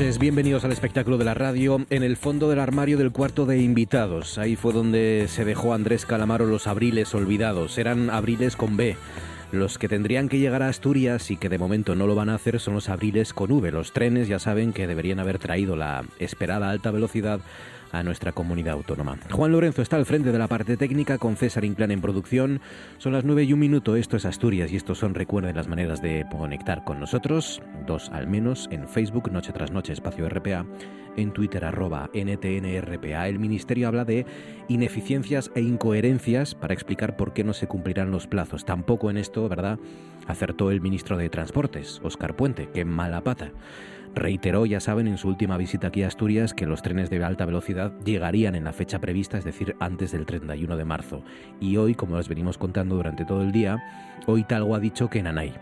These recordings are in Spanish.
Noches, bienvenidos al espectáculo de la radio. En el fondo del armario del cuarto de invitados, ahí fue donde se dejó Andrés Calamaro los abriles olvidados. Eran abriles con B. Los que tendrían que llegar a Asturias y que de momento no lo van a hacer son los abriles con V. Los trenes ya saben que deberían haber traído la esperada alta velocidad a nuestra comunidad autónoma. Juan Lorenzo está al frente de la parte técnica con César Inclán en producción. Son las 9 y un minuto, esto es Asturias y estos son, recuerden, las maneras de conectar con nosotros, dos al menos, en Facebook, Noche tras Noche, Espacio RPA, en Twitter, arroba NTNRPA. El Ministerio habla de ineficiencias e incoherencias para explicar por qué no se cumplirán los plazos. Tampoco en esto, ¿verdad?, acertó el ministro de Transportes, Óscar Puente, que mala pata. Reiteró, ya saben, en su última visita aquí a Asturias que los trenes de alta velocidad llegarían en la fecha prevista, es decir, antes del 31 de marzo. Y hoy, como les venimos contando durante todo el día, hoy Talgo ha dicho que en Anay,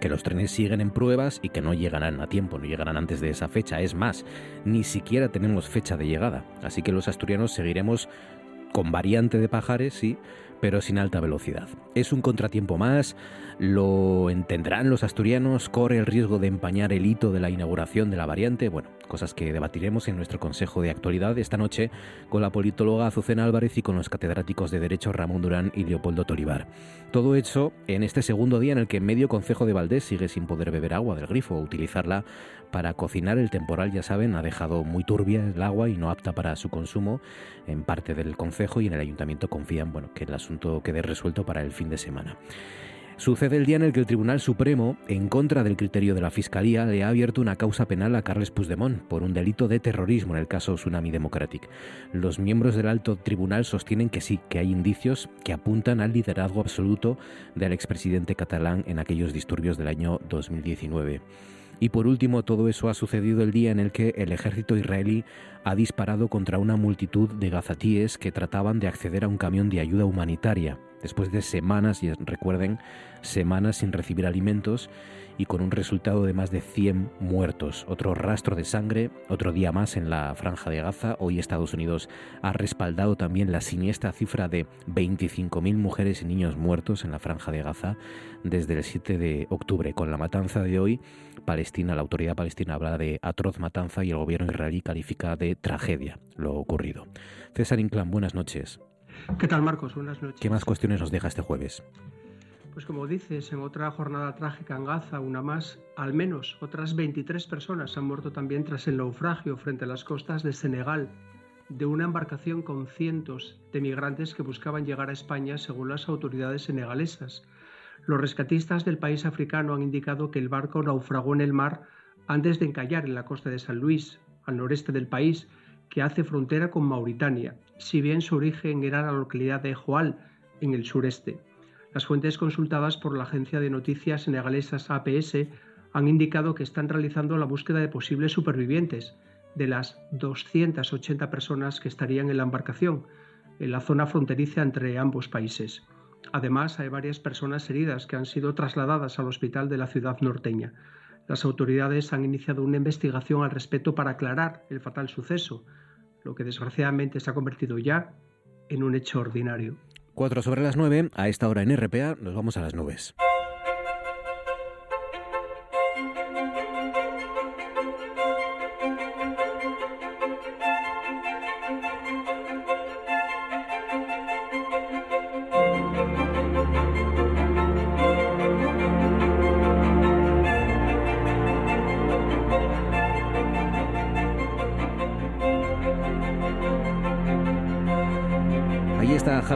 que los trenes siguen en pruebas y que no llegarán a tiempo, no llegarán antes de esa fecha. Es más, ni siquiera tenemos fecha de llegada. Así que los asturianos seguiremos con variante de pajares, sí, pero sin alta velocidad. Es un contratiempo más, lo entenderán los asturianos, corre el riesgo de empañar el hito de la inauguración de la variante, bueno, cosas que debatiremos en nuestro Consejo de Actualidad esta noche con la politóloga Azucena Álvarez y con los catedráticos de Derecho Ramón Durán y Leopoldo Tolivar. Todo hecho en este segundo día en el que medio Concejo de Valdés sigue sin poder beber agua del grifo o utilizarla para cocinar. El temporal, ya saben, ha dejado muy turbia el agua y no apta para su consumo en parte del Concejo y en el Ayuntamiento confían bueno, que el asunto quede resuelto para el fin de semana. Sucede el día en el que el Tribunal Supremo, en contra del criterio de la Fiscalía, le ha abierto una causa penal a Carles Puigdemont por un delito de terrorismo en el caso Tsunami Democratic. Los miembros del alto tribunal sostienen que sí, que hay indicios que apuntan al liderazgo absoluto del expresidente catalán en aquellos disturbios del año 2019. Y por último, todo eso ha sucedido el día en el que el ejército israelí ha disparado contra una multitud de gazatíes que trataban de acceder a un camión de ayuda humanitaria, después de semanas, y recuerden, semanas sin recibir alimentos y con un resultado de más de 100 muertos. Otro rastro de sangre, otro día más en la franja de Gaza. Hoy Estados Unidos ha respaldado también la siniestra cifra de 25.000 mujeres y niños muertos en la franja de Gaza desde el 7 de octubre. Con la matanza de hoy, Palestina, la autoridad palestina habla de atroz matanza y el gobierno israelí califica de tragedia lo ocurrido. César Inclán, buenas noches. ¿Qué tal, Marcos? Buenas noches. ¿Qué más cuestiones nos deja este jueves? Pues como dices, en otra jornada trágica en Gaza, una más, al menos otras 23 personas han muerto también tras el naufragio frente a las costas de Senegal de una embarcación con cientos de migrantes que buscaban llegar a España según las autoridades senegalesas. Los rescatistas del país africano han indicado que el barco naufragó en el mar antes de encallar en la costa de San Luis, al noreste del país, que hace frontera con Mauritania, si bien su origen era la localidad de Joal, en el sureste. Las fuentes consultadas por la agencia de noticias senegalesas APS han indicado que están realizando la búsqueda de posibles supervivientes de las 280 personas que estarían en la embarcación, en la zona fronteriza entre ambos países. Además, hay varias personas heridas que han sido trasladadas al hospital de la ciudad norteña. Las autoridades han iniciado una investigación al respecto para aclarar el fatal suceso, lo que desgraciadamente se ha convertido ya en un hecho ordinario. 4 sobre las 9, a esta hora en RPA nos vamos a las nubes.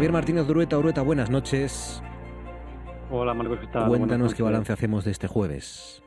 Javier Martínez Durueta. Urueta, buenas noches. Hola Marcos, ¿qué tal? Cuéntanos qué balance hacemos de este jueves.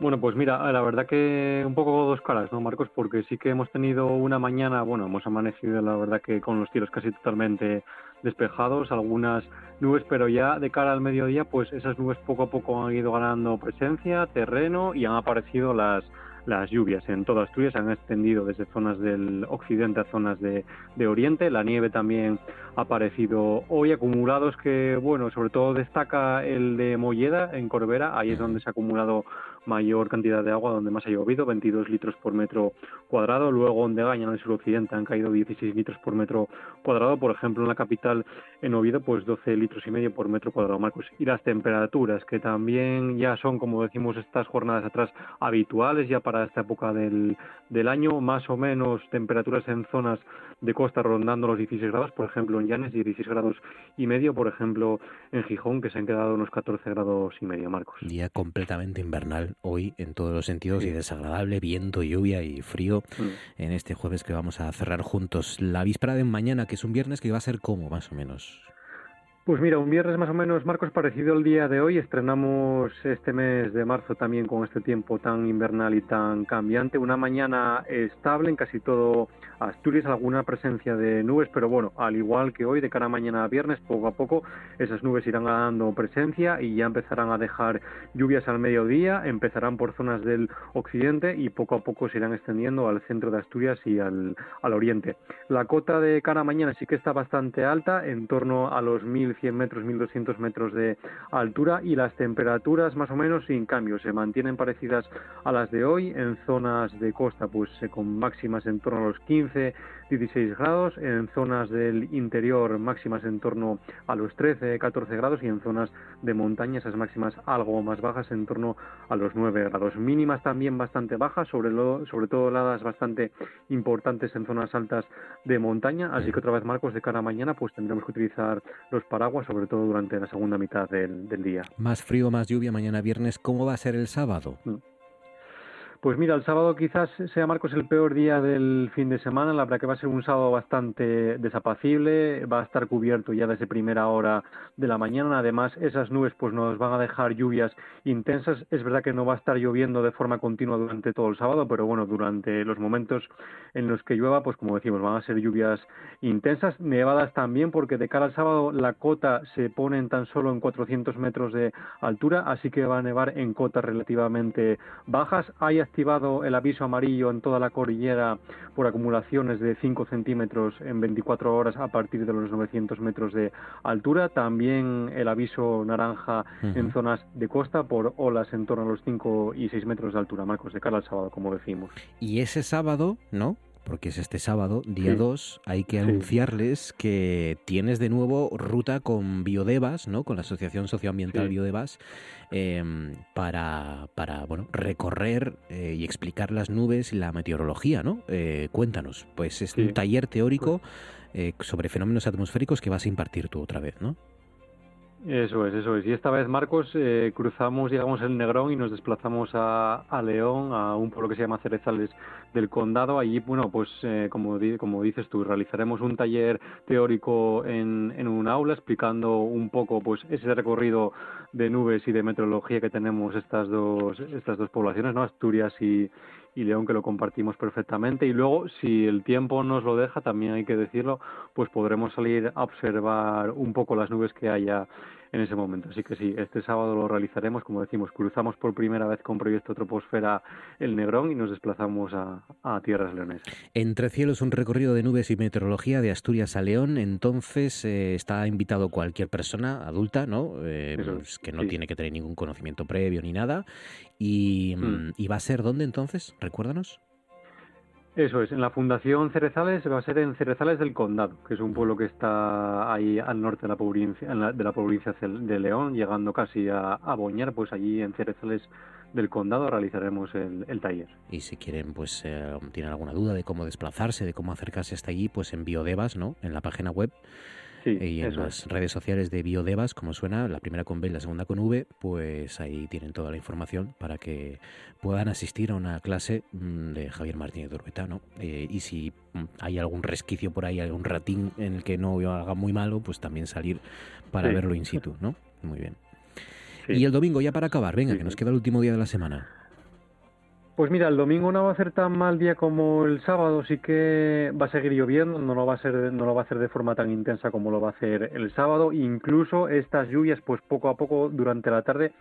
Bueno, pues mira, la verdad que un poco dos caras, ¿no, Marcos? Porque sí que hemos tenido una mañana, bueno, hemos amanecido, la verdad que con los cielos casi totalmente despejados, algunas nubes, pero ya de cara al mediodía, pues esas nubes poco a poco han ido ganando presencia, terreno y han aparecido las las lluvias en toda Asturias se han extendido desde zonas del occidente a zonas de, de, oriente. La nieve también aparecido hoy, acumulados que, bueno, sobre todo destaca el de Molleda en Corbera, ahí es donde se ha acumulado mayor cantidad de agua, donde más ha llovido, 22 litros por metro cuadrado. Luego en Degaña, en el suroccidente, han caído 16 litros por metro cuadrado. Por ejemplo, en la capital, en Oviedo, pues 12 litros y medio por metro cuadrado, Marcos. Y las temperaturas, que también ya son, como decimos estas jornadas atrás, habituales ya para esta época del, del año, más o menos temperaturas en zonas de costa rondando los 16 grados, por ejemplo en Llanes 16 grados y medio, por ejemplo en Gijón que se han quedado unos 14 grados y medio, Marcos. Día completamente invernal hoy en todos los sentidos y desagradable, viento, lluvia y frío mm. en este jueves que vamos a cerrar juntos. La víspera de mañana, que es un viernes que va a ser como más o menos. Pues mira, un viernes más o menos, Marcos, parecido al día de hoy. Estrenamos este mes de marzo también con este tiempo tan invernal y tan cambiante. Una mañana estable en casi todo Asturias, alguna presencia de nubes, pero bueno, al igual que hoy, de cara a mañana a viernes, poco a poco esas nubes irán ganando presencia y ya empezarán a dejar lluvias al mediodía, empezarán por zonas del occidente y poco a poco se irán extendiendo al centro de Asturias y al, al oriente. La cota de cara a mañana sí que está bastante alta, en torno a los 1.100 metros, 1.200 metros de altura y las temperaturas más o menos sin cambio, se mantienen parecidas a las de hoy en zonas de costa, pues eh, con máximas en torno a los 15, 16 grados, en zonas del interior máximas en torno a los 13, 14 grados y en zonas de montaña esas máximas algo más bajas en torno a los 9 grados. Mínimas también bastante bajas, sobre, lo, sobre todo heladas bastante importantes en zonas altas de montaña, así que otra vez Marcos de cara a mañana pues tendremos que utilizar los paraguas sobre todo durante la segunda mitad del, del día. Más frío, más lluvia mañana viernes, ¿cómo va a ser el sábado? Mm. Pues mira, el sábado quizás sea Marcos el peor día del fin de semana. La verdad que va a ser un sábado bastante desapacible, va a estar cubierto ya desde primera hora de la mañana. Además, esas nubes pues nos van a dejar lluvias intensas. Es verdad que no va a estar lloviendo de forma continua durante todo el sábado, pero bueno, durante los momentos en los que llueva, pues como decimos, van a ser lluvias intensas, nevadas también, porque de cara al sábado la cota se pone en tan solo en 400 metros de altura, así que va a nevar en cotas relativamente bajas. Hay activado el aviso amarillo en toda la cordillera por acumulaciones de 5 centímetros en 24 horas a partir de los 900 metros de altura. También el aviso naranja en zonas de costa por olas en torno a los 5 y 6 metros de altura, Marcos, de cara al sábado, como decimos. Y ese sábado, ¿no? Porque es este sábado, día 2, hay que anunciarles que tienes de nuevo ruta con Biodevas, ¿no? con la Asociación Socioambiental Biodevas, em, para, para bueno, recorrer eh, y explicar las nubes y la meteorología. ¿no? Eh, cuéntanos, pues es un taller teórico pues eh, sobre fenómenos atmosféricos que vas a impartir tú otra vez, ¿no? Eso es, eso es. Y esta vez, Marcos, eh, cruzamos, llegamos el Negrón y nos desplazamos a, León, a un pueblo que se llama Cerezales del Condado. Allí, bueno, pues eh, como, como dices tú, realizaremos un taller teórico en, en un aula explicando un poco pues ese recorrido de nubes y de meteorología que tenemos estas dos, estas dos poblaciones, ¿no? Asturias y, y León que lo compartimos perfectamente. Y luego si el tiempo nos lo deja también hay que decirlo pues podremos salir a observar un poco las nubes que haya en ese momento. Así que sí, este sábado lo realizaremos, como decimos, cruzamos por primera vez con Proyecto Troposfera el Negrón y nos desplazamos a, tierras leonesas. Entre cielos, un recorrido de nubes y meteorología de Asturias a León. Entonces eh, está invitado cualquier persona adulta, ¿no? Eh, pues, que no tiene que tener ningún conocimiento previo ni nada. Y, mm. ¿Y va a ser dónde entonces? Recuérdanos. Eso es, en la Fundación Cerezales va a ser en Cerezales del Condado, que es un pueblo que está ahí al norte de la provincia, de la provincia de León, llegando casi a, Boñar, pues allí en Cerezales del condado realizaremos el, taller. Y si quieren, pues eh, tienen alguna duda de cómo desplazarse, de cómo acercarse hasta allí, pues en Biodevas, ¿no? En la página web y en las redes sociales de Biodevas, como suena, la primera con B y la segunda con V, pues ahí tienen toda la información para que puedan asistir a una clase mm, de Javier Martínez de Urbeta, ¿no? Eh, y si mm, hay algún resquicio por ahí, algún ratín en el que no haga muy malo, pues también salir para verlo in situ, ¿no? Muy bien. Y el domingo, ya para acabar, venga, que nos queda el último día de la semana. Pues mira, el domingo no va a ser tan mal día como el sábado, sí que va a seguir lloviendo, no lo va a ser, no lo va a hacer de forma tan intensa como lo va a hacer el sábado. Incluso estas lluvias, pues poco a poco durante la tarde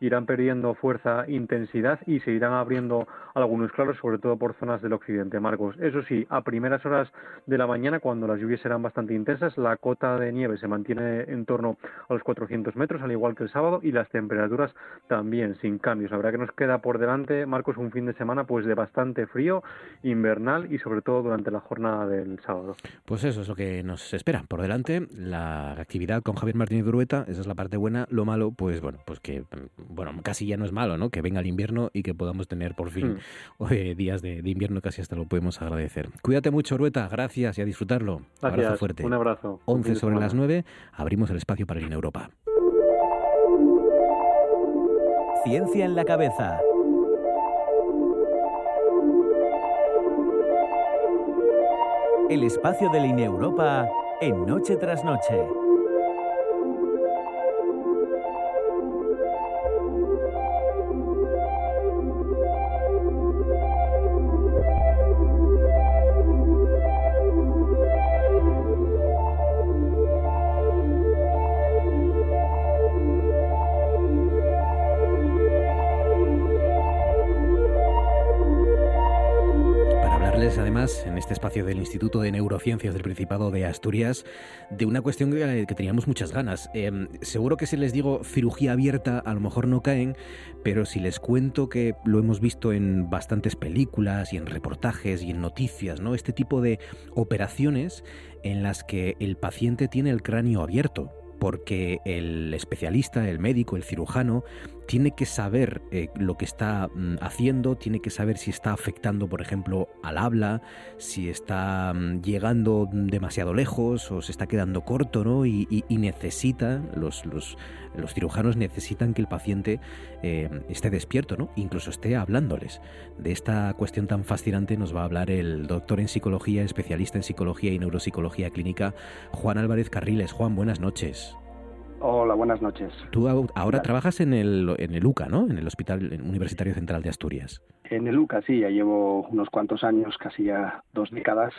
irán perdiendo fuerza, intensidad y se irán abriendo algunos claros, sobre todo por zonas del occidente, Marcos. Eso sí, a primeras horas de la mañana, cuando las lluvias serán bastante intensas, la cota de nieve se mantiene en torno a los 400 metros, al igual que el sábado, y las temperaturas también sin cambios. Habrá que nos queda por delante, Marcos, un fin de semana pues de bastante frío, invernal y sobre todo durante la jornada del sábado. Pues eso es lo que nos espera por delante, la actividad con Javier Martínez Urueta, esa es la parte buena, lo malo, pues bueno, pues que bueno, casi ya no es malo, ¿no? Que venga el invierno y que podamos tener por fin mm. días de, invierno, casi hasta lo podemos agradecer. Cuídate mucho, Rueta, gracias y a disfrutarlo. Gracias, abrazo fuerte. Un abrazo. 11 sobre las 9, abrimos el espacio para ir en Europa. Ciencia en la cabeza. El espacio de la Europa en Noche tras Noche. Este espacio del Instituto de Neurociencias del Principado de Asturias de una cuestión que, teníamos muchas ganas. Em, seguro que si les digo cirugía abierta a lo mejor no caen, pero si les cuento que lo hemos visto en bastantes películas y en reportajes y en noticias, ¿no? Este tipo de operaciones en las que el paciente tiene el cráneo abierto porque el especialista, el médico, el cirujano, tiene que saber eh, lo que está mm, haciendo, tiene que saber si está afectando, por ejemplo, al habla, si está mm, llegando demasiado lejos o se está quedando corto, ¿no? Y, necesita, los, los, cirujanos necesitan que el paciente eh, esté despierto, ¿no? Incluso esté hablándoles. De esta cuestión tan fascinante nos va a hablar el doctor en psicología, especialista en psicología y neuropsicología clínica, Juan Álvarez Carriles. Juan, buenas noches. Hola, buenas noches. Tú ahora trabajas en el, en el UCA, ¿no? En el Hospital Universitario Central de Asturias. En el UCA, sí, ya llevo unos cuantos años, casi ya dos décadas,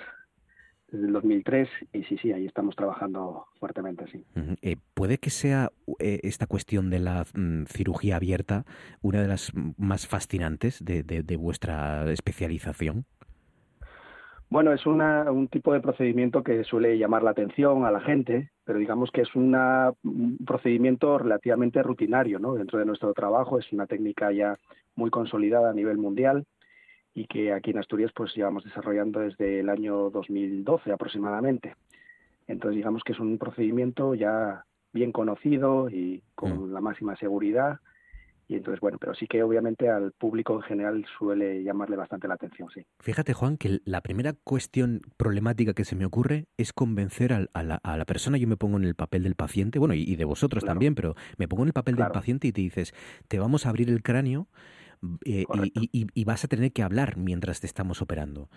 desde el 2003, y sí, sí, ahí estamos trabajando fuertemente, sí. Eh, ¿Puede que sea eh, esta cuestión de la mm, cirugía abierta una de las más fascinantes de, de vuestra especialización? Bueno, es una, un tipo de procedimiento que suele llamar la atención a la gente, pero digamos que es un procedimiento relativamente rutinario ¿no? dentro de nuestro trabajo. Es una técnica ya muy consolidada a nivel mundial y que aquí en Asturias pues llevamos desarrollando desde el año 2012 aproximadamente. Entonces digamos que es un procedimiento ya bien conocido y con mm. la máxima seguridad y entonces, bueno, pero sí que obviamente al público en general suele llamarle bastante la atención, sí. Fíjate, Juan, que la primera cuestión problemática que se me ocurre es convencer a, la, persona, yo me pongo en el papel del paciente, bueno, y, de vosotros también, pero me pongo en el papel del paciente y te dices, te vamos a abrir el cráneo eh, y, vas a tener que hablar mientras te estamos operando.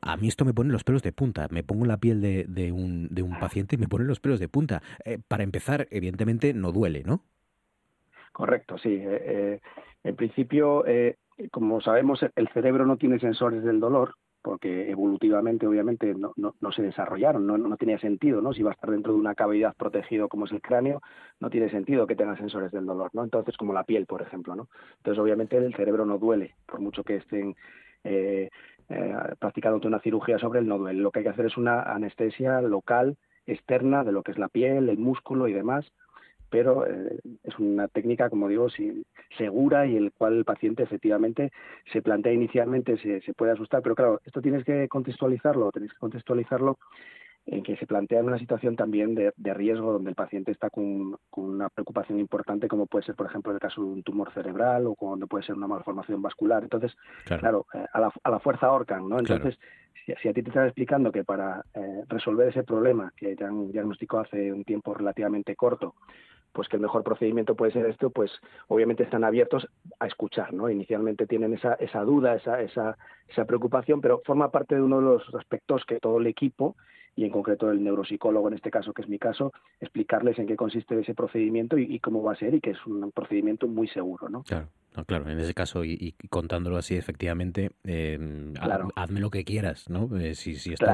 A mí esto me pone los pelos de punta. Me pongo en la piel de, un, de un paciente y me pone los pelos de punta. Eh, para empezar, evidentemente no duele, ¿no? Correcto, sí. Eh, eh, en principio, eh, como sabemos, el cerebro no tiene sensores del dolor, porque evolutivamente, obviamente, no, no, se desarrollaron, no, no, tenía sentido, ¿no? Si va a estar dentro de una cavidad protegido como es el cráneo, no tiene sentido que tenga sensores del dolor, ¿no? Entonces, como la piel, por ejemplo, ¿no? Entonces, obviamente, el cerebro no duele, por mucho que estén eh, practicando una cirugía sobre él, no duele. Lo que hay que hacer es una anestesia local, externa, de lo que es la piel, el músculo y demás, pero eh, es una técnica, como digo, segura y el cual el paciente efectivamente se plantea inicialmente, se, se, puede asustar, pero claro, esto tienes que contextualizarlo, tenéis que contextualizarlo en que se plantea una situación también de, riesgo donde el paciente está con, una preocupación importante como puede ser por ejemplo el caso de un tumor cerebral o cuando puede ser una malformación vascular. Entonces claro, eh, a, la, a, la, fuerza ahorcan no entonces si, a ti te están explicando que para eh, resolver ese problema que te han diagnosticado hace un tiempo relativamente corto pues que el mejor procedimiento puede ser esto, pues obviamente están abiertos a escuchar, ¿no? Inicialmente tienen esa, esa duda, esa, esa, esa preocupación, pero forma parte de uno de los aspectos que todo el equipo y en concreto el neuropsicólogo en este caso, que es mi caso, explicarles en qué consiste ese procedimiento y, cómo va a ser y que es un procedimiento muy seguro, ¿no? Claro. Claro, en ese caso, y, contándolo así, efectivamente, eh, hazme lo que quieras, ¿no? Eh, si, si esto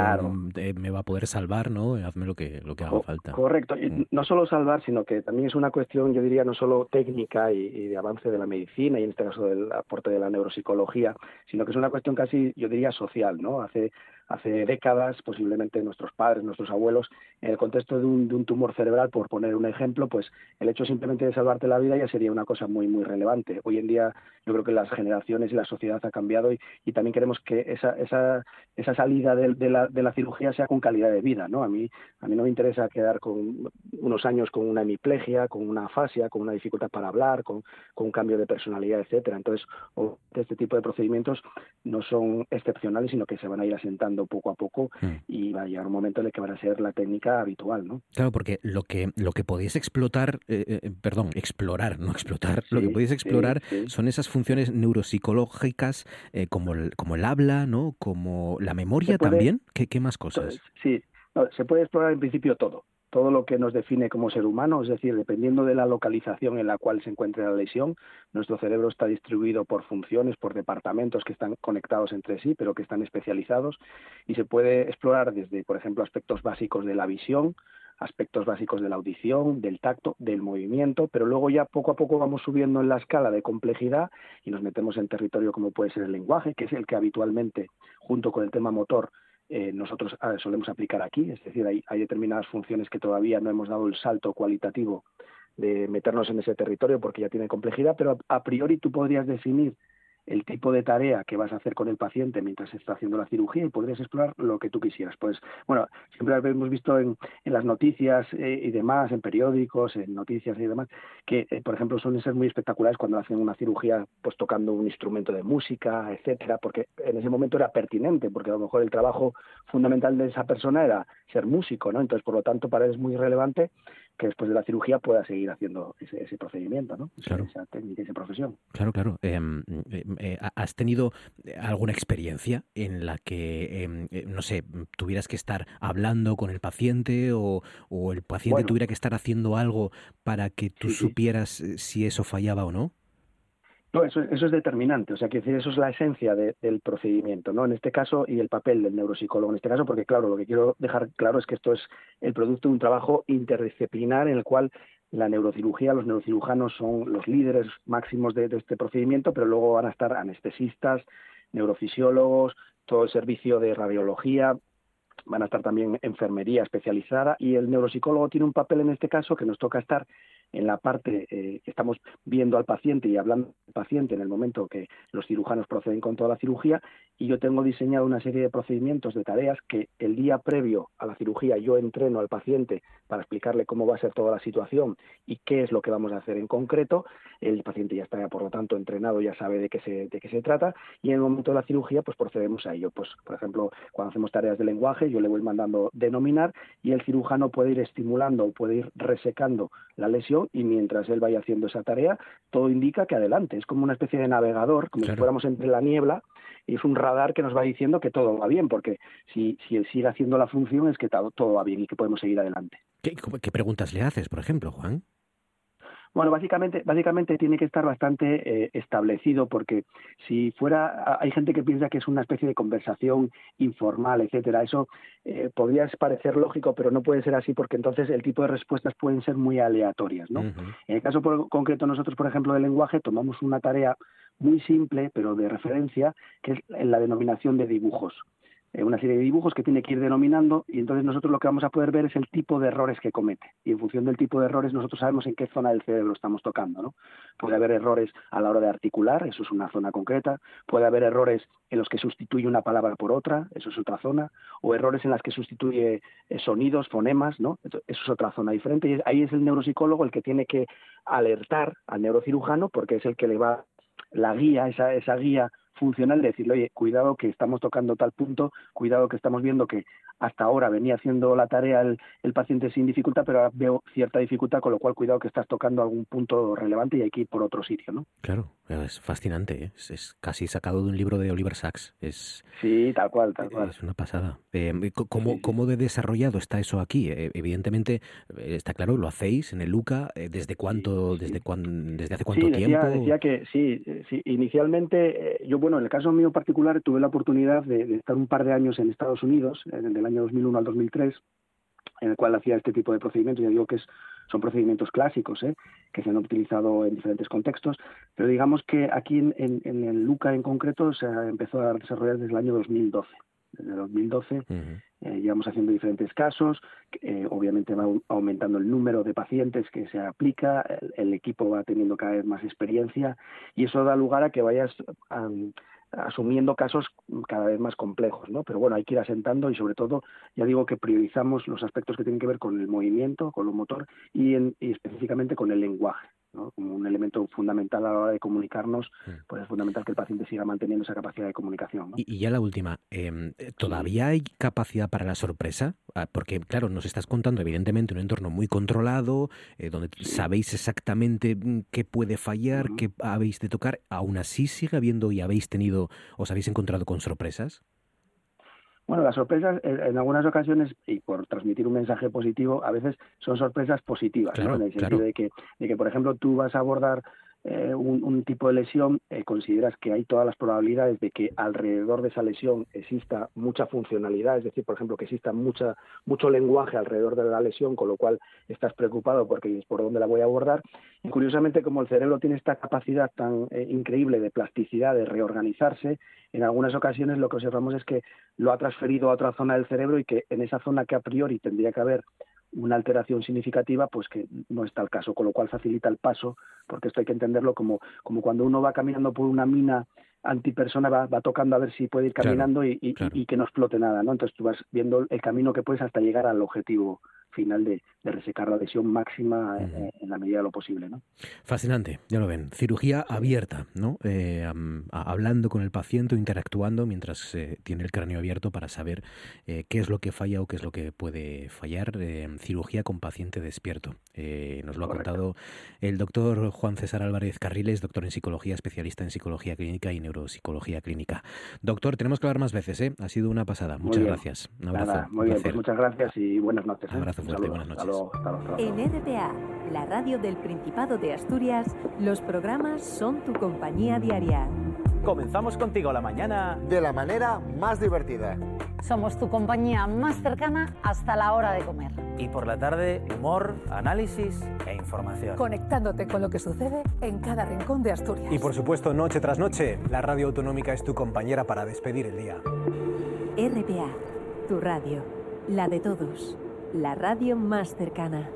eh, me va a poder salvar, ¿no? Hazme lo que, lo que haga falta. Correcto, y mm. no solo salvar, sino que también es una cuestión, yo diría, no solo técnica y, y, de avance de la medicina, y en este caso del aporte de la neuropsicología, sino que es una cuestión casi, yo diría, social, ¿no? Hace hace décadas, posiblemente nuestros padres, nuestros abuelos, en el contexto de un, de un, tumor cerebral, por poner un ejemplo, pues el hecho simplemente de salvarte la vida ya sería una cosa muy, muy relevante. Hoy en día yo creo que las generaciones y la sociedad ha cambiado y, y también queremos que esa, esa, esa salida de, de, la, de la cirugía sea con calidad de vida. ¿no? A, mí, a mí no me interesa quedar con unos años con una hemiplegia, con una afasia, con una dificultad para hablar, con, con un cambio de personalidad, etcétera. Entonces, este tipo de procedimientos no son excepcionales, sino que se van a ir asentando poco a poco mm. y va a llegar un momento en el que van a ser la técnica habitual, ¿no? Claro, porque lo que lo que podéis explotar, eh, eh, perdón, explorar, no explotar, lo que podéis explorar son esas funciones neuropsicológicas eh, como el, como el habla, ¿no? Como la memoria también. ¿Qué, ¿Qué, más cosas? Sí, se puede explorar en principio todo todo lo que nos define como ser humano, es decir, dependiendo de la localización en la cual se encuentre la lesión, nuestro cerebro está distribuido por funciones, por departamentos que están conectados entre sí, pero que están especializados, y se puede explorar desde, por ejemplo, aspectos básicos de la visión, aspectos básicos de la audición, del tacto, del movimiento, pero luego ya poco a poco vamos subiendo en la escala de complejidad y nos metemos en territorio como puede ser el lenguaje, que es el que habitualmente, junto con el tema motor, eh, nosotros ah, solemos aplicar aquí, es decir, hay, hay determinadas funciones que todavía no hemos dado el salto cualitativo de meternos en ese territorio porque ya tiene complejidad, pero a priori tú podrías definir el tipo de tarea que vas a hacer con el paciente mientras está haciendo la cirugía y podrías explorar lo que tú quisieras. Pues bueno, siempre hemos visto en, en las noticias eh, y demás, en periódicos, en noticias y demás, que eh, por ejemplo suelen ser muy espectaculares cuando hacen una cirugía pues tocando un instrumento de música, etcétera, porque en ese momento era pertinente, porque a lo mejor el trabajo fundamental de esa persona era ser músico, ¿no? Entonces, por lo tanto, para él es muy relevante que después de la cirugía pueda seguir haciendo ese, ese procedimiento, ¿no? Claro. Esa técnica, esa profesión. Claro, claro. Em, em, eh, ¿Has tenido alguna experiencia en la que, em, eh, no sé, tuvieras que estar hablando con el paciente o, o el paciente tuviera que estar haciendo algo para que tú supieras eh, si eso fallaba o no? No, eso, eso es determinante, o sea, que eso es la esencia del procedimiento, ¿no? En este caso, y el papel del neuropsicólogo en este caso, porque claro, lo que quiero dejar claro es que esto es el producto de un trabajo interdisciplinar en el cual la neurocirugía, los neurocirujanos son los líderes máximos de, de este procedimiento, pero luego van a estar anestesistas, neurofisiólogos, todo el servicio de radiología, van a estar también enfermería especializada y el neuropsicólogo tiene un papel en este caso que nos toca estar en la parte eh, estamos viendo al paciente y hablando al paciente en el momento que los cirujanos proceden con toda la cirugía y yo tengo diseñado una serie de procedimientos, de tareas que el día previo a la cirugía yo entreno al paciente para explicarle cómo va a ser toda la situación y qué es lo que vamos a hacer en concreto. El paciente ya está, por lo tanto, entrenado, ya sabe de qué se, de qué se trata y en el momento de la cirugía pues procedemos a ello. Pues, por ejemplo, cuando hacemos tareas de lenguaje, yo le voy mandando denominar y el cirujano puede ir estimulando o puede ir resecando la lesión y mientras él vaya haciendo esa tarea, todo indica que adelante. Es como una especie de navegador, como si fuéramos entre la niebla, y es un radar que nos va diciendo que todo va bien, porque si, si él sigue haciendo la función es que todo, todo va bien y que podemos seguir adelante. ¿Qué, ¿Qué preguntas le haces, por ejemplo, Juan? Bueno, básicamente, básicamente tiene que estar bastante eh, establecido porque si fuera, hay gente que piensa que es una especie de conversación informal, etcétera. Eso eh, podría parecer lógico, pero no puede ser así porque entonces el tipo de respuestas pueden ser muy aleatorias, ¿no? En el caso concreto nosotros, por ejemplo, del lenguaje, tomamos una tarea muy simple, pero de referencia, que es la denominación de dibujos eh, una serie de dibujos que tiene que ir denominando y entonces nosotros lo que vamos a poder ver es el tipo de errores que comete y en función del tipo de errores nosotros sabemos en qué zona del cerebro estamos tocando, ¿no? Puede haber errores a la hora de articular, eso es una zona concreta, puede haber errores en los que sustituye una palabra por otra, eso es otra zona, o errores en las que sustituye eh, sonidos, fonemas, ¿no? Eso es otra zona diferente y ahí es el neuropsicólogo el que tiene que alertar al neurocirujano porque es el que le va la guía, esa, esa guía funcional de decirle, oye, cuidado que estamos tocando tal punto, cuidado que estamos viendo que hasta ahora venía haciendo la tarea el, el, paciente sin dificultad, pero ahora veo cierta dificultad, con lo cual cuidado que estás tocando algún punto relevante y hay que ir por otro sitio, ¿no? Claro, es fascinante, ¿eh? es, es, casi sacado de un libro de Oliver Sacks. Es, sí, tal cual, tal cual. Es una pasada. Eh, ¿cómo, sí. ¿Cómo de desarrollado está eso aquí? Eh, evidentemente, está claro, lo hacéis en el LUCA. ¿Desde cuánto, sí. desde, cuán, desde hace cuánto tiempo? Decía, decía que sí, sí, inicialmente, yo, bueno, en el caso mío particular, tuve la oportunidad de, estar un par de años en Estados Unidos, en el año 2001 al 2003, en el cual hacía este tipo de procedimientos. Ya digo que es, son procedimientos clásicos, ¿eh? que se han utilizado en diferentes contextos, pero digamos que aquí en, en el LUCA en concreto se empezó a desarrollar desde el año 2012. Desde 2012 uh -huh. eh, llevamos haciendo diferentes casos, eh, obviamente va aumentando el número de pacientes que se aplica, el, el, equipo va teniendo cada vez más experiencia y eso da lugar a que vayas um, asumiendo casos cada vez más complejos, ¿no? Pero bueno, hay que ir asentando y sobre todo, ya digo que priorizamos los aspectos que tienen que ver con el movimiento, con lo motor y, en, y específicamente con el lenguaje. ¿No? como un elemento fundamental a la hora de comunicarnos, pues es fundamental que el paciente siga manteniendo esa capacidad de comunicación. ¿no? Y, y, ya la última, eh, ¿todavía hay capacidad para la sorpresa? Ah, porque, claro, nos estás contando evidentemente un entorno muy controlado, eh, donde sí. sabéis exactamente mm, qué puede fallar, uh -huh. qué habéis de tocar, aún así sigue habiendo y habéis tenido, os habéis encontrado con sorpresas. Bueno, las sorpresas en algunas ocasiones, y por transmitir un mensaje positivo, a veces son sorpresas positivas, claro, ¿no? en el sentido claro. de, que, de que, por ejemplo, tú vas a abordar eh, un, tipo de lesión, eh, consideras que hay todas las probabilidades de que alrededor de esa lesión exista mucha funcionalidad, es decir, por ejemplo, que exista mucha, mucho lenguaje alrededor de la lesión, con lo cual estás preocupado porque es por dónde la voy a abordar. Y curiosamente, como el cerebro tiene esta capacidad tan eh, increíble de plasticidad, de reorganizarse, en algunas ocasiones lo que observamos es que lo ha transferido a otra zona del cerebro y que en esa zona que a priori tendría que haber una alteración significativa, pues que no está el caso, con lo cual facilita el paso, porque esto hay que entenderlo como, como cuando uno va caminando por una mina antipersona, va, va tocando a ver si puede ir caminando claro, y, y, claro. y, que no explote nada, ¿no? Entonces tú vas viendo el camino que puedes hasta llegar al objetivo final de, de resecar la lesión máxima uh -huh. en la medida de lo posible, ¿no? Fascinante, ya lo ven. Cirugía abierta, ¿no? Eh, hablando con el paciente, interactuando mientras eh, tiene el cráneo abierto para saber eh, qué es lo que falla o qué es lo que puede fallar. Eh, cirugía con paciente despierto. Eh, nos lo Correcto. ha contado el doctor Juan César Álvarez Carriles, doctor en psicología, especialista en psicología clínica y neuropsicología clínica. Doctor, tenemos que hablar más veces, ¿eh? Ha sido una pasada. Muchas gracias. Un abrazo. Nada, muy bien, pues muchas gracias y buenas noches. ¿eh? Abrazo fuerte, buenas noches. Hasta luego, hasta luego, en RPA, la radio del Principado de Asturias, los programas son tu compañía diaria. Comenzamos contigo la mañana de la manera más divertida. Somos tu compañía más cercana hasta la hora de comer. Y por la tarde, humor, análisis e información. Conectándote con lo que sucede en cada rincón de Asturias. Y por supuesto, noche tras noche, la radio autonómica es tu compañera para despedir el día. RPA, tu radio, la de todos, la radio más cercana.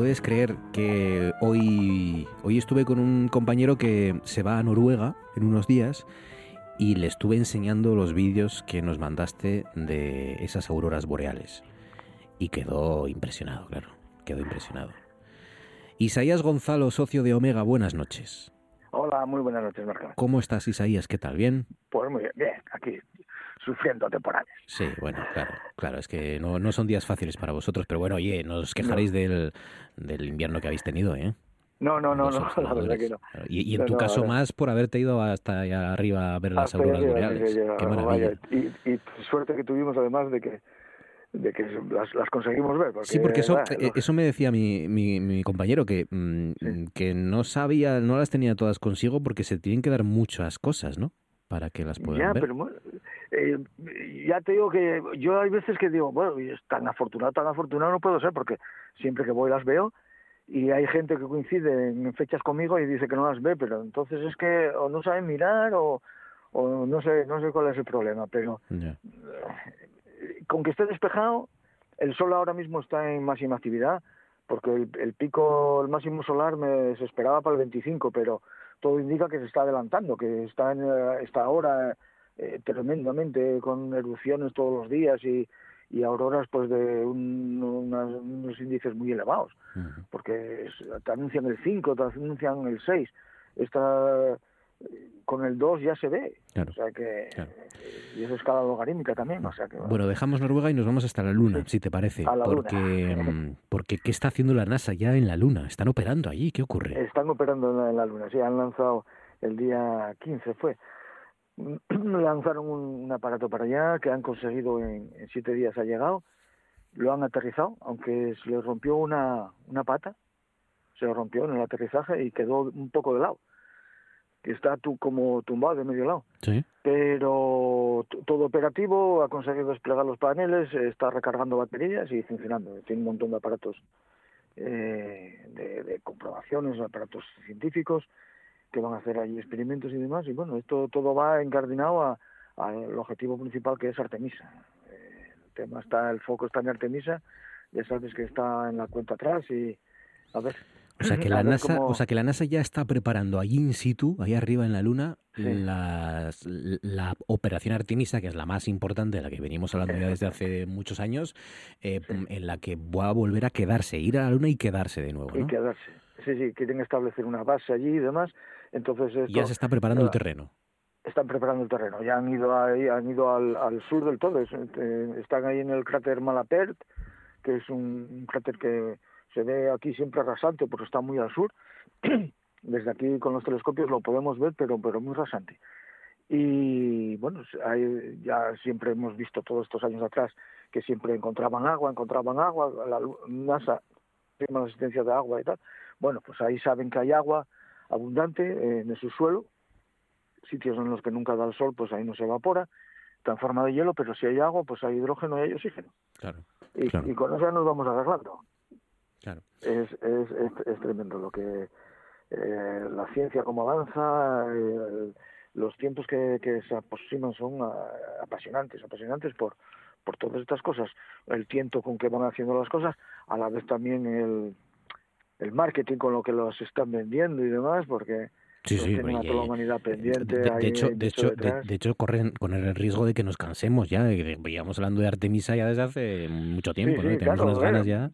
Puedes creer que hoy, hoy estuve con un compañero que se va a Noruega en unos días y le estuve enseñando los vídeos que nos mandaste de esas auroras boreales? Y quedó impresionado, claro, quedó impresionado. Isaías Gonzalo, socio de Omega, buenas noches. Hola, muy buenas noches, Marco. ¿Cómo estás, Isaías? ¿Qué tal? ¿Bien? Pues muy bien, bien, aquí sufriendo temporales. Sí, bueno, claro, claro, es que no, no son días fáciles para vosotros, pero bueno, oye, no os quejaréis no. del, del invierno que habéis tenido, ¿eh? No, no, no, no, la verdad que no. Y, en tu caso más por haberte ido hasta allá arriba a ver las auroras boreales. Qué maravilla. Y, y, suerte que tuvimos además de que de que las, las conseguimos ver. sí, porque eso, eh, eso me decía mi, mi, mi compañero, que, mm, que no sabía, no las tenía todas consigo porque se tienen que dar muchas cosas, ¿no? Para que las puedan ya, ver. Pero, eh, ya te digo que yo hay veces que digo, bueno, tan afortunado, tan afortunado no puedo ser porque siempre que voy las veo y hay gente que coincide en fechas conmigo y dice que no las ve, pero entonces es que o no saben mirar o, o no sé no sé cuál es el problema, pero con que esté despejado, el sol ahora mismo está en máxima actividad, porque el, pico, el máximo solar me se esperaba para el 25, pero todo indica que se está adelantando, que está en eh, esta hora eh, tremendamente con erupciones todos los días y, y auroras pues de unos índices muy elevados, porque te anuncian el 5, te anuncian el 6, esta con el 2 ya se ve. O sea que. Y es escala logarítmica también. O sea que, bueno. dejamos Noruega y nos vamos hasta la Luna, si te parece. porque, luna. porque, ¿qué está haciendo la NASA ya en la Luna? ¿Están operando allí? ¿Qué ocurre? Están operando en la, Luna, sí. Han lanzado el día 15, fue. Lanzaron un, aparato para allá que han conseguido en, en siete días ha llegado. Lo han aterrizado, aunque se le rompió una, una pata. Se le rompió en el aterrizaje y quedó un poco de lado que está tú como tumbado de medio lado. Sí. Pero todo operativo, ha conseguido desplegar los paneles, está recargando baterías y funcionando. Tiene un montón de aparatos eh, de, de, comprobaciones, aparatos científicos que van a hacer allí experimentos y demás. Y bueno, esto todo va encardinado al objetivo principal que es Artemisa. Eh, el tema está, el foco está en Artemisa, ya sabes que está en la cuenta atrás y a ver o sea, que la NASA, o sea que la NASA ya está preparando allí in situ, ahí arriba en la Luna, la operación Artemisa, que es la más importante, de la que venimos hablando ya desde hace muchos años, eh, en la que va a volver a quedarse, ir a la Luna y quedarse de nuevo. ¿no? Y quedarse. Sí, sí, quieren establecer una base allí y demás. Entonces ya se está preparando el terreno. Están preparando el terreno. Ya han ido ahí, han ido al, sur del todo. Eh, están ahí en el cráter Malapert, que es un cráter que se ve aquí siempre rasante porque está muy al sur. Desde aquí con los telescopios lo podemos ver, pero, pero muy rasante. Y bueno, hay, ya siempre hemos visto todos estos años atrás que siempre encontraban agua, encontraban agua, la NASA tiene la existencia de agua y tal. Bueno, pues ahí saben que hay agua abundante en su suelo, sitios en los que nunca da el sol, pues ahí no se evapora, está en forma de hielo, pero si hay agua, pues hay hidrógeno y hay oxígeno. Claro, y, claro. y con eso ya nos vamos arreglando. Claro. Es, es, es, es, tremendo lo que eh, la ciencia como avanza, eh, los tiempos que, que, se aproximan son uh, apasionantes, apasionantes por, por todas estas cosas, el tiento con que van haciendo las cosas, a la vez también el, el marketing con lo que los están vendiendo y demás, porque Sí, sí, tienen a toda la humanidad pendiente. De, de hecho, de hecho, de, de, hecho corren con el riesgo de que nos cansemos ya. Veíamos hablando de Artemisa ya desde hace mucho tiempo, sí. Sí, tenemos claro, unas ganas ya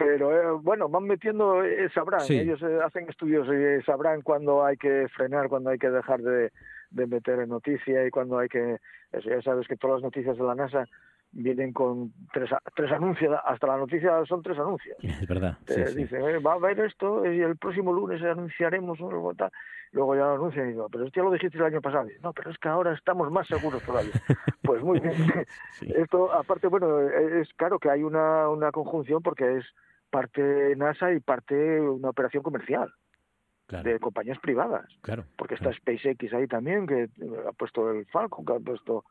pero eh, bueno, van metiendo, eh, sabrán, sí. ellos eh, hacen estudios y sabrán cuándo hay que frenar, cuándo hay que dejar de, de meter en noticia y cuándo hay que, eso, ya sabes que todas las noticias de la NASA vienen con tres, tres anuncios, hasta la noticia son tres anuncios. Es verdad. Eh, sí, dicen, eh, va a haber esto y el próximo lunes anunciaremos un tal. Luego ya lo anuncian y digo, pero esto ya lo dijiste el año pasado. Y, no, pero es que ahora estamos más seguros todavía. pues muy bien. sí. Esto, aparte, bueno, es claro que hay una, una conjunción porque es parte NASA y parte una operación comercial claro. de compañías privadas. Claro. Porque está. SpaceX ahí también, que ha puesto el Falcon, que ha puesto.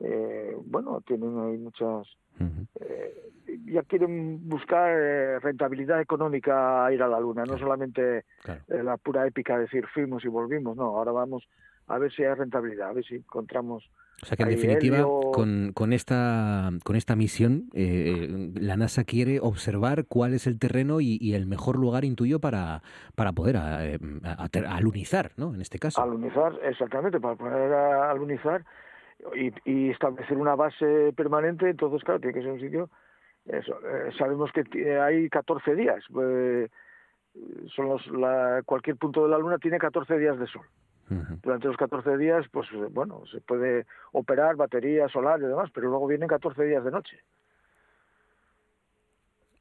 Eh, bueno, tienen ahí muchas. Uh -huh. eh, ya quieren buscar eh, rentabilidad económica a ir a la Luna, no solamente claro. la pura épica de decir fuimos y volvimos, no, ahora vamos a ver si hay rentabilidad, a ver si encontramos o sea que en definitiva, con, con, esta, con esta misión, eh, la NASA quiere observar cuál es el terreno y, y el mejor lugar, intuyo, para, para poder a, a, a, alunizar, ¿no? En este caso. Alunizar, exactamente, para poder alunizar y, y, establecer una base permanente. Entonces, claro, tiene que ser un sitio. Eso, eh, sabemos que hay 14 días. Eh, son los, la, cualquier punto de la Luna tiene 14 días de sol. Durante los 14 días, pues bueno, se puede operar batería solar y demás, pero luego vienen 14 días de noche.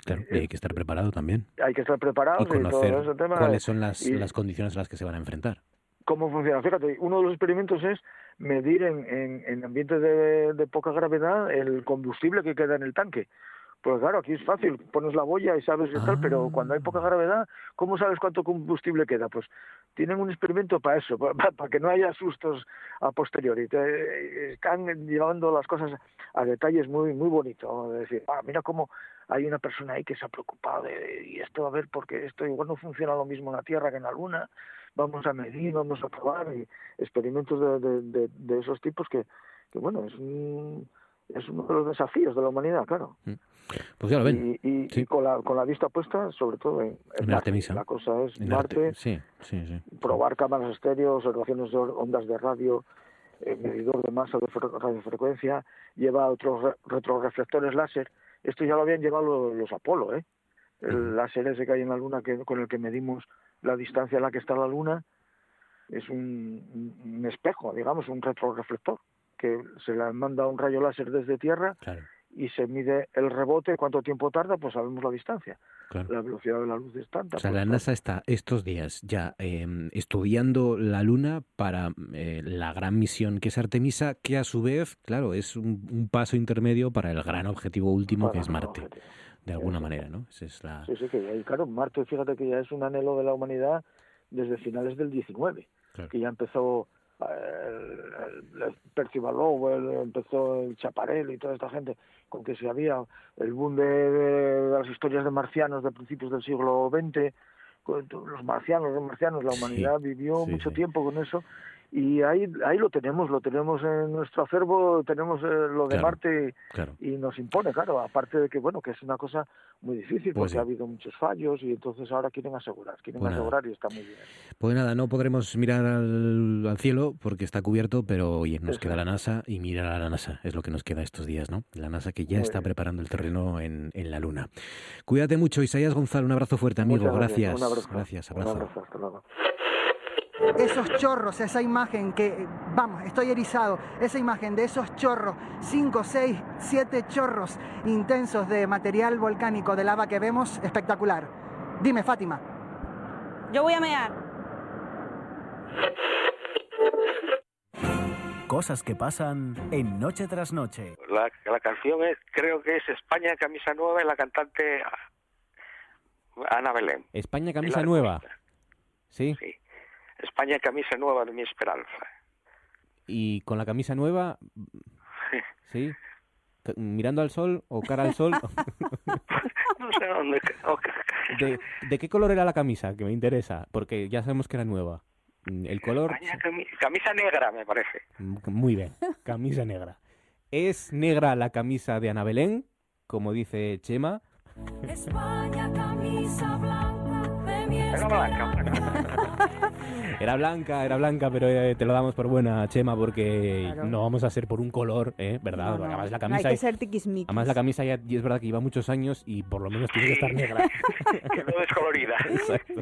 Claro, y hay que estar preparado también. Hay que estar preparado y conocer todo ese tema. cuáles son las, y las condiciones a las que se van a enfrentar. cómo funciona. Fíjate, uno de los experimentos es medir en, en, en ambientes de, de poca gravedad el combustible que queda en el tanque. Pues claro, aquí es fácil, pones la boya y sabes y tal, pero cuando hay poca gravedad, ¿cómo sabes cuánto combustible queda? Pues tienen un experimento para eso, para, para que no haya sustos a posteriori. Te- están llevando las cosas a detalles muy muy bonitos. Decir, ah, mira cómo hay una persona ahí que se ha preocupado de, y esto a ver porque esto igual no funciona lo mismo en la Tierra que en la Luna. Vamos a medir, vamos a probar y experimentos de, de, de, de esos tipos que, que bueno, es un, es uno de los desafíos de la humanidad, claro. Pues ya lo ven. Y, y- y con, la, con la vista puesta, sobre todo en, en En Marte. Artemisa. La cosa es En Marte, arte- Sí, sí, sí. probar cámaras estéreo, observaciones de ondas de radio, eh, medidor de masa de fre- radiofrecuencia, lleva otros re- retroreflectores láser. Esto ya lo habían llevado los, los Apolo, ¿eh? El láser ese que hay en la Luna que, con el que medimos la distancia a la que está la Luna es un, un- un espejo, digamos, un retroreflector que se le manda un rayo láser desde Tierra Claro. y se mide el rebote, cuánto tiempo tarda, pues sabemos la distancia. Claro. La velocidad de la luz es tanta. O sea, pues, la NASA está estos días ya eh, estudiando la Luna para eh, la gran misión que es Artemisa, que a su vez, claro, es un, un paso intermedio para el gran objetivo último que es Marte, de alguna manera, ¿no? Esa es la... Sí, sí, que claro, Marte, fíjate que ya es un anhelo de la humanidad desde finales del 19, Claro. que ya empezó el, el Percival Lowell, empezó el Chaparel y toda esta gente, con que se había el boom de, de las historias de marcianos de principios del siglo XX, los marcianos, los marcianos, la Sí, humanidad vivió sí, mucho sí. tiempo con eso y ahí ahí lo tenemos, lo tenemos en nuestro acervo, tenemos eh, lo de Claro, Marte claro. y nos impone, claro, aparte de que bueno, que es una cosa muy difícil Pues porque sí. ha habido muchos fallos y entonces ahora quieren asegurar, quieren Pues nada. asegurar y está muy bien. Pues nada, no podremos mirar al, al cielo porque está cubierto, pero oye, nos queda la NASA y mirar a la NASA, es lo que nos queda estos días, ¿no? La NASA que ya Muy está bien. preparando el terreno en, en la Luna. Cuídate mucho, Isaías Gonzalo, un abrazo fuerte, amigo, Muchas gracias. Un abrazo. Gracias, Un abrazo. abrazo, hasta luego. Esos chorros, esa imagen que, vamos, estoy erizado, esa imagen de esos chorros, 5, 6, 7 chorros intensos de material volcánico de lava que vemos, espectacular. Dime, Fátima. Yo voy a mear. Cosas que pasan en Noche tras Noche. La, la canción es, creo que es España Camisa Nueva y la cantante Ana Belén. España camisa nueva. ¿Sí? Sí. España Camisa Nueva de mi esperanza. Y con la camisa nueva, ¿sí? ¿Mirando al sol o cara al sol? no sé dónde. ¿De, de qué color era la camisa? Que me interesa, porque ya sabemos que era nueva. Mm, El color... España Camisa negra, me parece. Mm, Muy bien, camisa negra. ¿Es negra la camisa de Ana Belén, como dice Chema? España, camisa blanca de mi blanca. Era blanca, era blanca, pero eh, te lo damos por buena, Chema, porque Claro. no vamos a ser por un color, ¿eh? ¿Verdad? No, no. Además la No, camisa... hay que ser tiquismiquis. Además la camisa ya y es verdad que lleva muchos años y por lo menos tiene que estar negra. Quedó descolorida. Exacto.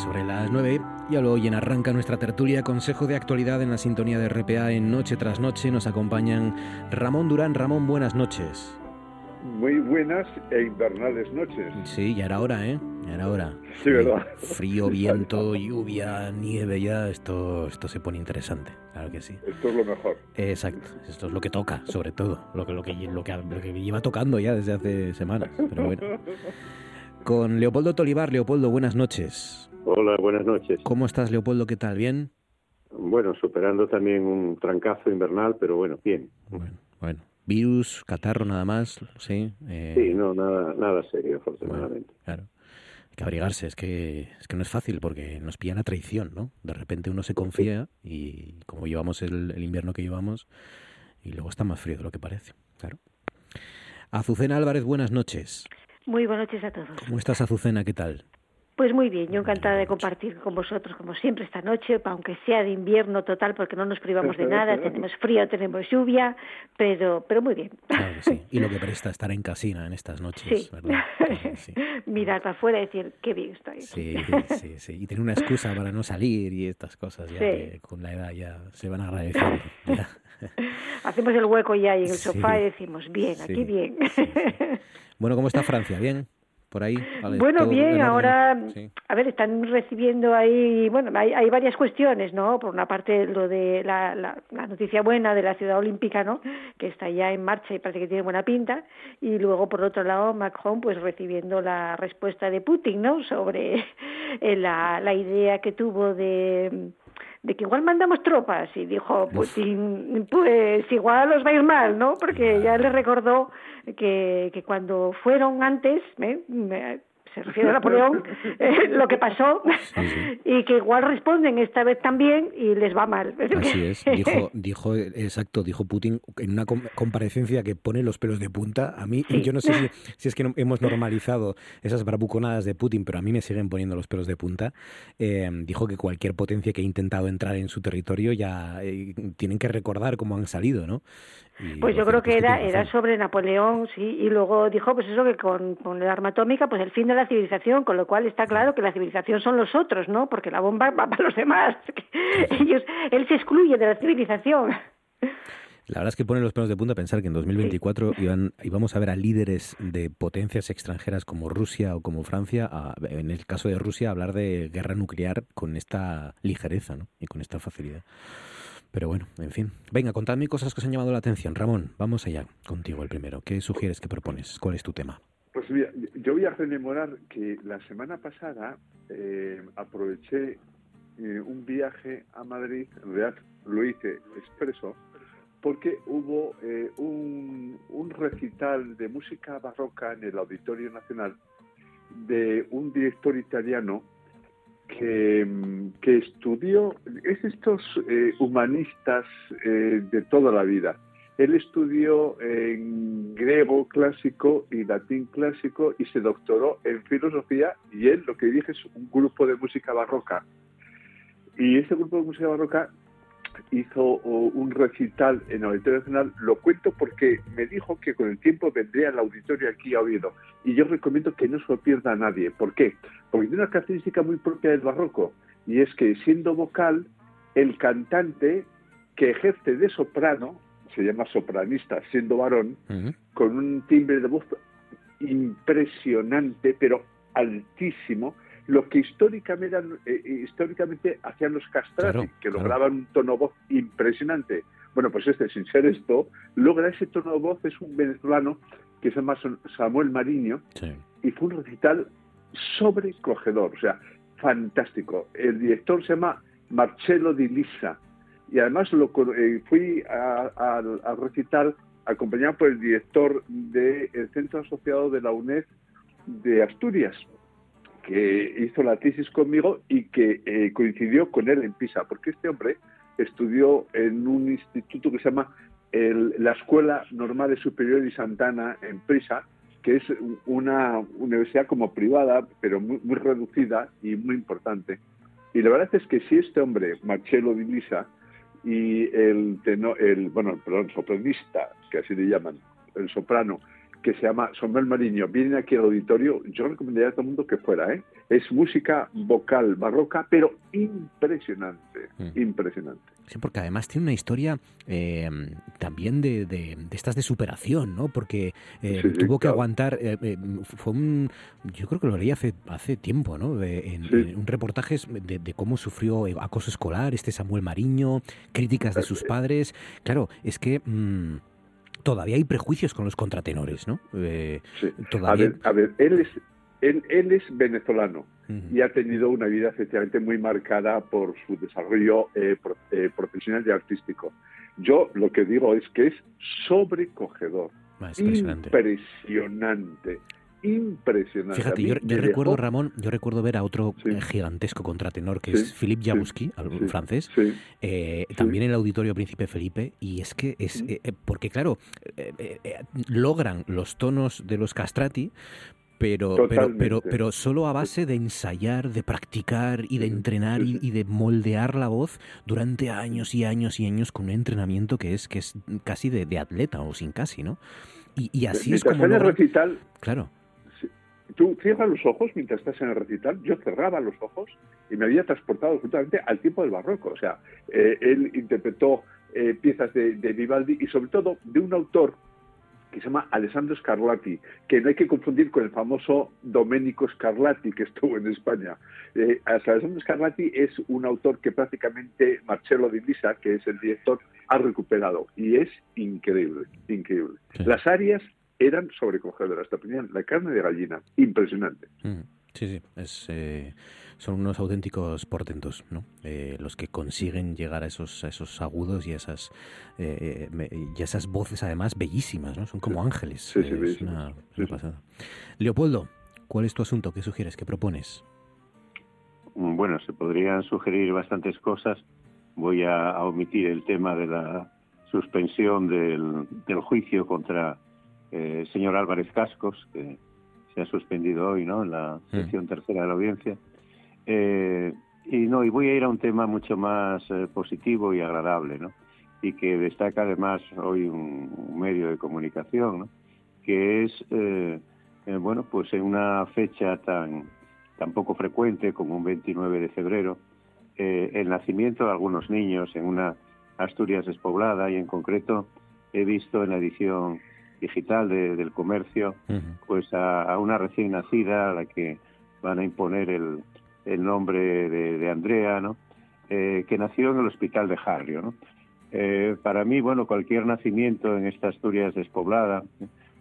Sobre las 9 y a lo hoy en arranca nuestra tertulia Consejo de Actualidad en la sintonía de RPA en Noche tras Noche. Nos acompañan Ramón Durán. Ramón, buenas noches. Muy buenas e invernales noches. Sí, ya era hora, ¿eh? Ya era hora. Sí, ¿verdad? Frío, viento, lluvia, nieve, ya esto, esto se pone interesante, claro que sí. Esto es lo mejor. Exacto, esto es lo que toca, sobre todo, lo que, lo que, lo que, lo que lleva tocando ya desde hace semanas, pero bueno. Con Leopoldo Tolivar. Leopoldo, buenas noches. Hola, buenas noches. ¿Cómo estás, Leopoldo? ¿Qué tal? ¿Bien? Bueno, superando también un trancazo invernal, pero bueno, bien. Bueno, bueno. Virus, catarro nada más, sí. Eh, Sí, no, nada, nada serio, afortunadamente. claro. Hay que abrigarse, es que, es que no es fácil porque nos pillan a traición, ¿no? De repente uno se confía y como llevamos el, el invierno que llevamos y luego está más frío de lo que parece, claro. Azucena Álvarez, buenas noches. Muy buenas noches a todos. ¿Cómo estás, Azucena? ¿Qué tal? Pues muy bien, yo encantada de compartir con vosotros, como siempre, esta noche, aunque sea de invierno total, porque no nos privamos de nada, tenemos frío, tenemos lluvia, pero, pero muy bien. Claro que sí. Y lo que presta estar en casina en estas noches, Sí. ¿verdad? Sí, Mirar para afuera y decir, qué bien estoy. sí, sí, sí. Y tener una excusa para no salir y estas cosas ya que con la edad ya se van agradeciendo. ya. Hacemos el hueco ya ahí en el sofá y decimos, bien, aquí bien. Bueno, ¿cómo está Francia? ¿Bien? ¿Por ahí? Vale, Bueno, ¿todo en bien, ahora, Sí. a ver, están recibiendo ahí, bueno, hay, hay varias cuestiones, ¿no? Por una parte, lo de la, la, la noticia buena de la ciudad olímpica, ¿no? Que está ya en marcha y parece que tiene buena pinta. Y luego, por otro lado, Macron, pues recibiendo la respuesta de Putin, ¿no? Sobre eh, la, la idea que tuvo de de que igual mandamos tropas y dijo Putin pues igual os va a ir mal no porque ya le recordó que, que cuando fueron antes ¿eh? Se refiere a Napoleón eh, lo que pasó y que igual responden esta vez también y les va mal Así es, dijo, dijo, exacto, dijo Putin en una com- comparecencia que pone los pelos de punta. A mí, yo no sé si, si es que no- hemos normalizado esas bravuconadas de Putin, pero a mí me siguen poniendo los pelos de punta. Eh, dijo que cualquier potencia que ha intentado entrar en su territorio ya eh, tienen que recordar cómo han salido, ¿no? Pues yo creo que era, era sobre Napoleón, sí, y luego dijo pues eso que con, con el arma atómica, pues el fin de la civilización, con lo cual está claro que la civilización son los otros, ¿no? Porque la bomba va para los demás. Ellos, él se excluye de la civilización. La verdad es que pone los pelos de punta pensar que en 2024 iban, íbamos a ver a líderes de potencias extranjeras como Rusia o como Francia, a- en el caso de Rusia, hablar de guerra nuclear con esta ligereza ¿no? y con esta facilidad. Pero bueno, en fin. Venga, contadme cosas que os han llamado la atención. Ramón, vamos allá contigo el primero. ¿Qué sugieres, qué propones? ¿Cuál es tu tema? Pues mira, yo voy a rememorar que la semana pasada eh, aproveché eh, un viaje a Madrid, en realidad lo hice expreso, porque hubo eh, un, un recital de música barroca en el Auditorio Nacional de un director italiano que, que estudió, es estos eh, humanistas eh, de toda la vida. Él estudió en griego clásico y latín clásico y se doctoró en filosofía y él lo que dirige es un grupo de música barroca. Y ese grupo de música barroca hizo un recital en el Auditorio Nacional. Lo cuento porque me dijo que con el tiempo vendría al auditorio aquí a Oviedo. Y yo recomiendo que no se lo pierda a nadie. ¿Por qué? Porque tiene una característica muy propia del barroco. Y es que siendo vocal, el cantante que ejerce de soprano, se llama sopranista siendo varón, con un timbre de voz impresionante, pero altísimo, lo que históricamente, eran- eh, eh, históricamente hacían los castrati, Claro, que claro. lograban un tono voz impresionante. Bueno, pues este, sin ser esto, logra ese tono de voz, es un venezolano que se llama Samuel Mariño, y fue un recital sobrecogedor, o sea, fantástico. El director se llama Marcello Di Lisa, y además lo, eh, fui a- al recital acompañado por el director del Centro Asociado de la UNED de Asturias, que hizo la tesis conmigo y que eh, coincidió con él en Pisa, porque este hombre estudió en un instituto que se llama el- la Escuela Normal Superior de Santana en Pisa, que es una universidad como privada, pero muy, muy reducida y muy importante. Y la verdad es que si este hombre, Marcello Di Lisa, y el, teno- el bueno, perdón, sopranista, que así le llaman, el soprano, que se llama Samuel Mariño, vienen aquí al auditorio, yo recomendaría a todo el mundo que fuera, ¿eh? Es música vocal barroca, pero impresionante, impresionante. Sí, porque además tiene una historia eh, también de, de- de estas de superación, ¿no? Porque eh, Sí, sí, tuvo que claro. aguantar, eh, fue un, yo creo que lo leí hace, hace tiempo, ¿no? De- en, en un reportaje de, de cómo sufrió acoso escolar este Samuel Mariño, críticas de sus padres. Claro, es que mm, todavía hay prejuicios con los contratenores, ¿no? Eh, A todavía... ver, a ver, él es, él, él es venezolano y ha tenido una vida efectivamente muy marcada por su desarrollo eh, pro- eh, profesional y artístico. Yo lo que digo es que es sobrecogedor. Ah, impresionante. Impresionante. Impresionante. Fíjate, yo, recuerdo, Ramón, yo recuerdo ver a otro eh, gigantesco contratenor que es Philippe Jabuski, francés, eh, también en el Auditorio Príncipe Felipe, y es que es, eh, porque claro, logran los tonos de los castrati, pero, pero, pero, pero solo a base de ensayar, de practicar y de entrenar y, de moldear la voz durante años y años y años con un entrenamiento que es, que es casi de, atleta o sin casi, ¿no? Y, así es como... el recital, claro. Tú cierras los ojos mientras estás en el recital. Yo cerraba los ojos y me había transportado justamente al tiempo del barroco. O sea, eh, él interpretó eh, piezas de Vivaldi y sobre todo de un autor que se llama Alessandro Scarlatti, que no hay que confundir con el famoso Domenico Scarlatti que estuvo en España. Eh, Alessandro Scarlatti es un autor que prácticamente Marcello Di Lisa, que es el director, ha recuperado y es increíble, increíble. Las áreas eran sobrecogedoras, la carne de gallina, impresionante. Mm, sí, sí, es... Eh, son unos auténticos portentos, ¿no? Eh, los que consiguen llegar a esos, a esos agudos y a esas, eh, y esas voces además bellísimas, ¿no? Son como ángeles. Sí, sí, es una, pasada. Leopoldo, ¿cuál es tu asunto? ¿Qué sugieres? ¿Qué propones? Mm, bueno, se podrían sugerir bastantes cosas. Voy a, omitir el tema de la suspensión del, del juicio contra eh, señor Álvarez Cascos, que se ha suspendido hoy, ¿no? En la sesión tercera de la audiencia. Eh, y no, y voy a ir a un tema mucho más eh, positivo y agradable, ¿no? Y que destaca además hoy un, medio de comunicación, ¿no? Que es, eh, bueno, pues en una fecha tan, tan poco frecuente como un 29 de febrero, el nacimiento de algunos niños en una Asturias despoblada y en concreto he visto en la edición digital del comercio, pues a, a, una recién nacida a la que van a imponer el, el nombre de, Andrea, ¿no? Eh, que nació en el hospital de Harrio. ¿no? Eh, para mí, bueno, cualquier nacimiento en esta Asturias despoblada,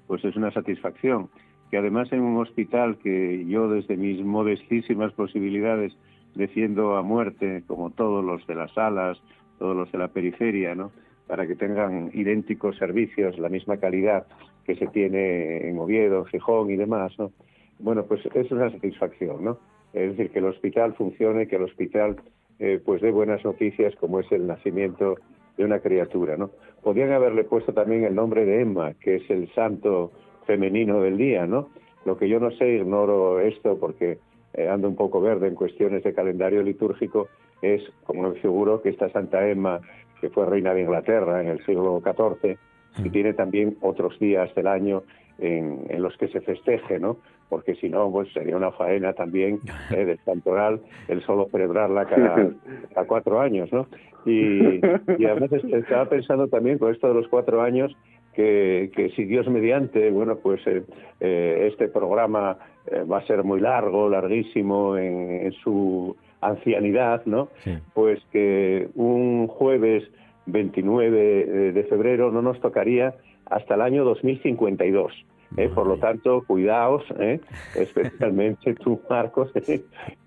pues es una satisfacción. Que además en un hospital que yo desde mis modestísimas posibilidades defiendo a muerte, como todos los de las salas, todos los de la periferia, ¿no? Para que tengan idénticos servicios, la misma calidad que se tiene en Oviedo, Gijón y demás, ¿no? Bueno, pues es una satisfacción, ¿no? es decir, que el hospital funcione, que el hospital eh, pues dé buenas noticias como es el nacimiento de una criatura, ¿no? Podrían haberle puesto también el nombre de Emma, que es el santo femenino del día, ¿no? Lo que yo no sé, ignoro esto porque eh, ando un poco verde en cuestiones de calendario litúrgico, es, como me figuro, que esta Santa Emma, que fue reina de Inglaterra en el siglo XIV, y tiene también otros días del año en, en los que se festeje, ¿no? porque si no, pues sería una faena también eh, de santoral el solo celebrarla cada, cada cuatro años, ¿no? Y, además estaba pensando también con esto de los cuatro años que, que si Dios mediante, bueno, pues eh, eh, este programa eh, va a ser muy largo, larguísimo en, su ancianidad, ¿no? Pues que un jueves 29 de febrero no nos tocaría hasta el año 2052. ¿eh? por lo tanto, cuidaos, ¿eh? especialmente tú, Marcos,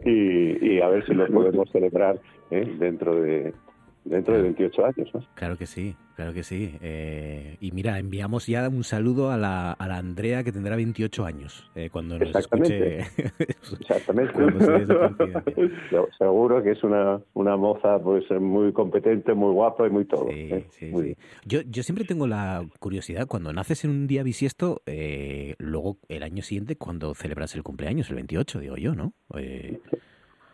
y, y, a ver si lo podemos celebrar ¿eh? dentro de dentro de 28 años. ¿no? Claro que sí, claro que sí. Eh, y mira, enviamos ya un saludo a la, a la Andrea que tendrá 28 años eh, cuando nos escuche. Exactamente. Seguro que es una, una moza pues muy competente, muy guapa y muy todo. Sí, ¿eh? sí, Yo, yo siempre tengo la curiosidad, cuando naces en un día bisiesto, luego el año siguiente, cuando celebras el cumpleaños, el 28, digo yo, ¿no?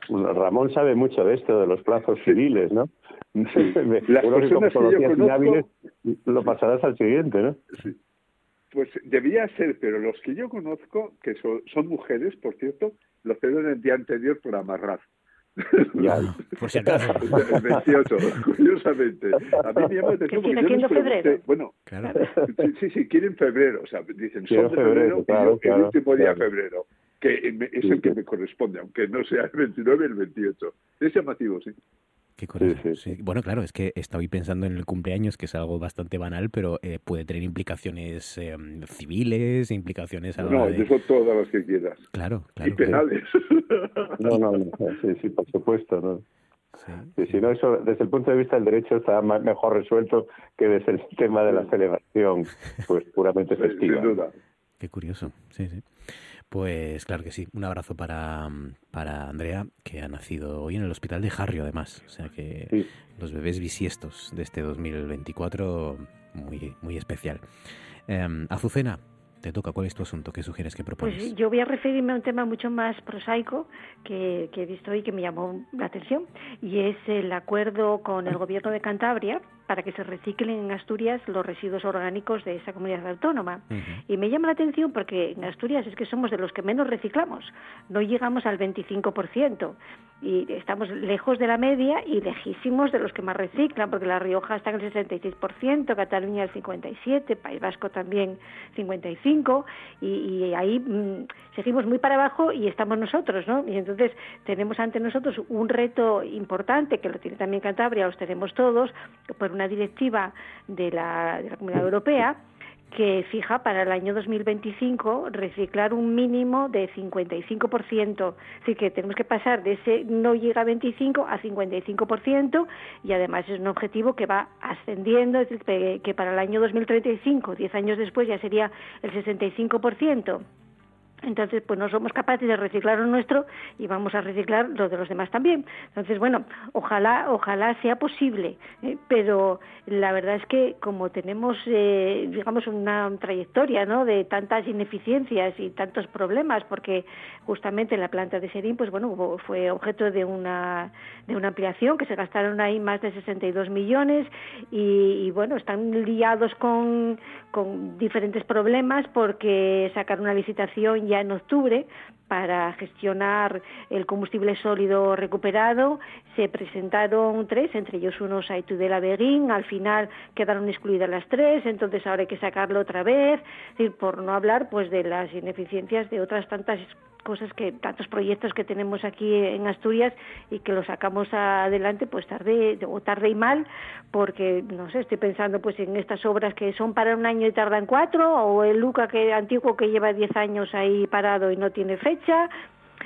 Ramón sabe mucho de esto, de los plazos civiles, ¿no? Las personas que, yo conozco... lo pasarás al siguiente, ¿no? Pues debía ser, pero los que yo conozco, que son, mujeres, por cierto, lo celebran el día anterior por amarrar. Ya, por si acaso. El 28, curiosamente. A mí me llama la atención porque yo febrero. bueno, sí, sí, quieren febrero, o sea, dicen son de febrero, claro, el último día de febrero, que es el que me corresponde, aunque no sea el 29 el 28. Es llamativo, sí. Qué curioso. Sí, Bueno, claro, es que estaba pensando en el cumpleaños, que es algo bastante banal, pero eh, puede tener implicaciones eh, civiles, implicaciones... A no, de... eso todas las que quieras. Claro, claro. Y penales. No, no, no, sí, sí, por supuesto, ¿no? Sí, sí, no, eso desde el punto de vista del derecho está mejor resuelto que desde el tema de la celebración, pues puramente festiva. Sin duda. Qué curioso, sí, sí. Pues claro que sí. Un abrazo para, para Andrea, que ha nacido hoy en el hospital de Jarrio, además. O sea que los bebés bisiestos de este 2024, muy, muy especial. Em, Azucena, te toca. ¿Cuál es tu asunto? ¿Qué sugieres que propones? Pues yo voy a referirme a un tema mucho más prosaico que, que he visto hoy que me llamó la atención y es el acuerdo con el gobierno de Cantabria para que se reciclen en Asturias los residuos orgánicos de esa comunidad autónoma. Y me llama la atención porque en Asturias es que somos de los que menos reciclamos, no llegamos al 25% y estamos lejos de la media y lejísimos de los que más reciclan, porque La Rioja está en el 66%, Cataluña el 57%, País Vasco también 55% y, y ahí mm, seguimos muy para abajo y estamos nosotros, ¿no? Y entonces tenemos ante nosotros un reto importante que lo tiene también Cantabria, los tenemos todos, por una directiva de la, de la Comunidad Europea que fija para el año 2025 reciclar un mínimo de 55%. Así que tenemos que pasar de ese no llega a 25 a 55% y además es un objetivo que va ascendiendo, es decir, que para el año 2035, 10 años después, ya sería el 65%. Entonces, pues no somos capaces de reciclar lo nuestro y vamos a reciclar lo de los demás también. Entonces, bueno, ojalá, ojalá sea posible, ¿eh? pero la verdad es que como tenemos, eh, digamos, una trayectoria, ¿no? De tantas ineficiencias y tantos problemas, porque justamente en la planta de Serín, pues bueno, fue objeto de una de una ampliación que se gastaron ahí más de 62 millones y, y bueno, están liados con con diferentes problemas porque sacaron una licitación ya en octubre para gestionar el combustible sólido recuperado. Se presentaron tres, entre ellos uno y Tudela Beguín. Al final quedaron excluidas las tres, entonces ahora hay que sacarlo otra vez. por no hablar pues de las ineficiencias de otras tantas cosas que tantos proyectos que tenemos aquí en Asturias y que los sacamos adelante pues tarde o tarde y mal porque no sé estoy pensando pues en estas obras que son para un año y tardan cuatro o el Luca que antiguo que lleva diez años ahí parado y no tiene fecha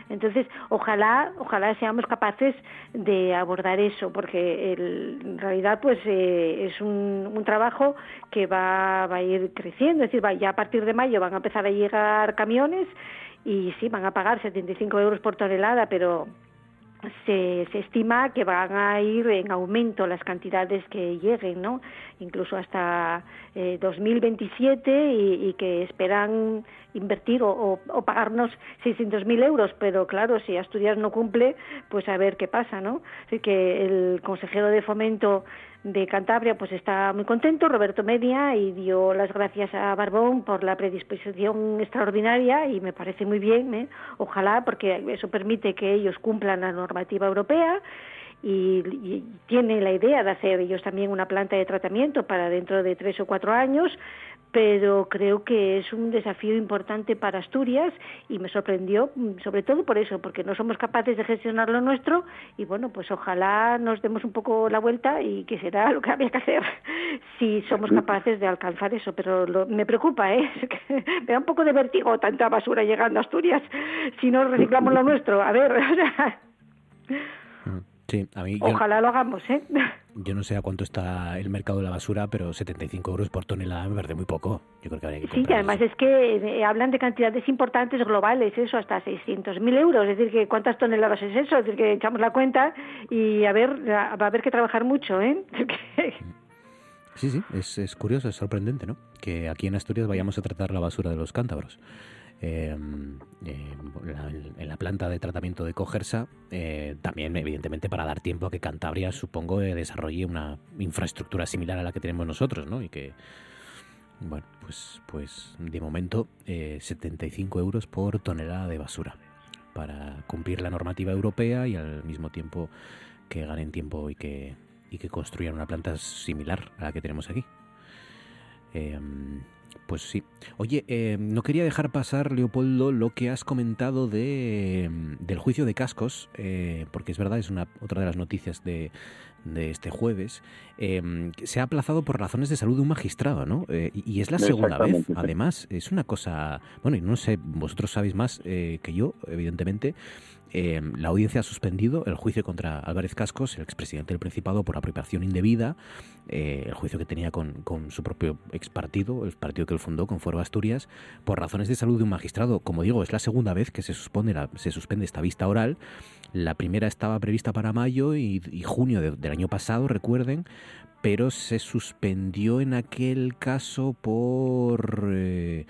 entonces, ojalá, ojalá seamos capaces de abordar eso, porque en realidad, pues, eh, es un, un, trabajo que va, va, a ir creciendo. Es decir, va, ya a partir de mayo van a empezar a llegar camiones y sí, van a pagar 75 euros por tonelada, pero se, se, estima que van a ir en aumento las cantidades que lleguen, ¿no? Incluso hasta eh, 2027 y, y, que esperan invertir o, o, o pagarnos 600.000 euros, pero claro, si Asturias no cumple, pues a ver qué pasa, ¿no? Así que el consejero de fomento de Cantabria pues está muy contento, Roberto Media, y dio las gracias a Barbón por la predisposición extraordinaria y me parece muy bien, ¿eh? ojalá, porque eso permite que ellos cumplan la normativa europea y, y tiene la idea de hacer ellos también una planta de tratamiento para dentro de tres o cuatro años pero creo que es un desafío importante para Asturias y me sorprendió mm, sobre todo por eso, porque no somos capaces de gestionar lo nuestro y bueno, pues ojalá nos demos un poco la vuelta y que será lo que había que hacer si somos capaces de alcanzar eso, pero lo, me preocupa, ¿eh? me da un poco de vértigo tanta basura llegando a Asturias si no reciclamos lo nuestro. A ver, o sea... Sí, a mí Ojalá lo hagamos, ¿eh? Yo no sé a cuánto está el mercado de la basura, pero 75 euros por tonelada me parece muy poco. Yo creo que habría que Sí, y además es que eh, hablan de cantidades importantes globales, eso, hasta 600.000 euros. Es decir, que ¿cuántas toneladas es eso? Es decir, que echamos la cuenta y a ver, va a haber que trabajar mucho, ¿eh? Sí, sí, es, es curioso, es sorprendente, ¿no? Que aquí en Asturias vayamos a tratar la basura de los cántabros. Eh, eh, la, en la planta de tratamiento de Cogersa, eh, también evidentemente para dar tiempo a que Cantabria, supongo, desarrolle una infraestructura similar a la que tenemos nosotros, ¿no? Y que, bueno, pues, pues de momento 75 euros por tonelada de basura para cumplir la normativa europea y al mismo tiempo que ganen tiempo y que, y que construyan una planta similar a la que tenemos aquí. Eh, pues sí. Oye, eh, no quería dejar pasar, Leopoldo, lo que has comentado de, del juicio de cascos, eh, porque es verdad, es una otra de las noticias de, de este jueves. Eh, se ha aplazado por razones de salud de un magistrado, ¿no? Eh, y, es la segunda vez, además. Es una cosa. Bueno, y no sé, vosotros sabéis más que yo, evidentemente. Em, la audiencia ha suspendido el juicio contra Álvarez Cascos, el expresidente del Principado, por apropiación indebida, eh, el juicio que tenía con, su propio ex partido, el partido que él fundó, con Foro Asturias, por razones de salud de un magistrado. Como digo, es la segunda vez que se suspende, se suspende esta vista oral. La primera estaba prevista para mayo y, junio del año pasado, recuerden, pero se suspendió en aquel caso por... Eh,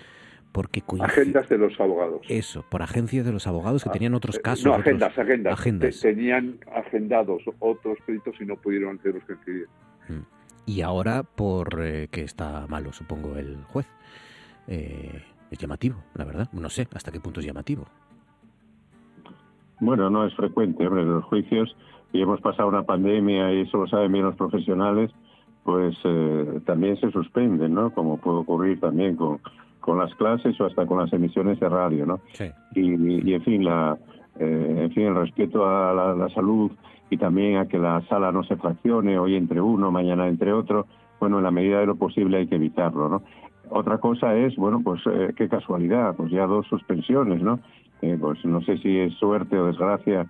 porque agendas de los abogados. Eso, por agencias de los abogados que ah, tenían otros eh, casos. No, agendas, agendas. Tenían agendados otros pedidos y no pudieron hacer los que querían. Mm. Y ahora por eh, que está malo, supongo, el juez. Eh, es llamativo, la verdad. No sé hasta qué punto es llamativo. Bueno, no es frecuente, hombre, los juicios, y hemos pasado una pandemia y eso lo saben bien los profesionales, pues también se suspenden, ¿no? Como puede ocurrir también con con las clases o hasta con las emisiones de radio, ¿no? Y, en fin, la, eh, en fin, el respeto a la, salud y también a que la sala no se fraccione hoy entre uno, mañana entre otro, bueno, en la medida de lo posible hay que evitarlo, ¿no? Otra cosa es, bueno, pues eh, qué casualidad, pues ya dos suspensiones, ¿no? Eh, pues no sé si es suerte o desgracia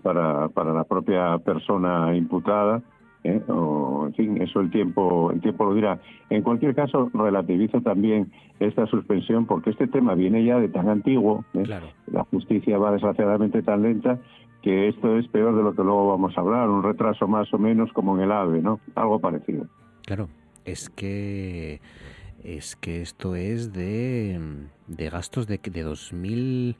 para, para la propia persona imputada, ¿eh? o en fin eso el tiempo el tiempo lo dirá en cualquier caso relativizo también esta suspensión porque este tema viene ya de tan antiguo ¿eh? la justicia va desgraciadamente tan lenta que esto es peor de lo que luego vamos a hablar un retraso más o menos como en el AVE no algo parecido claro es que es que esto es de, de gastos de, de 2000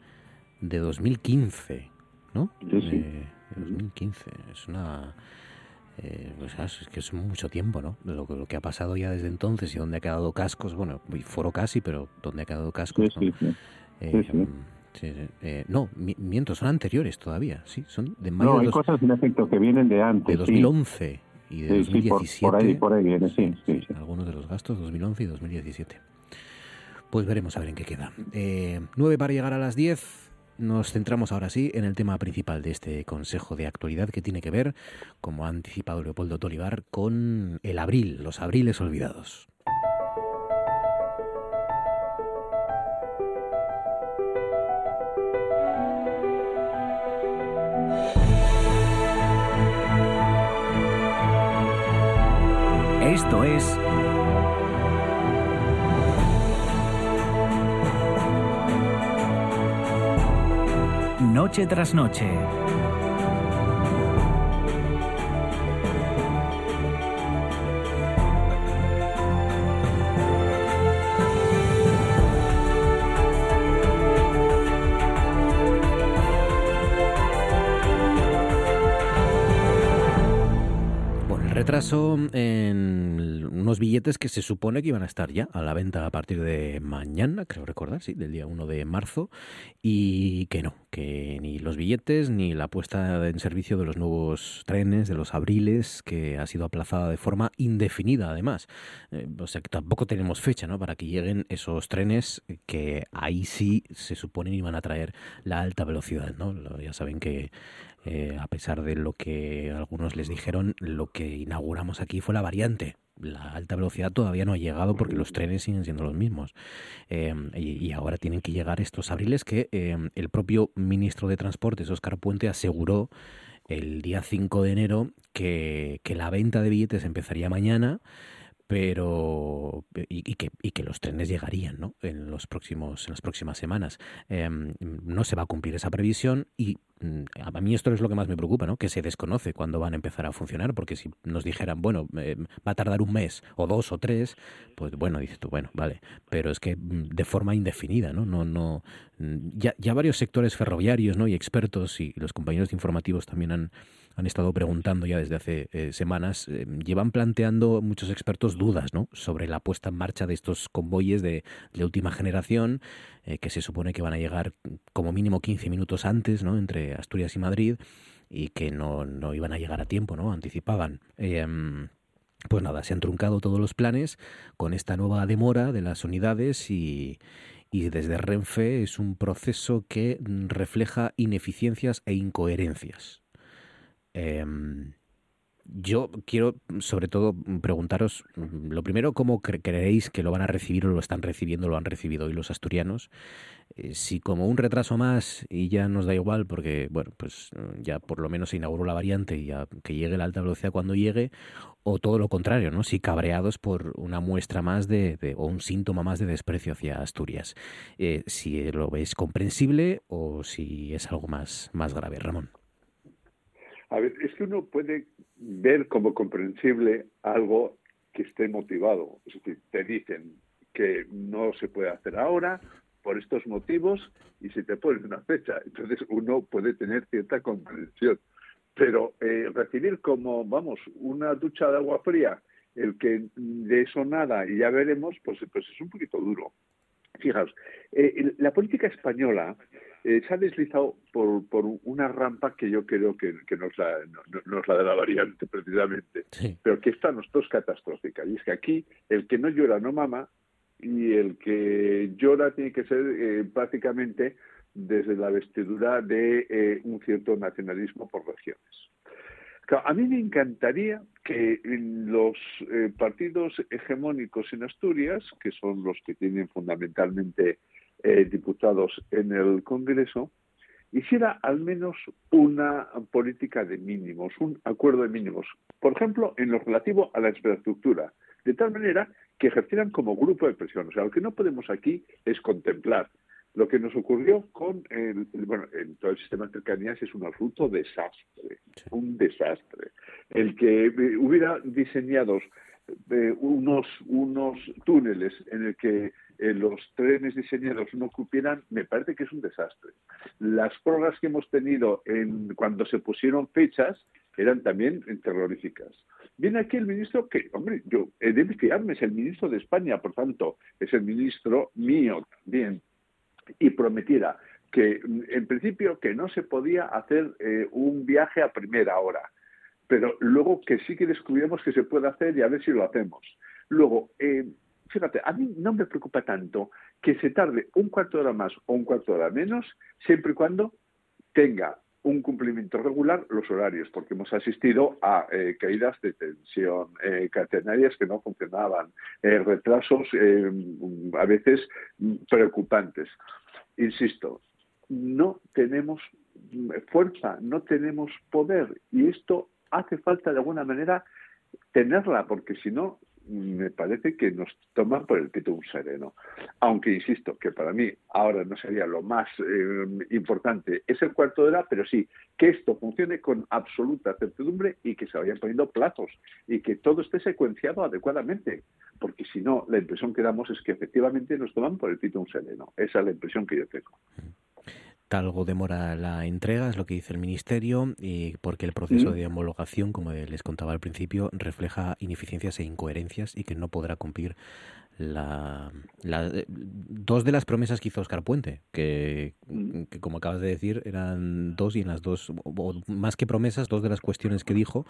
de 2015 ¿no? Sí, sí. De 2015 es una eh, pues, es que es mucho tiempo, ¿no? Lo, lo, que ha pasado ya desde entonces y dónde ha quedado cascos, bueno, foro casi, pero dónde ha quedado cascos, sí, ¿no? Sí, sí. Eh, eh, no, miento, son anteriores todavía, sí, son de mayo No, hay cosas en efecto que vienen de antes. De 2011 y de 2017. Por, ahí, por ahí viene, sí, sí, Algunos de los gastos, 2011 y 2017. Pues veremos a ver en qué queda. Eh, 9 para llegar a las 10. Nos centramos ahora sí en el tema principal de este Consejo de Actualidad que tiene que ver, como ha anticipado Leopoldo Tolivar, con el abril, los abriles olvidados. Esto es noche tras noche. retraso en unos billetes que se supone que iban a estar ya a la venta a partir de mañana, creo recordar, sí, del día 1 de marzo, y que no, que ni los billetes ni la puesta en servicio de los nuevos trenes, de los abriles, que ha sido aplazada de forma indefinida además. Eh, o sea que tampoco tenemos fecha ¿no? para que lleguen esos trenes que ahí sí se supone iban a traer la alta velocidad. ¿no? Ya saben que eh, a pesar de lo que algunos les dijeron, lo que inauguramos aquí fue la variante. La alta velocidad todavía no ha llegado porque los trenes siguen siendo los mismos. Em, y, ahora tienen que llegar estos abriles que em, el propio ministro de Transportes, Óscar Puente, aseguró el día 5 de enero que, que la venta de billetes empezaría mañana pero y, que, y, que, los trenes llegarían ¿no? en los próximos en las próximas semanas em, no se va a cumplir esa previsión y mm, a mí esto es lo que más me preocupa ¿no? que se desconoce cuándo van a empezar a funcionar porque si nos dijeran bueno eh, va a tardar un mes o dos o tres pues bueno dices tú bueno vale pero es que mm, de forma indefinida no no no mm, ya, ya varios sectores ferroviarios no y expertos y los compañeros informativos también han han estado preguntando ya desde hace eh, semanas, eh, llevan planteando muchos expertos dudas ¿no? sobre la puesta en marcha de estos convoyes de, última generación, eh, que se supone que van a llegar como mínimo 15 minutos antes, ¿no? entre Asturias y Madrid, y que no, no iban a llegar a tiempo, ¿no? anticipaban. Em, pues nada, se han truncado todos los planes con esta nueva demora de las unidades y, y desde Renfe es un proceso que refleja ineficiencias e incoherencias. Em, Yo quiero, sobre todo, preguntaros, lo primero, ¿cómo creéis que lo van a recibir o lo están recibiendo, lo han recibido hoy los asturianos? Eh, si como un retraso más y ya nos da igual porque, bueno, pues ya por lo menos se inauguró la variante y ya que llegue la alta velocidad cuando llegue, o todo lo contrario, ¿no? Si cabreados por una muestra más de, o un síntoma más de desprecio hacia Asturias. Eh, si lo veis comprensible o si es algo más, más grave, Ramón. A ver, es que uno puede ver como comprensible algo que esté motivado. Es decir, te dicen que no se puede hacer ahora por estos motivos y se te pone una fecha. Entonces uno puede tener cierta comprensión. Pero eh, recibir como, vamos, una ducha de agua fría, el que de eso nada y ya veremos, pues, pues es un poquito duro. Fijaos, eh, la política española eh, se ha deslizado por, por, una rampa que yo creo que, que no, es la, no, es la de la variante precisamente, pero que esta nosotros es catastrófica. Y es que aquí el que no llora no mama y el que llora tiene que ser eh, prácticamente desde la vestidura de eh, un cierto nacionalismo por regiones. a mí me encantaría que los partidos hegemónicos en Asturias, que son los que tienen fundamentalmente eh, diputados en el Congreso, hiciera al menos una política de mínimos, un acuerdo de mínimos, por ejemplo, en lo relativo a la infraestructura, de tal manera que ejercieran como grupo de presión. O sea, lo que no podemos aquí es contemplar. Lo que nos ocurrió con el, bueno, en todo el sistema de cercanías es un absoluto desastre, un desastre. El que hubiera diseñado eh, unos, unos túneles en el que eh, los trenes diseñados no cupieran, me parece que es un desastre. Las pruebas que hemos tenido en, cuando se pusieron fechas eran también terroríficas. Viene aquí el ministro que, hombre, yo he de fiarme, es el ministro de España, por tanto, es el ministro mío también, y prometiera que, en principio, que no se podía hacer eh, un viaje a primera hora pero luego que sí que descubrimos que se puede hacer y a ver si lo hacemos. Luego, eh, fíjate, a mí no me preocupa tanto que se tarde un cuarto de hora más o un cuarto de hora menos, siempre y cuando tenga un cumplimiento regular los horarios, porque hemos asistido a eh, caídas de tensión eh, catenarias que no funcionaban, retrasos a veces preocupantes. Insisto, no tenemos fuerza, no tenemos poder y esto hace falta de alguna manera tenerla, porque si no, me parece que nos toman por el pito un sereno. Aunque insisto que para mí ahora no sería lo más eh, importante, es el cuarto de hora, pero sí que esto funcione con absoluta certidumbre y que se vayan poniendo plazos y que todo esté secuenciado adecuadamente. Porque si no, la impresión que damos es que efectivamente nos toman por el pito un sereno. Esa es la impresión que yo tengo algo demora la entrega, es lo que dice el Ministerio, y porque el proceso de homologación, como les contaba al principio, refleja ineficiencias e incoherencias y que no podrá cumplir la, eh, dos de las promesas que hizo Oscar Puente, que, como acabas de decir eran dos y en las dos, más que promesas, dos de las cuestiones que dijo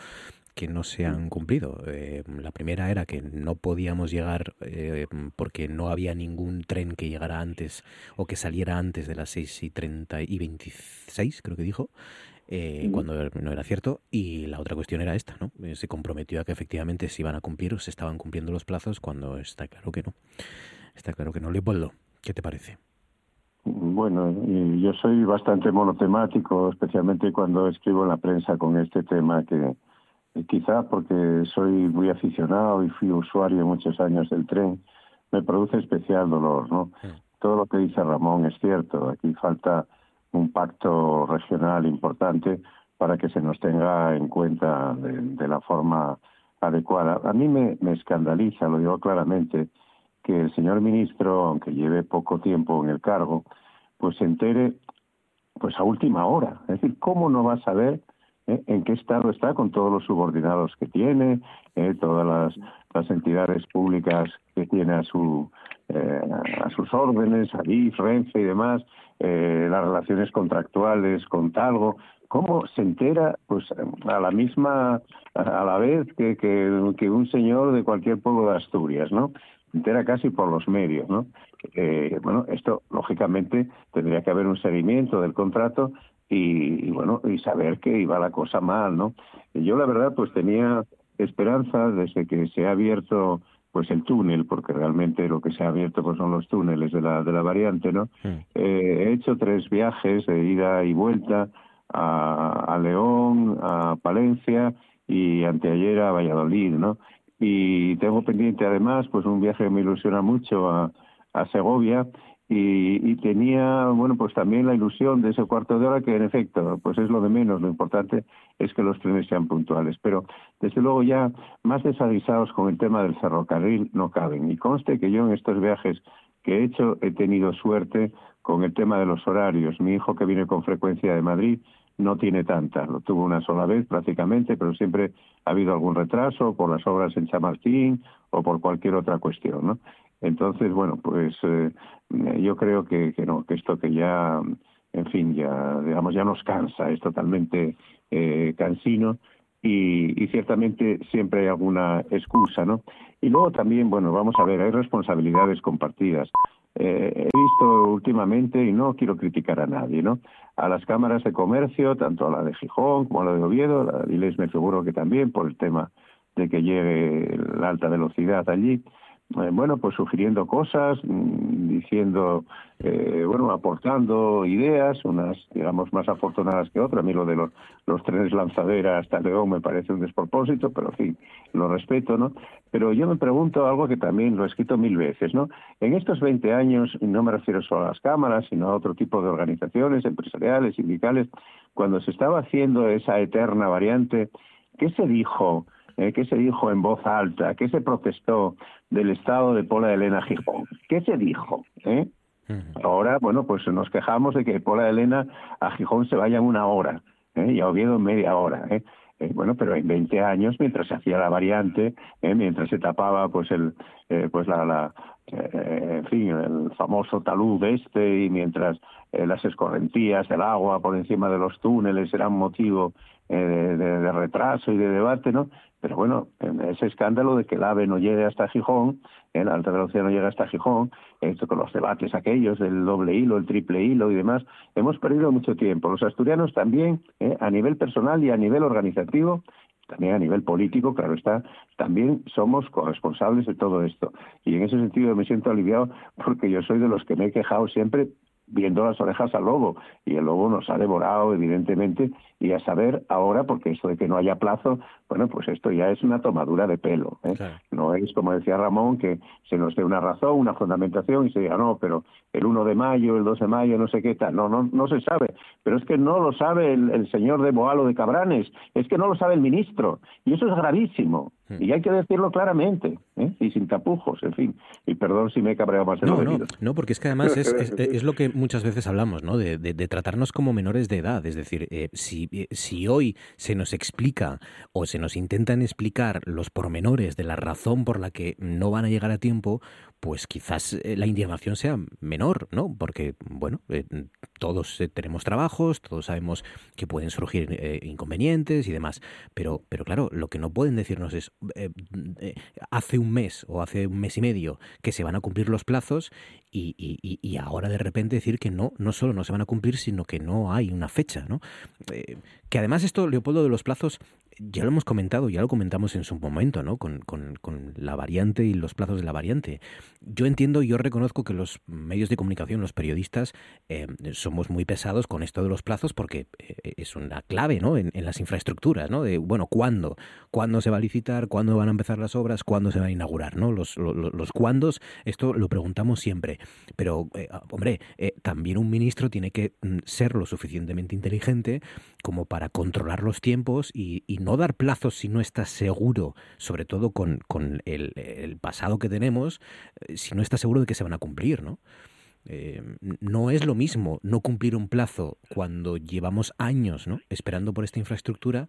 que no se han cumplido. Eh, la primera era que no podíamos llegar eh, porque no había ningún tren que llegara antes o que saliera antes de las 6 y 30 y 26, creo que dijo. Eh, cuando no era cierto. Y la otra cuestión era esta, ¿no? Eh, se comprometió a que efectivamente se iban a cumplir o se estaban cumpliendo los plazos cuando está claro que no. Está claro que no. Leopoldo, ¿qué te parece? Bueno, yo soy bastante monotemático, especialmente cuando escribo en la prensa con este tema que quizá porque soy muy aficionado y fui usuario muchos años del tren, me produce especial dolor, ¿no? Todo lo que dice Ramón es cierto, aquí falta un pacto regional importante para que se nos tenga en cuenta de, la forma adecuada. A mí me, escandaliza, lo digo claramente, que el señor ministro, aunque lleve poco tiempo en el cargo, pues se entere pues a última hora. Es decir, ¿cómo no va a saber eh, en qué estado está con todos los subordinados que tiene, eh, todas las, las, entidades públicas que tiene a su eh, a sus órdenes, Adif, Renfe y demás, eh, las relaciones contractuales con Talgo, cómo se entera pues a la misma a la vez que, que, un señor de cualquier pueblo de Asturias no se entera casi por los medios no eh, bueno esto lógicamente tendría que haber un seguimiento del contrato y, bueno y saber que iba la cosa mal no Yo la verdad pues tenía esperanza desde que se ha abierto pues el túnel, porque realmente lo que se ha abierto pues son los túneles de la, de la variante, ¿no? Eh, he hecho tres viajes de ida y vuelta a, a León, a Palencia y anteayer a Valladolid, ¿no? Y tengo pendiente además pues un viaje que me ilusiona mucho a, a Segovia y, tenía, bueno, pues también la ilusión de ese cuarto de hora que en efecto, pues es lo de menos, lo importante es que los trenes sean puntuales. Pero desde luego ya más desavisados con el tema del ferrocarril no caben. Y conste que yo en estos viajes que he hecho he tenido suerte con el tema de los horarios. Mi hijo que viene con frecuencia de Madrid no tiene tanta, lo tuvo una sola vez prácticamente, pero siempre ha habido algún retraso por las obras en Chamartín o por cualquier otra cuestión, ¿no? Entonces, bueno, pues eh, yo creo que, no, que esto que ya, en fin, ya, digamos, ya nos cansa, es totalmente eh, cansino y, y, ciertamente siempre hay alguna excusa, ¿no? Y luego también, bueno, vamos a ver, hay responsabilidades compartidas. Eh, he visto últimamente, y no quiero criticar a nadie, ¿no? A las cámaras de comercio, tanto a la de Gijón como a la de Oviedo, la de me seguro que también, por el tema de que llegue la alta velocidad allí, bueno, pues sugiriendo cosas, mm, diciendo, eh, bueno, aportando ideas, unas, digamos, más afortunadas que otras. A mí lo de los, los trenes lanzadera hasta León me parece un despropósito, pero en fin, lo respeto, ¿no? Pero yo me pregunto algo que también lo he escrito mil veces, ¿no? En estos 20 años, no me refiero solo a las cámaras, sino a otro tipo de organizaciones empresariales, sindicales, cuando se estaba haciendo esa eterna variante, ¿qué se dijo? Eh, ¿Qué se dijo en voz alta? ¿Qué se protestó del estado de Pola de Elena Gijón? ¿Qué se dijo? Eh? Ahora, bueno, pues nos quejamos de que Pola de Elena a Gijón se vaya en una hora ¿eh? y a Oviedo en media hora. ¿eh? Eh, bueno, pero en 20 años, mientras se hacía la variante, ¿eh? mientras se tapaba pues el, eh, pues la, la en fin, el famoso talud este y mientras las escorrentías del agua por encima de los túneles eran motivo de, de, retraso y de debate, ¿no? Pero bueno, ese escándalo de que el AVE no llegue hasta Gijón, el alta velocidad no llega hasta Gijón, esto con los debates aquellos del doble hilo, el triple hilo y demás, hemos perdido mucho tiempo. Los asturianos también, a nivel personal y a nivel organizativo, también a nivel político, claro está, también somos corresponsables de todo esto. Y en ese sentido me siento aliviado porque yo soy de los que me he quejado siempre viendo las orejas al lobo y el lobo nos ha devorado evidentemente y a saber ahora porque eso de que no haya plazo bueno pues esto ya es una tomadura de pelo ¿eh? no es como decía Ramón que se nos dé una razón una fundamentación y se diga no pero el 1 de mayo el 2 de mayo no sé qué tal no no no se sabe pero es que no lo sabe el, el señor de Boalo de Cabranes es que no lo sabe el ministro y eso es gravísimo y hay que decirlo claramente, ¿eh? y sin tapujos, en fin. Y perdón si me he cabreado más de no, lo no, no, porque es que además es, es, es, lo que muchas veces hablamos, ¿no? De, de, de tratarnos como menores de edad. Es decir, eh, si, eh, si hoy se nos explica o se nos intentan explicar los pormenores de la razón por la que no van a llegar a tiempo, pues quizás eh, la indignación sea menor, ¿no? Porque, bueno, eh, todos eh, tenemos trabajos, todos sabemos que pueden surgir inconvenientes y demás, pero, pero claro, lo que no pueden decirnos es hace un mes o hace un mes y medio que se van a cumplir los plazos y, y, y, ahora de repente decir que no, no solo no se van a cumplir, sino que no hay una fecha, ¿no? que además esto, Leopoldo, de los plazos ya lo hemos comentado, ya lo comentamos en su momento, ¿no? Con, con, con, la variante y los plazos de la variante. Yo entiendo, yo reconozco que los medios de comunicación, los periodistas, eh, somos muy pesados con esto de los plazos porque eh, es una clave, ¿no? En, las infraestructuras, ¿no? De, bueno, ¿cuándo? ¿Cuándo se va a licitar? ¿Cuándo van a empezar las obras? ¿Cuándo se va a inaugurar? ¿no? Los, los, los cuándos, esto lo preguntamos siempre. Pero, eh, hombre, eh, también un ministro tiene que mm, ser lo suficientemente inteligente como para controlar los tiempos y, y no dar plazos si no estás seguro, sobre todo con, con el, pasado que tenemos, eh, si no estás seguro de que se van a cumplir, ¿no? Eh, no es lo mismo no cumplir un plazo cuando llevamos años ¿no? esperando por esta infraestructura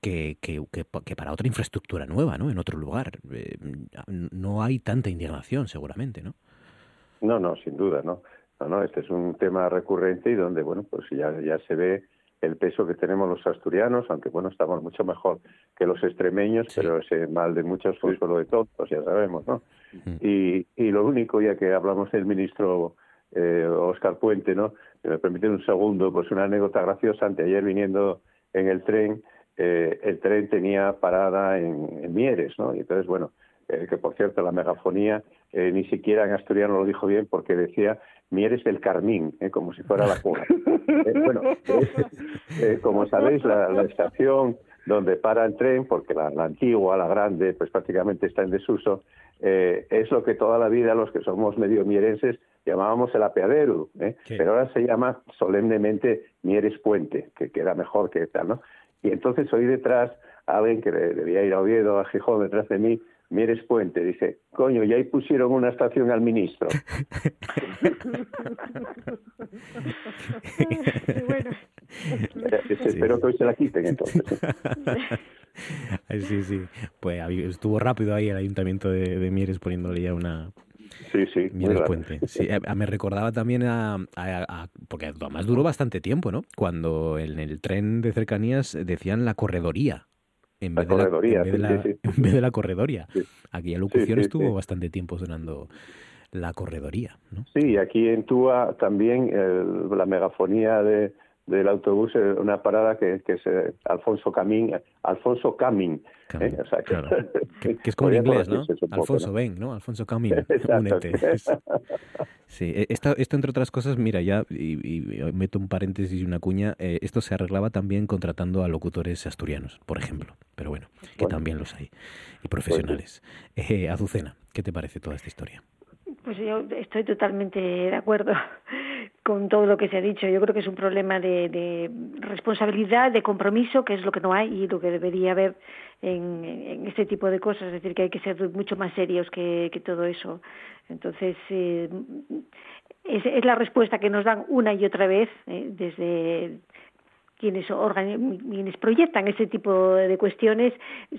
que, que, que, que, para otra infraestructura nueva, ¿no? En otro lugar. Eh, no hay tanta indignación, seguramente, ¿no? No, no, sin duda, ¿no? No, no, este es un tema recurrente y donde, bueno, pues ya, ya se ve el peso que tenemos los asturianos, aunque bueno, estamos mucho mejor que los extremeños, sí. pero ese mal de muchos fue solo de todos, ya sabemos, ¿no? Uh -huh. y, y lo único, ya que hablamos del ministro eh, Oscar Puente, ¿no? Si me permiten un segundo, pues una anécdota graciosa, anteayer viniendo en el tren, eh, el tren tenía parada en, Mieres, ¿no? Y entonces, bueno, eh, que por cierto la megafonía eh, ni siquiera en asturiano lo dijo bien porque decía Mieres del Carmín, como si fuera la cuna. bueno, como sabéis, la, estación donde para el tren, porque la, antigua, la grande, pues prácticamente está en desuso, es lo que toda la vida los que somos medio mierenses llamábamos el apeadero, pero ahora se llama solemnemente Mieres Puente, que queda mejor que tal, ¿no? Y entonces oí detrás a alguien que debía ir a Oviedo, a Gijón, detrás de mí, Mieres Puente, dice, coño, ya ahí pusieron una estación al ministro. bueno. Espero que hoy se la quiten entonces. sí, sí. Pues estuvo rápido ahí el ayuntamiento de Mieres poniéndole ya una, Sí, sí. Puente. Sí, me recordaba también a, Porque además duró bastante tiempo, ¿no? Cuando en el tren de cercanías decían la corredoría. En vez, de la, en, vez de la, corredoría. Aquella locución estuvo bastante tiempo sonando la corredoría, ¿no? Sí, aquí en Túa también la megafonía de, del autobús una parada que, que es eh, Alfonso Camín, Alfonso Camín. ¿eh? que, es como en inglés, ¿no? Alfonso, ven, ¿no? Alfonso Camín, únete. sí, e, esto, esto, entre otras cosas, mira, ya y, meto un paréntesis y una cuña, eh, esto se arreglaba también contratando a locutores asturianos, por ejemplo, pero bueno, que también los hay, y pues profesionales. Azucena, ¿qué te parece toda esta historia? Pues yo estoy totalmente de acuerdo con todo lo que se ha dicho. Yo creo que es un problema de, de responsabilidad, de compromiso, que es lo que no hay y lo que debería haber en, este tipo de cosas. Es decir, que hay que ser mucho más serios que, que todo eso. Entonces, eh, es, es, la respuesta que nos dan una y otra vez eh, desde quienes, quienes proyectan ese tipo de cuestiones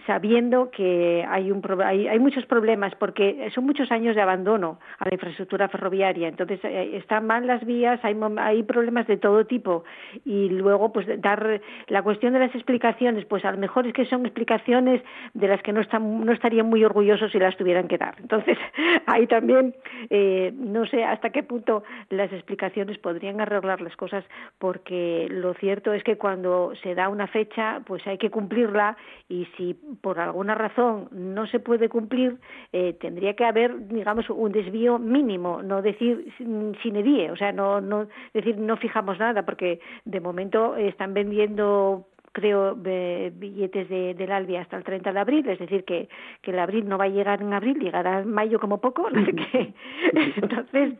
sabiendo que hay, un, hay, hay, muchos problemas porque son muchos años de abandono a la infraestructura ferroviaria. Entonces, eh, están mal las vías, hay, hay problemas de todo tipo. Y luego, pues, dar la cuestión de las explicaciones, pues a lo mejor es que son explicaciones de las que no, están, no estarían muy orgullosos si las tuvieran que dar. Entonces, ahí también, eh, no sé hasta qué punto las explicaciones podrían arreglar las cosas porque lo cierto es que cuando se da una fecha, pues hay que cumplirla y si por alguna razón no se puede cumplir, eh, tendría que haber, digamos, un desvío mínimo, no decir sin edie, o sea, no, no decir no fijamos nada, porque de momento están vendiendo creo, billetes de, del Albi hasta el 30 de abril, es decir, que, que el abril no va a llegar en abril, llegará en mayo como poco, que, entonces,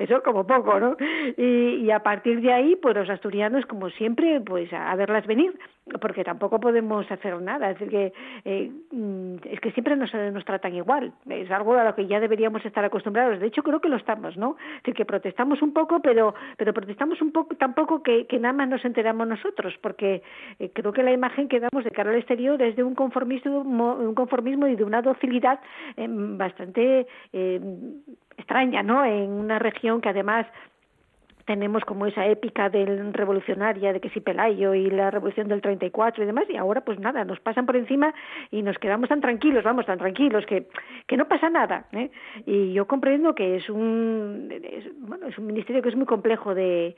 eso como poco, ¿no? Y, y, a partir de ahí, pues los asturianos, como siempre, pues a, verlas venir, porque tampoco podemos hacer nada, es decir, que eh, mm, es que siempre nos, nos tratan igual, es algo a lo que ya deberíamos estar acostumbrados, de hecho creo que lo estamos, ¿no? Es decir, que protestamos un poco, pero, pero protestamos un poco, tampoco que, que nada más nos enteramos nosotros, porque eh, creo que la imagen que damos de cara al exterior es de un conformismo, un conformismo y de una docilidad eh, bastante eh, extraña, ¿no? En una región que además tenemos como esa épica del revolucionaria de que si Pelayo y la revolución del 34 y demás y ahora pues nada nos pasan por encima y nos quedamos tan tranquilos vamos tan tranquilos que que no pasa nada ¿eh? y yo comprendo que es un bueno es un ministerio que es muy complejo de,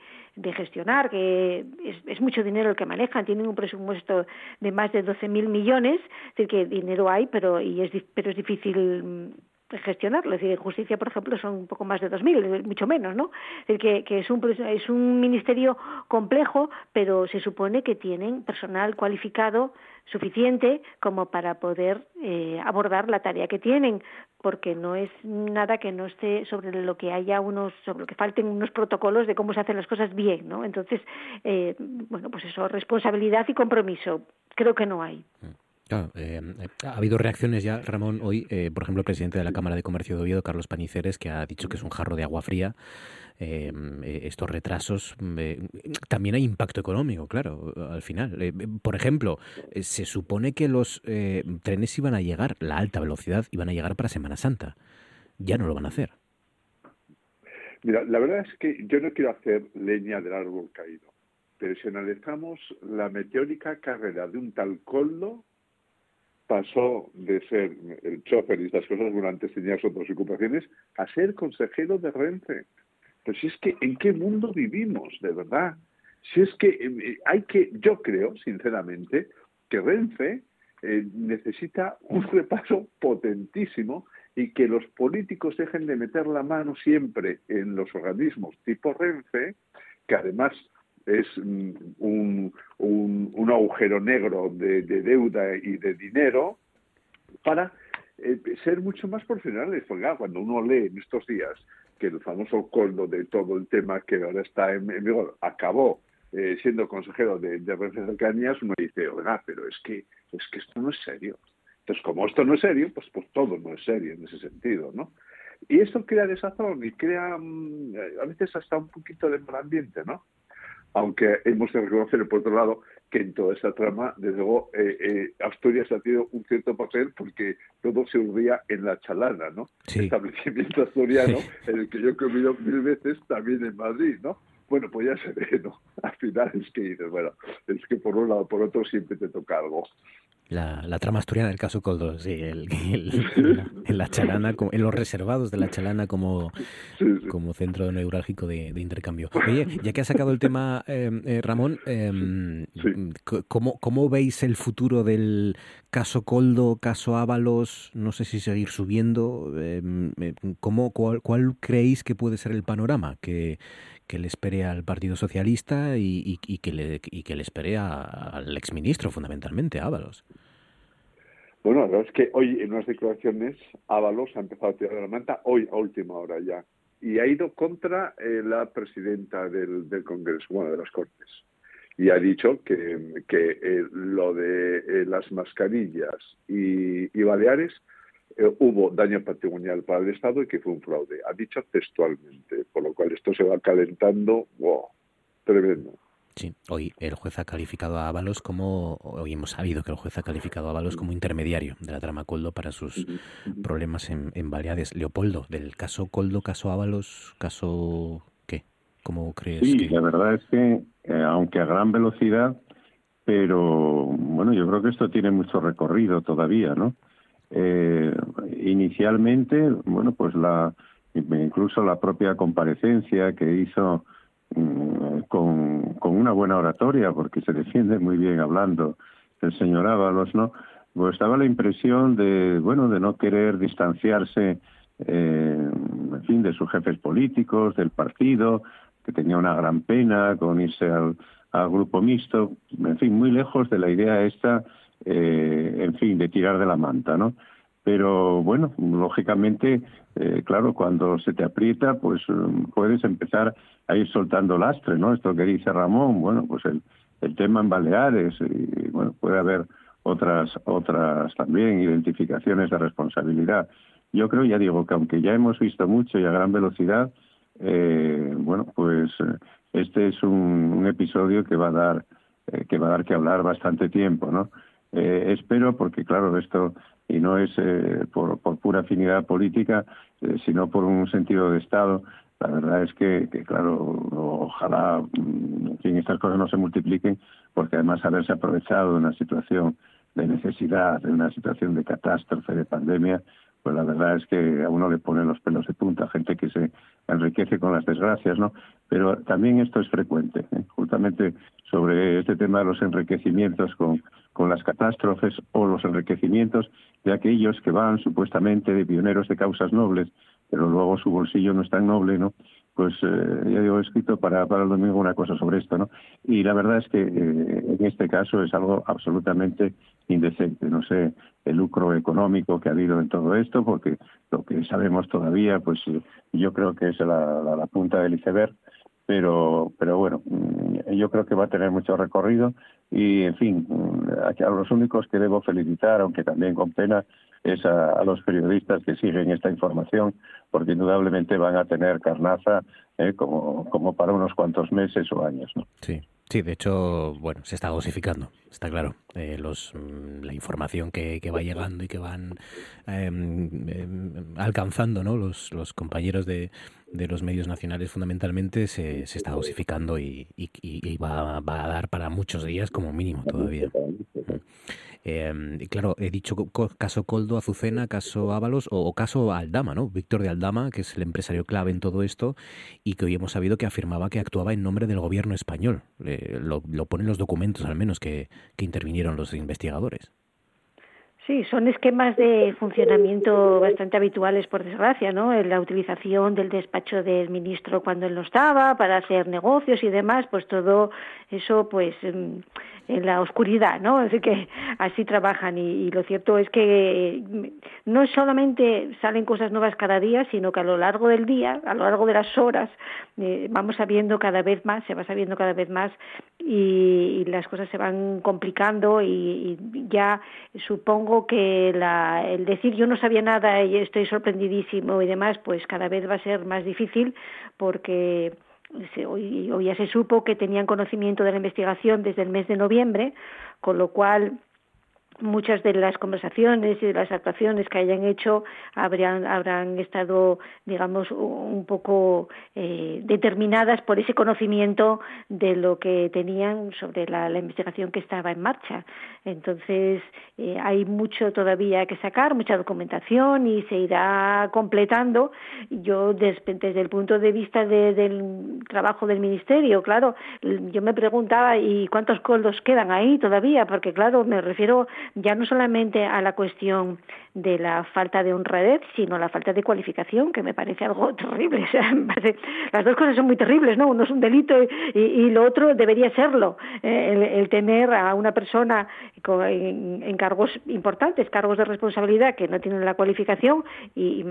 gestionar que es, es, mucho dinero el que manejan tienen un presupuesto de más de 12.000 millones es decir que dinero hay pero y es pero es difícil gestionarlo. Es decir, en justicia, por ejemplo, son un poco más de 2.000, mucho menos, ¿no? Es decir, que, que es, un, es un ministerio complejo, pero se supone que tienen personal cualificado suficiente como para poder eh, abordar la tarea que tienen, porque no es nada que no esté sobre lo que haya unos, sobre lo que falten unos protocolos de cómo se hacen las cosas bien, ¿no? Entonces, eh, bueno, pues eso, responsabilidad y compromiso, creo que no hay. Mm. Claro, eh, ha habido reacciones ya, Ramón, hoy, eh, por ejemplo, el presidente de la Cámara de Comercio de Oviedo, Carlos Paniceres, que ha dicho que es un jarro de agua fría. Eh, estos retrasos, también hay impacto económico, claro, al final. por ejemplo, se supone que los trenes iban a llegar, la alta velocidad, iban a llegar para Semana Santa. Ya no lo van a hacer. Mira, la verdad es que yo no quiero hacer leña del árbol caído, pero si analizamos la meteórica carrera de un tal Coldo, pasó de ser el chofer y estas cosas, bueno, antes tenías otras ocupaciones, a ser consejero de Renfe. Pero si es que, ¿en qué mundo vivimos, de verdad? Si es que eh, hay que, yo creo, sinceramente, que Renfe eh, necesita un repaso potentísimo y que los políticos dejen de meter la mano siempre en los organismos tipo Renfe, que además es un, un, agujero negro de, deuda y de dinero, para eh, ser mucho más profesionales. Porque cuando uno lee en estos días que el famoso coldo de todo el tema que ahora está en, vigor acabó eh, siendo consejero de, de Renfe Cercanías, uno dice, oiga, pero es que, es que esto no es serio. Entonces, como esto no es serio, pues, pues todo no es serio en ese sentido, ¿no? Y esto crea desazón y crea mm, a veces hasta un poquito de mal ambiente, ¿no? Aunque hemos de reconocer, por otro lado, que en toda esta trama, desde luego, eh, eh, Asturias ha tenido un cierto papel porque todo se urdía en la chalana, ¿no? Establecimiento asturiano, en el que yo he comido mil veces también en Madrid, ¿no? Bueno, pues ya se ve, ¿no? Al final es que dices, bueno, es que por un lado o por otro siempre te toca algo. La, la, trama asturiana del caso Coldo, sí, el, en la chalana, en los reservados de la chalana como, como centro neurálgico de, intercambio. Oye, ya que ha sacado el tema, em, eh, Ramón, eh, ¿cómo, ¿cómo veis el futuro del caso Coldo, caso Ábalos? No sé si seguir subiendo. Em, eh, ¿cómo, cuál, ¿Cuál creéis que puede ser el panorama que, que le espere al Partido Socialista y, que, le, y que le espere al exministro, fundamentalmente, a Ábalos. Bueno, la verdad es que hoy en unas declaraciones Ábalos ha empezado a tirar la manta, hoy a última hora ya, y ha ido contra eh, la presidenta del, Congreso, bueno, de las Cortes, y ha dicho que, que eh, lo de eh, las mascarillas y Baleares eh, hubo daño patrimonial para el Estado y que fue un fraude. Ha dicho textualmente, por lo cual esto se va calentando, wow, tremendo. Sí, hoy el juez ha calificado a Ábalos como, hoy hemos sabido que el juez ha calificado a Ábalos como intermediario de la trama Coldo para sus problemas en, en Baleares. Leopoldo, del caso Coldo, caso Ábalos, caso ¿qué? ¿Cómo crees? Sí, la verdad es que, eh, aunque a gran velocidad, pero bueno, yo creo que esto tiene mucho recorrido todavía, ¿no? Eh, inicialmente, bueno, pues la incluso la propia comparecencia que hizo mm, con, con una buena oratoria, porque se defiende muy bien hablando el señor Ábalos, ¿no? Pues daba la impresión de, bueno, de no querer distanciarse, eh, en fin, de sus jefes políticos, del partido, que tenía una gran pena con irse al, al grupo mixto, en fin, muy lejos de la idea esta eh, en fin, de tirar de la manta, ¿no? Pero bueno, lógicamente, eh, claro, cuando se te aprieta, pues um, puedes empezar a ir soltando lastre, ¿no? Esto que dice Ramón, bueno, pues el, el tema en Baleares, y bueno, puede haber otras, otras también identificaciones de responsabilidad. Yo creo, ya digo, que aunque ya hemos visto mucho y a gran velocidad, eh, bueno, pues este es un, un, episodio que va a dar eh, que va a dar que hablar bastante tiempo, ¿no? Eh, espero, porque claro, esto, y no es eh, por, por, pura afinidad política, eh, sino por un sentido de Estado, la verdad es que, que, claro, ojalá mm, en fin, estas cosas no se multipliquen, porque además haberse aprovechado de una situación de necesidad, de una situación de catástrofe, de pandemia, pues la verdad es que a uno le pone los pelos de punta, gente que se enriquece con las desgracias, ¿no? Pero también esto es frecuente, ¿eh? justamente sobre este tema de los enriquecimientos con, con las catástrofes o los enriquecimientos de aquellos que van supuestamente de pioneros de causas nobles, pero luego su bolsillo no es tan noble, ¿no? Pues eh, ya digo, he escrito para, para el domingo una cosa sobre esto, ¿no? Y la verdad es que eh, en este caso es algo absolutamente indecente. No sé el lucro económico que ha habido en todo esto, porque lo que sabemos todavía, pues yo creo que es la, la punta del iceberg, pero, pero bueno, mm, yo creo que va a tener mucho recorrido y, en fin, mm, a los únicos que debo felicitar, aunque también con pena, es a, los periodistas que siguen esta información, porque indudablemente van a tener carnaza eh, como, como para unos cuantos meses o años. ¿no? Sí. Sí, de hecho, bueno, se está dosificando, está claro. Eh, los, mm, la información que, que, va llegando y que van eh, alcanzando ¿no? los, los compañeros de, de, los medios nacionales fundamentalmente se, se está dosificando y, y, y va, va, a dar para muchos días como mínimo todavía. Eh, claro, he dicho caso Coldo, Azucena, caso Ábalos o, caso Aldama, ¿no? Víctor de Aldama, que es el empresario clave en todo esto y que hoy hemos sabido que afirmaba que actuaba en nombre del gobierno español. lo, lo ponen los documentos, al menos, que intervinieron los investigadores. Sí, son esquemas de funcionamiento bastante habituales, por desgracia, ¿no? La utilización del despacho del ministro cuando él no estaba para hacer negocios y demás, pues todo eso, pues en la oscuridad, ¿no? Así que así trabajan y, lo cierto es que no solamente salen cosas nuevas cada día, sino que a lo largo del día, a lo largo de las horas, eh, vamos sabiendo cada vez más, se va sabiendo cada vez más y, las cosas se van complicando y ya supongo que la, el decir yo no sabía nada y estoy sorprendidísimo y demás, pues cada vez va a ser más difícil porque hoy, ya se supo que tenían conocimiento de la investigación desde el mes de noviembre, con lo cual muchas de las conversaciones y de las actuaciones que hayan hecho habrían, habrán estado, digamos, un poco eh, determinadas por ese conocimiento de lo que tenían sobre la, investigación que estaba en marcha. Entonces, eh, hay mucho todavía que sacar, mucha documentación y se irá completando. Yo, desde, el punto de vista del trabajo del Ministerio, claro, yo me preguntaba, ¿y cuántos coldos quedan ahí todavía? Porque, claro, me refiero ya no solamente a la cuestión de la falta de honradez, sino la falta de cualificación, que me parece algo terrible. las dos cosas son muy terribles, ¿no? Uno es un delito y, lo otro debería serlo. Eh, el, tener a una persona en, cargos importantes, cargos de responsabilidad, que no tienen la cualificación y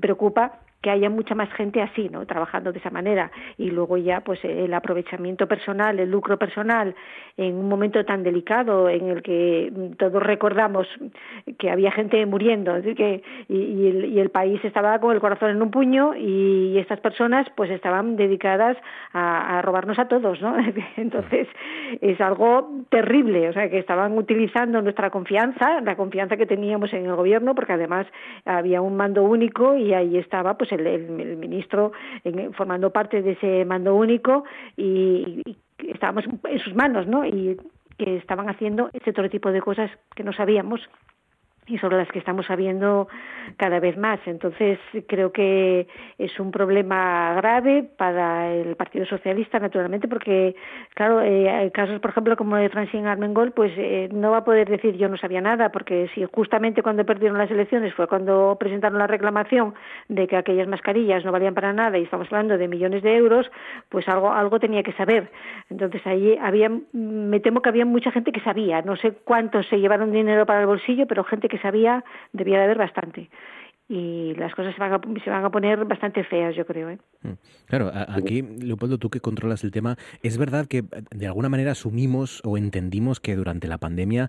preocupa que haya mucha más gente así, ¿no? Trabajando de esa manera y luego ya pues el aprovechamiento personal, el lucro personal en un momento tan delicado en el que todos recordamos que había gente muriendo, que y, el, país estaba con el corazón en un puño y, estas personas pues estaban dedicadas a, robarnos a todos, ¿no? Entonces es algo terrible, o sea que estaban utilizando nuestra confianza, la confianza que teníamos en el gobierno, porque además había un mando único y ahí estaba pues el, ministro formando parte de ese mando único y, estábamos en sus manos, ¿no? Y que estaban haciendo ese otro tipo de cosas que no sabíamos y sobre las que estamos sabiendo cada vez más. Entonces, creo que es un problema grave para el Partido Socialista, naturalmente, porque, claro, eh, casos, por ejemplo, como de Francine Armengol, pues eh, no va a poder decir yo no sabía nada, porque si justamente cuando perdieron las elecciones fue cuando presentaron la reclamación de que aquellas mascarillas no valían para nada y estamos hablando de millones de euros, pues algo, algo tenía que saber. Entonces, ahí había, me temo que había mucha gente que sabía, no sé cuántos se llevaron dinero para el bolsillo, pero gente que sabía, debía de haber bastante y las cosas se van a, se van a poner bastante feas, yo creo. ¿eh? Mm. Claro, aquí, Leopoldo, tú que controlas el tema, ¿es verdad que de alguna manera asumimos o entendimos que durante la pandemia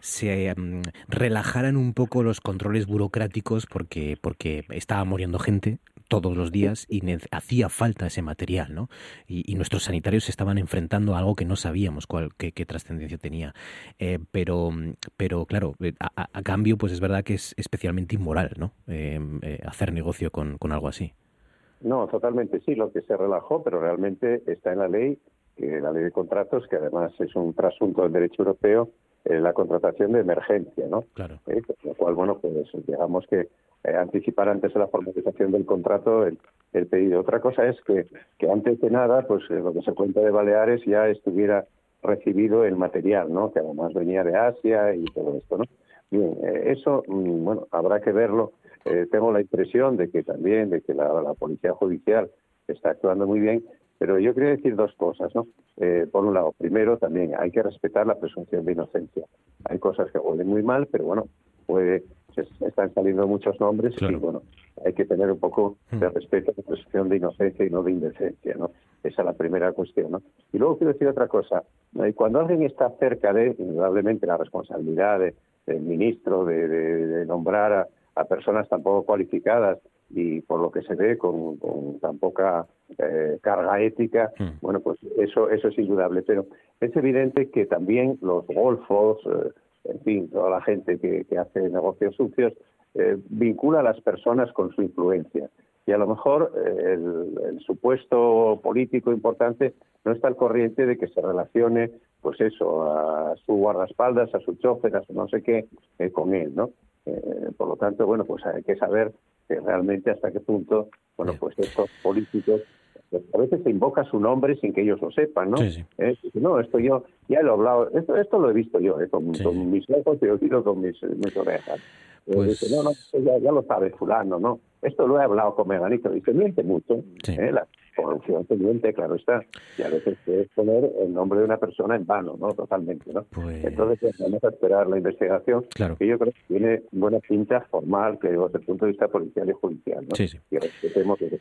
se mm, relajaran un poco los controles burocráticos porque, porque estaba muriendo gente, todos los días y hacía falta ese material, ¿no? Y, nuestros sanitarios se estaban enfrentando a algo que no sabíamos cuál, qué, trascendencia tenía. Eh, pero, pero claro, eh, a, cambio, pues es verdad que es especialmente inmoral, ¿no? Eh, hacer negocio con, con algo así. No, totalmente sí, lo que se relajó, pero realmente está en la ley, que la ley de contratos, que además es un trasunto del derecho europeo, la contratación de emergencia, ¿no? Claro. lo cual, bueno, pues digamos que eh, anticipar antes de la formalización del contrato el, pedido. Otra cosa es que, que antes de nada, pues eh, lo que se cuenta de Baleares ya estuviera recibido el material, ¿no? Que además venía de Asia y todo esto, ¿no? Bien, eh, eso, mm, bueno, habrá que verlo. tengo la impresión de que también, de que la, policía judicial está actuando muy bien, pero yo quería decir dos cosas, ¿no? por un lado, primero, también hay que respetar la presunción de inocencia. Hay cosas que huelen muy mal, pero bueno, puede están saliendo muchos nombres y bueno, hay que tener un poco hmm. de respeto a la presunción de inocencia y no de indecencia, ¿no? Esa es la primera cuestión, ¿no? Y luego quiero decir otra cosa. Cuando alguien está cerca de, indudablemente, la responsabilidad del ministro de, nombrar a, personas tan poco cualificadas y por lo que se ve con, tan poca eh, carga ética, hmm. bueno, pues eso, eso es indudable. Pero es evidente que también los golfos, eh, en fin, toda la gente que, hace negocios sucios, eh, vincula a las personas con su influencia. y a lo mejor eh, el, supuesto político importante no está al corriente de que se relacione, pues eso, a su guardaespaldas, a su chofer, a su no sé qué, con él, ¿no? Eh, por lo tanto, bueno, pues hay que saber realmente hasta qué punto, bueno, pues estos políticos a veces se invoca su nombre sin que ellos lo sepan, ¿no? no, esto yo ya lo he hablado, esto, esto lo he visto yo, con, mis ojos y oído con mis, mis orejas. Pues... no, no, ya, ya, lo sabe fulano, ¿no? Esto lo he hablado con Meganito, dice, miente mucho, ¿eh? la corrupción pendiente, claro está, y a veces es poner el nombre de una persona en vano, ¿no? Totalmente, ¿no? Pues Entonces pues, vamos a esperar la investigación, claro. que yo creo que tiene buena pinta formal, que desde el punto de vista policial y judicial, ¿no? Sí, sí. Y respetemos lo que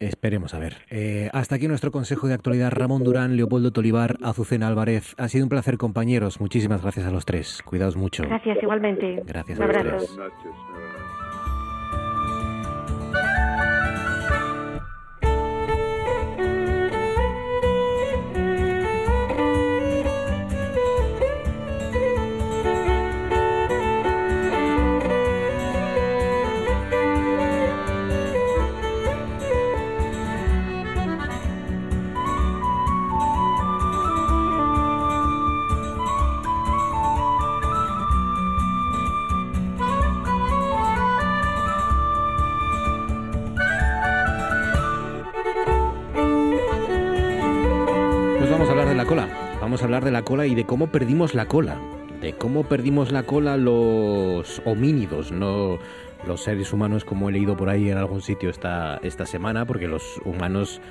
Esperemos a ver. Eh, hasta aquí nuestro Consejo de Actualidad. Ramón Durán, Leopoldo Tolivar, Azucena Álvarez. Ha sido un placer, compañeros. Muchísimas gracias a los tres. Cuidaos mucho. Gracias, igualmente. Gracias a los tres. Pues cola y de cómo perdimos la cola. De cómo perdimos la cola los homínidos, no los seres humanos como he leído por ahí en algún sitio esta, esta semana, porque los humanos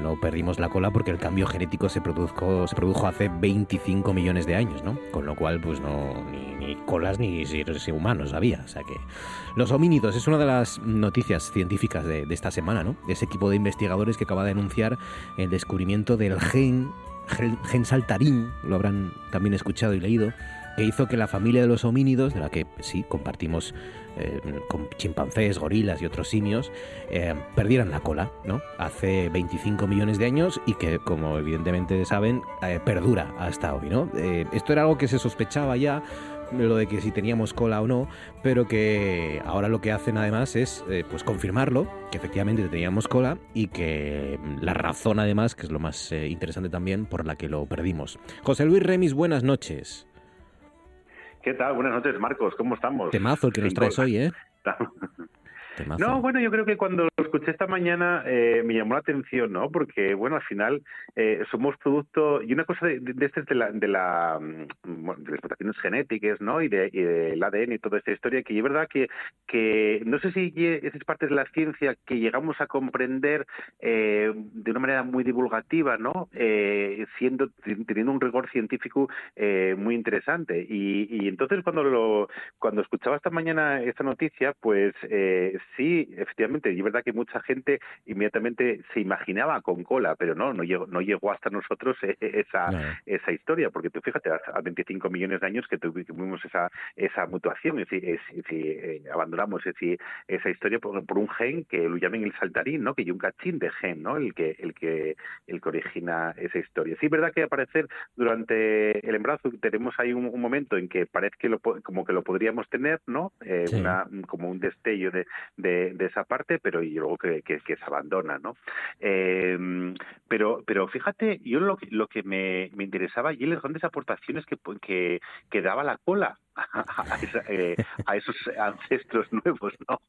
no perdimos la cola porque el cambio genético se produjo, se produjo hace 25 millones de años, ¿no? Con lo cual, pues no, ni, ni colas ni seres humanos había. O sea que los homínidos es una de las noticias científicas de, de esta semana, ¿no? Ese equipo de investigadores que acaba de anunciar el descubrimiento del gen, gen, gen saltarín, lo habrán también escuchado y leído, que hizo que la familia de los homínidos, de la que sí compartimos eh, con chimpancés, gorilas y otros simios, eh, perdieran la cola, ¿no? Hace 25 millones de años y que, como evidentemente saben, eh, perdura hasta hoy, ¿no? Esto era algo que se sospechaba ya, lo de que si teníamos cola o no, pero que ahora lo que hacen además es eh, pues confirmarlo, que efectivamente teníamos cola y que la razón además, que es lo más eh, interesante también, por la que lo perdimos. José Luis Remis, buenas noches. ¿Qué tal? Buenas noches, Marcos. ¿Cómo estamos? Temazo el que nos traes hoy, ¿eh? No, bueno, yo creo que cuando lo escuché esta mañana eh, me llamó la atención, ¿no? Porque, bueno, al final eh, somos producto, y una cosa de, de, de este es de la, de la mm, de las mutaciones genéticas, ¿no? Y, de, y del ADN y toda esta historia, que es verdad que, que no sé si es parte de la ciencia que llegamos a comprender eh, de una manera muy divulgativa, ¿no? Eh, siendo, teniendo un rigor científico eh, muy interesante. Y, y entonces cuando lo, cuando escuchaba esta mañana esta noticia, pues eh, sí, efectivamente, y es verdad que mucha gente inmediatamente se imaginaba con cola, pero no, no llegó, no llegó hasta nosotros esa, esa historia, porque tú fíjate, a 25 millones de años que tuvi- que tuvimos esa, esa mutuación, es es- es eh, abandonamos esa historia por, por un gen que lo llaman el saltarín, ¿no? Que hay un cachín de gen, ¿no? El que, el que, el que origina esa historia. Sí, es verdad que al parecer durante el embarazo tenemos ahí un, un momento en que parece que lo, como que lo podríamos tener, ¿no? Eh, Sí. una, como un destello de, de, de esa parte, pero y luego que, que, se abandona, ¿no? Eh, pero, pero fíjate, yo lo que, lo que me, me interesaba y las grandes aportaciones que, que, que daba la cola a, esa- eh, a esos ancestros nuevos, ¿no?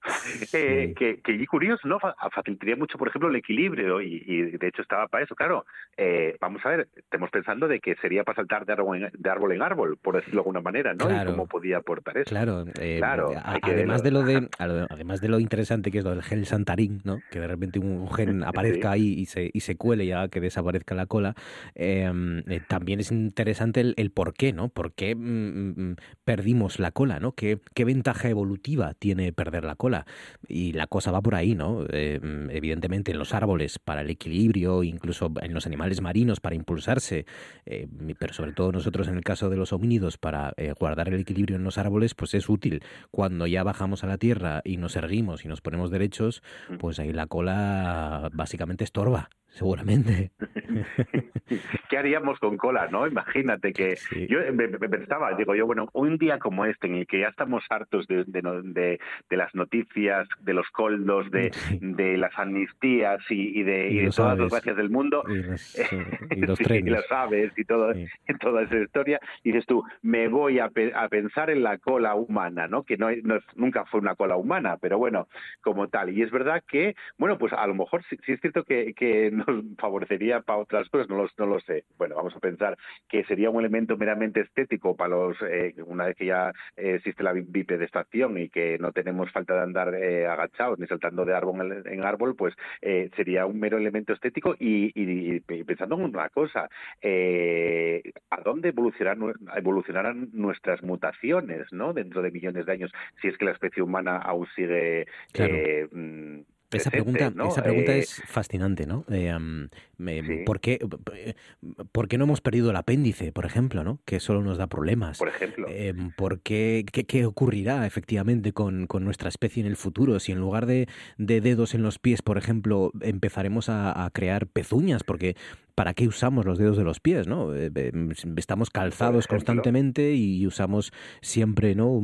Eh, que, que y curioso, ¿no? Fa- Facilitaría mucho, por ejemplo, el equilibrio y, y de hecho estaba para eso, claro. Eh, vamos a ver, estamos pensando de que sería para saltar de árbol en, de árbol, en árbol, por decirlo de alguna manera, ¿no? Claro. Y cómo podía aportar eso. Claro, Claro, a- además de lo de además de lo interesante que es lo del gen santarín, ¿no? Que de repente un gen aparezca ahí y se, y se cuele y haga que desaparezca la cola. eh, también es interesante el, el por qué, ¿no? ¿Por qué mm, mm, perdimos la cola, ¿no? ¿Qué, ¿Qué ventaja evolutiva tiene perder la cola? Y la cosa va por ahí, ¿no? Eh, mm, evidentemente en los árboles para el equilibrio, incluso en los animales marinos para impulsarse, eh, pero sobre todo nosotros en el caso de los homínidos para eh, guardar el equilibrio en los árboles, pues es útil. Cuando ya bajamos a la tierra y nos erguimos y nos ponemos derechos, pues ahí la cola básicamente estorba. Seguramente. ¿Qué haríamos con cola, no? Imagínate que yo me, pensaba, digo yo, bueno, un día como este en el que ya estamos hartos de, de, de, las noticias, de los coldos, de, de las amnistías y, de, todas las gracias del mundo, y los, y los trenes. aves y todo, toda esa historia, y dices tú, me voy a, a pensar en la cola humana, ¿no? Que no, no, nunca fue una cola humana, pero bueno, como tal. Y es verdad que, bueno, pues a lo mejor sí, es cierto que, que nos favorecería para otras cosas, no, los, no lo sé. Bueno, vamos a pensar que sería un elemento meramente estético para los, eh, una vez que ya eh, existe la bipedestación y que no tenemos falta de andar eh, agachados ni saltando de árbol en, árbol, pues sería un mero elemento estético y, y, pensando en una cosa, ¿a dónde evolucionarán, evolucionarán nuestras mutaciones, ¿no? Dentro de millones de años, si es que la especie humana aún sigue mm, esa pregunta, esa pregunta eh, es fascinante, ¿no? Eh, ¿por, qué, ¿por, qué, no hemos perdido el apéndice, por ejemplo, ¿no? que solo nos da problemas? Por ejemplo. Eh, ¿por qué, qué, ocurrirá efectivamente con, con, nuestra especie en el futuro? Si en lugar de, de, dedos en los pies, por ejemplo, empezaremos a, a crear pezuñas, porque ¿para qué usamos los dedos de los pies? ¿no? Eh, estamos calzados constantemente y usamos siempre ¿no?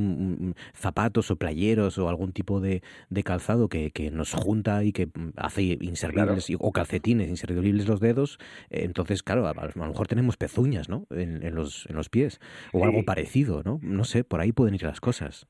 zapatos o playeros o algún tipo de, calzado que, nos junta y que hace inservibles o calcetines inservibles los dedos. Entonces, claro, a, lo mejor tenemos pezuñas ¿no? en, los, en los pies o algo parecido. ¿no? no sé, por ahí pueden ir las cosas.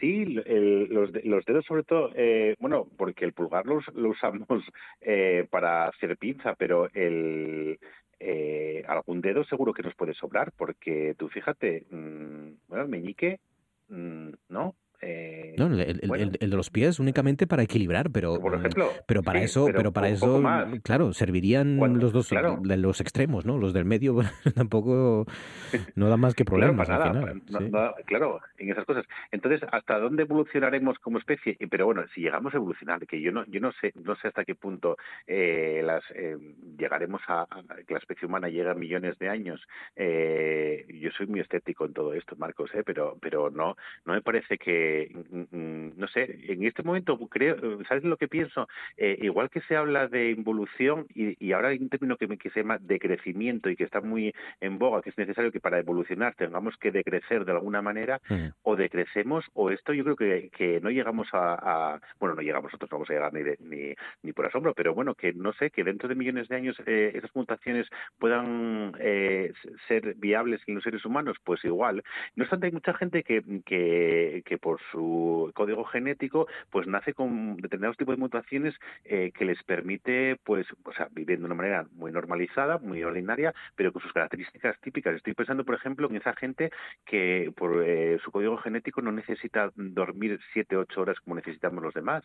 Sí, los, los, dedos sobre todo, eh, bueno, porque el pulgar lo, usamos eh, para hacer pinza, pero el, eh, algún dedo seguro que nos puede sobrar, porque tú fíjate, mmm, bueno, el meñique, mmm, ¿no? Eh, no, el, de los pies únicamente para equilibrar, pero, pero para eso, pero, para eso, claro, servirían los dos los extremos, ¿no? Los del medio tampoco no da más que problemas. Claro, en esas cosas. Entonces, ¿hasta dónde evolucionaremos como especie? Pero bueno, si llegamos a evolucionar, que yo no, yo no sé, no sé hasta qué punto eh, las eh, llegaremos a, que la especie humana llegue a millones de años. yo soy muy escéptico en todo esto, Marcos, pero, pero no, no me parece que Mm, no sé, en este momento creo, ¿sabes lo que pienso? Eh, igual que se habla de involución y, ahora hay un término que, que se llama decrecimiento y que está muy en boga, que es necesario que para evolucionar tengamos que decrecer de alguna manera, o decrecemos, o esto yo creo que, que no llegamos a, bueno, no llegamos, nosotros no vamos a llegar ni, ni, ni, por asombro, pero bueno, que no sé, que dentro de millones de años eh, esas mutaciones puedan eh, ser viables en los seres humanos, pues igual. No obstante, hay mucha gente que, que, que por su código genético, pues nace con determinados tipos de mutaciones eh, que les permite, pues, o sea, vivir de una manera muy normalizada, muy ordinaria, pero con sus características típicas. Estoy pensando, por ejemplo, en esa gente que por eh, su código genético no necesita dormir 7 8 horas como necesitamos los demás.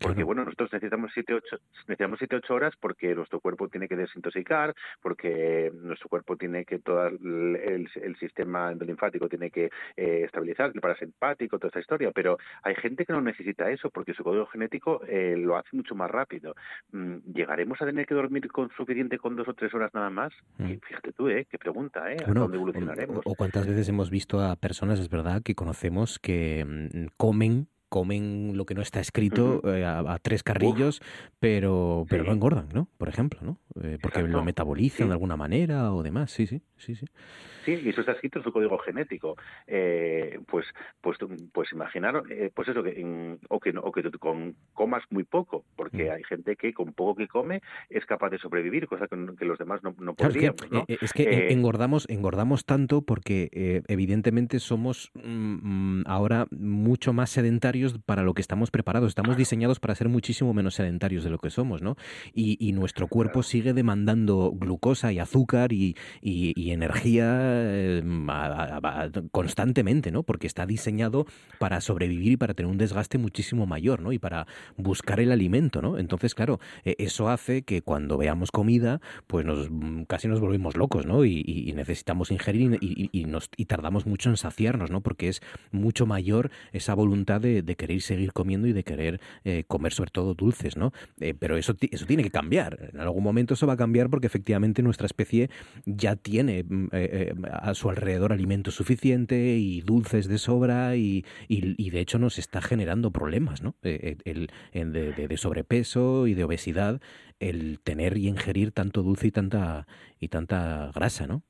porque, bueno, nosotros necesitamos 7 8 necesitamos 7 8 horas porque nuestro cuerpo tiene que desintoxicar, porque nuestro cuerpo tiene que todo el, el, sistema endolinfático tiene que eh, estabilizar, el parasimpático, toda esta historia, pero hay gente que no necesita eso porque su código genético eh, lo hace mucho más rápido. Mm, ¿Llegaremos a tener que dormir con suficiente con dos o tres horas nada más? Mm. fíjate tú, ¿eh? Qué pregunta, ¿eh? ¿A dónde evolucionaremos? O, cuántas veces hemos visto a personas, es verdad, que conocemos que mm, comen comen lo que no está escrito eh, a, tres carrillos, pero pero no engordan, ¿no? Por ejemplo, ¿no? Eh, porque lo metabolizan de alguna manera o demás, sí, sí, sí, sí y eso está escrito en su código genético. Eh, pues, pues, pues imaginar, eh, pues eso, que o que, o que con, comas muy poco, porque mm. hay gente que con poco que come es capaz de sobrevivir, cosa que, los demás no, no podrían. es que, engordamos, engordamos tanto porque evidentemente somos mm, mm, ahora mucho más sedentarios para lo que estamos preparados. Estamos diseñados para ser muchísimo menos sedentarios de lo que somos, ¿no? Y, nuestro cuerpo sigue demandando glucosa y azúcar y, y energía eh, constantemente, ¿no? Porque está diseñado para sobrevivir y para tener un desgaste muchísimo mayor, ¿no? Y para buscar el alimento, ¿no? Entonces, claro, e, eso hace que cuando veamos comida, pues nos mm, casi nos volvemos locos, ¿no? Y, necesitamos ingerir y, nos, y tardamos mucho en saciarnos, ¿no? Porque es mucho mayor esa voluntad de, de querer seguir comiendo y de querer eh, comer sobre todo dulces, ¿no? Eh, pero eso, eso tiene que cambiar. En algún momento eso va a cambiar porque efectivamente nuestra especie ya tiene mm, a su alrededor alimento suficiente y dulces de sobra y, y, de hecho nos está generando problemas, ¿no? El, de, de sobrepeso y de obesidad el tener y ingerir tanto dulce y tanta y tanta grasa, ¿no?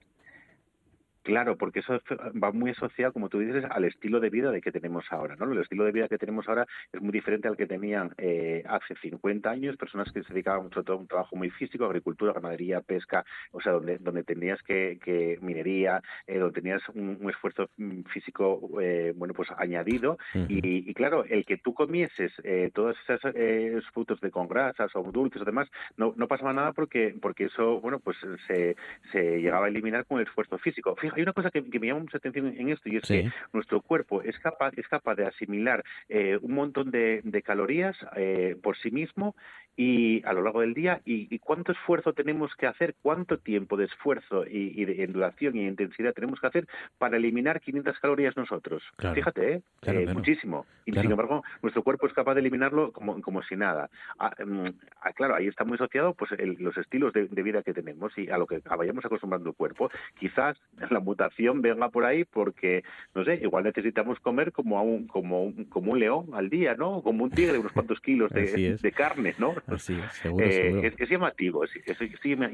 Claro, porque eso va muy asociado, como tú dices, al estilo de vida de que tenemos ahora, ¿no? El estilo de vida que tenemos ahora es muy diferente al que tenían eh, hace 50 años, personas que se dedicaban a un trabajo muy físico, agricultura, ganadería, pesca, o sea, donde, donde tenías que, que minería, eh, donde tenías un, esfuerzo mm, físico, eh, bueno, pues añadido. y, claro, el que tú comieses todos esos frutos de con grasas o dulces o demás, no, no pasaba nada porque, porque eso, bueno, pues se, se llegaba a eliminar con el esfuerzo físico. Fíjate, hay una cosa que, me llama mucha atención en esto y es que nuestro cuerpo es capaz, es capaz de asimilar eh, un montón de, calorías eh, por sí mismo y a lo largo del día y, cuánto esfuerzo tenemos que hacer, cuánto tiempo de esfuerzo y, de duración y intensidad tenemos que hacer para eliminar 500 calorías nosotros. Fíjate, ¿eh? eh muchísimo. Y sin embargo, nuestro cuerpo es capaz de eliminarlo como, como si nada. Ah, mm, ah, claro, ahí está muy asociado pues los estilos de, vida que tenemos y a lo que vayamos acostumbrando el cuerpo. Quizás la mutación venga por ahí porque, no sé, igual necesitamos comer como, un, como, un, como un león al día, ¿no? Como un tigre, unos cuantos kilos de, de carne, ¿no? Eh, es, llamativo, es,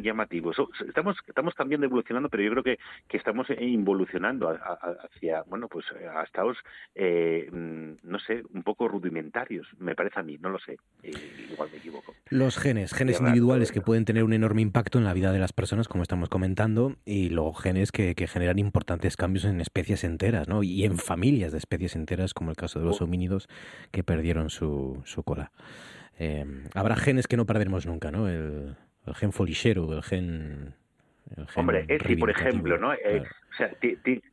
llamativo. estamos, estamos cambiando, evolucionando, pero yo creo que, que estamos involucionando hacia, bueno, pues a estados, eh, mm, no sé, un poco rudimentarios, me parece a mí, no lo sé, eh, igual me equivoco. Los genes, genes individuales que pueden tener un enorme impacto en la vida de las personas, como estamos comentando, y luego genes que, que generan importantes cambios en especies enteras, ¿no? Y en familias de especies enteras, como el caso de los oh. homínidos que perdieron su, su cola. Eh, habrá genes que no perderemos nunca, ¿no? El, el gen folichero, el gen... El gen Hombre, ese, por ejemplo, ¿no? Eh, o sea,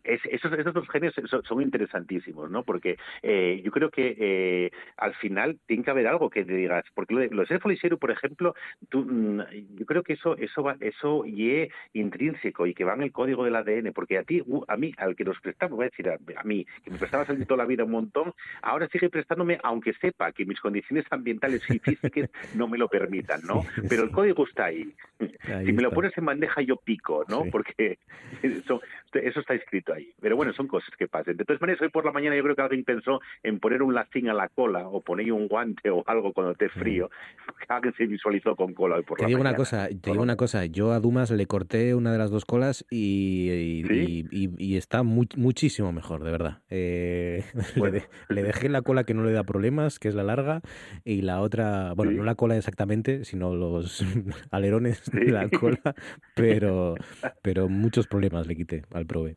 esos, esos, dos genes son, interesantísimos, ¿no? Porque eh, yo creo que eh, al final tiene que haber algo que te digas, porque lo de, lo de por ejemplo, tú, mm, yo creo que eso eso va, eso y es intrínseco y que va en el código del ADN, porque a ti, a mí, al que nos prestamos, voy a decir a, mí, que me prestaba salir toda la vida un montón, ahora sigue prestándome, aunque sepa que mis condiciones ambientales y físicas no me lo permitan, ¿no? Pero el código está ahí. si me lo pones en bandeja yo pico, ¿no? Porque eso, eso está escrito ahí. Pero bueno, son cosas que pasan. De todas maneras, hoy por la mañana yo creo que alguien pensó en poner un lacín a la cola o poner un guante o algo cuando esté frío. Alguien se visualizó con cola hoy por te la digo mañana. Una cosa, te digo una cosa, yo a Dumas le corté una de las dos colas y, y, está muchísimo mejor, de verdad. Eh, le, dejé la cola que no le da problemas, que es la larga, y la otra, bueno, no la cola exactamente, sino los alerones de la cola, pero, pero muchos problemas le quité al prove.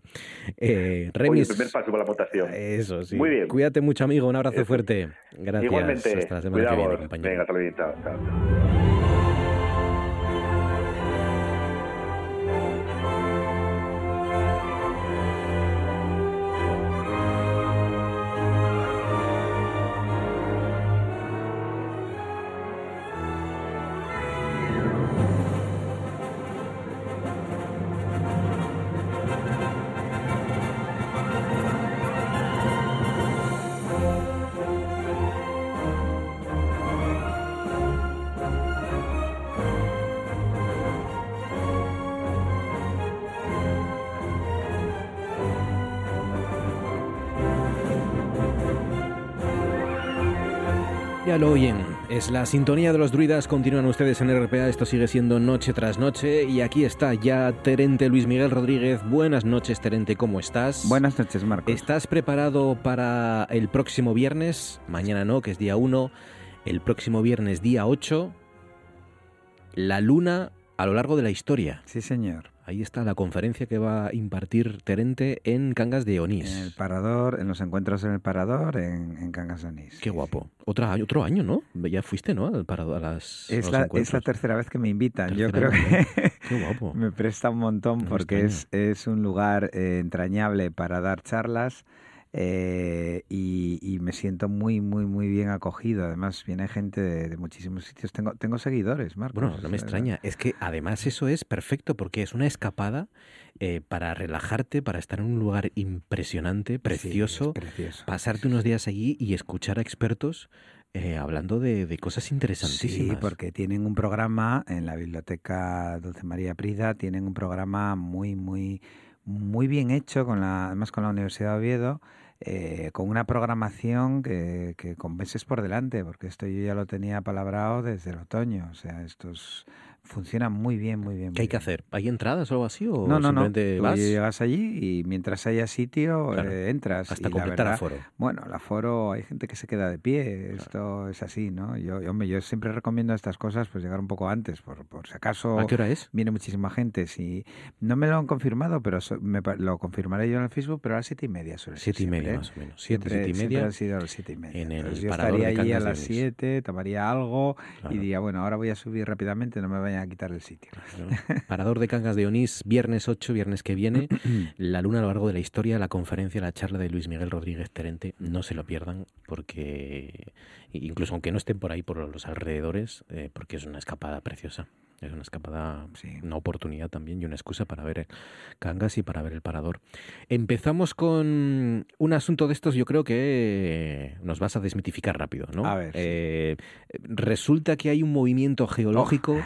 Eh, Remis, primer paso para la votación. Eso, sí. Muy bien. Cuídate mucho, amigo. Un abrazo fuerte. Gracias. Igualmente. Hasta la semana que viene, compañero. Venga, hasta luego. Lo oyen, es la sintonía de los druidas, continúan ustedes en RPA, esto sigue siendo noche tras noche y aquí está ya Terente Luis Miguel Rodríguez. Buenas noches Terente, ¿cómo estás? Buenas noches Marcos. ¿Estás preparado para el próximo viernes? Mañana no, que es día 1, el próximo viernes día 8, la luna a lo largo de la historia. Sí señor. Ahí está la conferencia que va a impartir Terente en Cangas de Onís. En el Parador, en los encuentros en el Parador, en, Cangas de Onís. Qué guapo. Otra, otro año, ¿no? Ya fuiste, ¿no? Al Parador, a las. Es, la, es la tercera vez que me invitan. Yo creo que Qué guapo. me presta un montón porque es, es un lugar eh, entrañable para dar charlas eh, y, me siento muy, muy, muy bien acogido. Además, viene gente de, muchísimos sitios. Tengo, tengo seguidores, Marcos. Bueno, no me extraña. Es que además eso es perfecto porque es una escapada eh, para relajarte, para estar en un lugar impresionante, precioso, pasarte unos días allí y escuchar a expertos eh, hablando de, cosas interesantísimas. Sí, porque tienen un programa en la biblioteca Dulce María Prida, tienen un programa muy, muy, muy bien hecho, con la, además con la Universidad de Oviedo, eh, con una programación que, que con meses por delante, porque esto yo ya lo tenía palabrado desde el otoño. O sea, estos Funciona muy bien, muy bien. ¿Qué hay que hacer? ¿Hay entradas o algo así? ¿O no, no, no. Vas? llegas allí y mientras haya sitio eh, entras. Hasta completar aforo. Bueno, el aforo, hay gente que se queda de pie. Esto es así, ¿no? Yo, hombre, yo siempre recomiendo estas cosas pues llegar un poco antes, por, por si acaso. ¿A qué hora es? Viene muchísima gente. Si, no me lo han confirmado, pero me, lo confirmaré yo en el Facebook, pero a las siete y media suele Siete y media, ¿eh? más o menos. Siete, siete y media. ha sido a las siete y media. En el yo estaría allí a las siete, tomaría algo y diría, bueno, ahora voy a subir rápidamente, no me vayan a quitar el sitio. Parador de Cangas de Onís, viernes 8, viernes que viene. la luna a lo largo de la historia, la conferencia, la charla de Luis Miguel Rodríguez Terente. No se lo pierdan porque, incluso aunque no estén por ahí, por los alrededores, eh, porque es una escapada preciosa. Es una escapada, una oportunidad también y una excusa para ver Cangas y para ver el parador. Empezamos con un asunto de estos, yo creo que nos vas a desmitificar rápido, ¿no? A ver. Eh, resulta que hay un movimiento geológico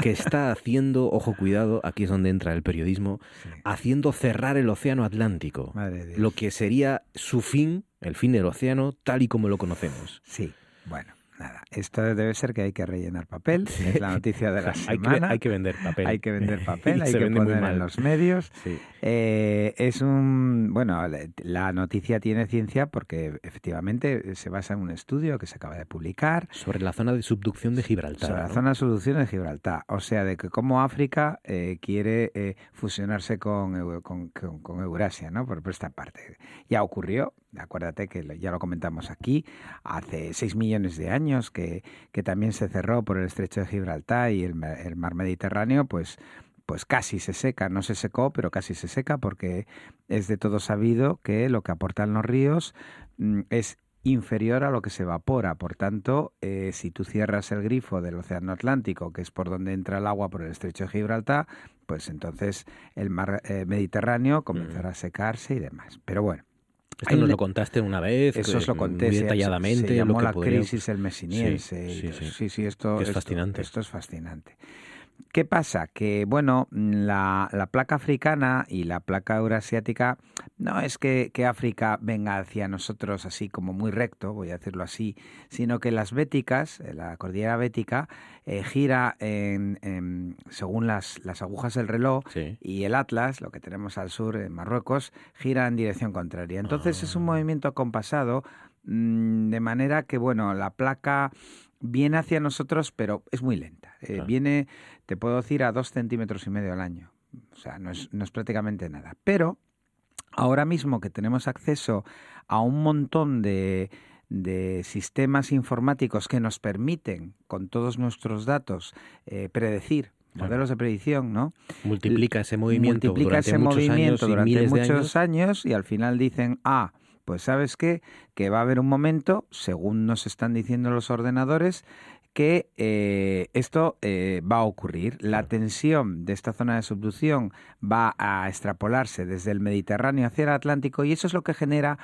que está haciendo, ojo cuidado, aquí es donde entra el periodismo, haciendo cerrar el océano Atlántico. Lo que sería su fin, el fin del océano, tal y como lo conocemos. Sí, bueno. Nada, esto debe ser que hay que rellenar papel, es la noticia de la semana. hay, que, vender papel. Hay que vender papel, hay que poner en los medios. Eh, es un, bueno, la noticia tiene ciencia porque efectivamente se basa en un estudio que se acaba de publicar. Sobre la zona de subducción de Gibraltar. Sobre la zona de subducción de Gibraltar. O sea, de que como África eh, quiere eh, fusionarse con, con, con, Eurasia, ¿no? Por, por esta parte. Ya ocurrió, acuérdate que ya lo comentamos aquí, hace 6 millones de años que, que también se cerró por el estrecho de Gibraltar y el, el mar Mediterráneo, pues pues casi se seca, no se secó, pero casi se seca porque es de todo sabido que lo que aportan los ríos mm, es inferior a lo que se evapora. Por tanto, eh, si tú cierras el grifo del Océano Atlántico, que es por donde entra el agua por el estrecho de Gibraltar, pues entonces el mar eh, Mediterráneo comenzará a secarse y demás. Pero bueno, esto nos lo contaste una vez, eso os lo conté muy detalladamente. Se, llamó la crisis el mesiniense. Sí, sí, esto, es fascinante. Esto es fascinante. ¿Qué pasa? Que, bueno, la, la, placa africana y la placa eurasiática no es que, que, África venga hacia nosotros así como muy recto, voy a decirlo así, sino que las béticas, eh, la cordillera bética, eh, gira en, según las, las, agujas del reloj y el Atlas, lo que tenemos al sur en Marruecos, gira en dirección contraria. Entonces es un ah. movimiento acompasado mm, de manera que, bueno, la placa viene hacia nosotros, pero es muy lenta. Eh, viene, te puedo decir, a dos centímetros y medio al año. O sea, no es, no es prácticamente nada. Pero ahora mismo que tenemos acceso a un montón de, de sistemas informáticos que nos permiten, con todos nuestros datos, eh, predecir modelos de predicción, ¿no? Multiplica ese movimiento Multiplica durante ese muchos movimiento años durante muchos años. años y al final dicen, ah, pues sabes qué, que va a haber un momento, según nos están diciendo los ordenadores, que eh, esto eh, va a ocurrir. La tensión de esta zona de subducción va a extrapolarse desde el Mediterráneo hacia el Atlántico y eso es lo que genera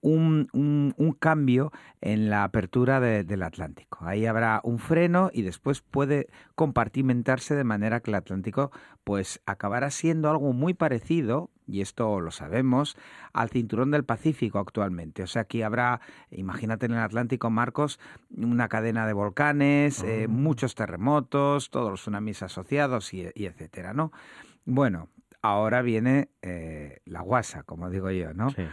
un, un, cambio en la apertura del Atlántico. Ahí habrá un freno y después puede compartimentarse de manera que el Atlántico pues acabará siendo algo muy parecido, y esto lo sabemos, al cinturón del Pacífico actualmente. O sea, aquí habrá, imagínate en el Atlántico, Marcos, una cadena de volcanes, eh, ah. muchos terremotos, todos los tsunamis asociados y, y etcétera, ¿no? Bueno, ahora viene eh, la guasa, como digo yo, ¿no? Sí.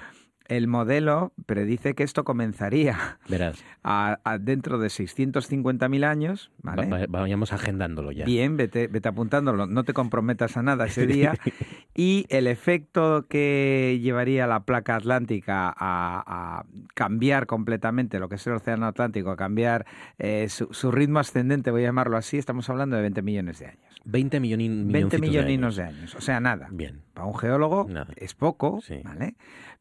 El modelo predice que esto comenzaría Verás. A, a dentro de 650.000 años. ¿vale? Va, vayamos agendándolo ya. Bien, vete, vete apuntándolo, no te comprometas a nada ese día. y el efecto que llevaría la placa atlántica a, a, cambiar completamente lo que es el océano Atlántico, a cambiar eh, su, su, ritmo ascendente, voy a llamarlo así, estamos hablando de 20 millones de años. 20 millonin, 20 milloncitos de milloninos años. de años. O sea, nada. Bien. Para un geólogo es poco, ¿vale?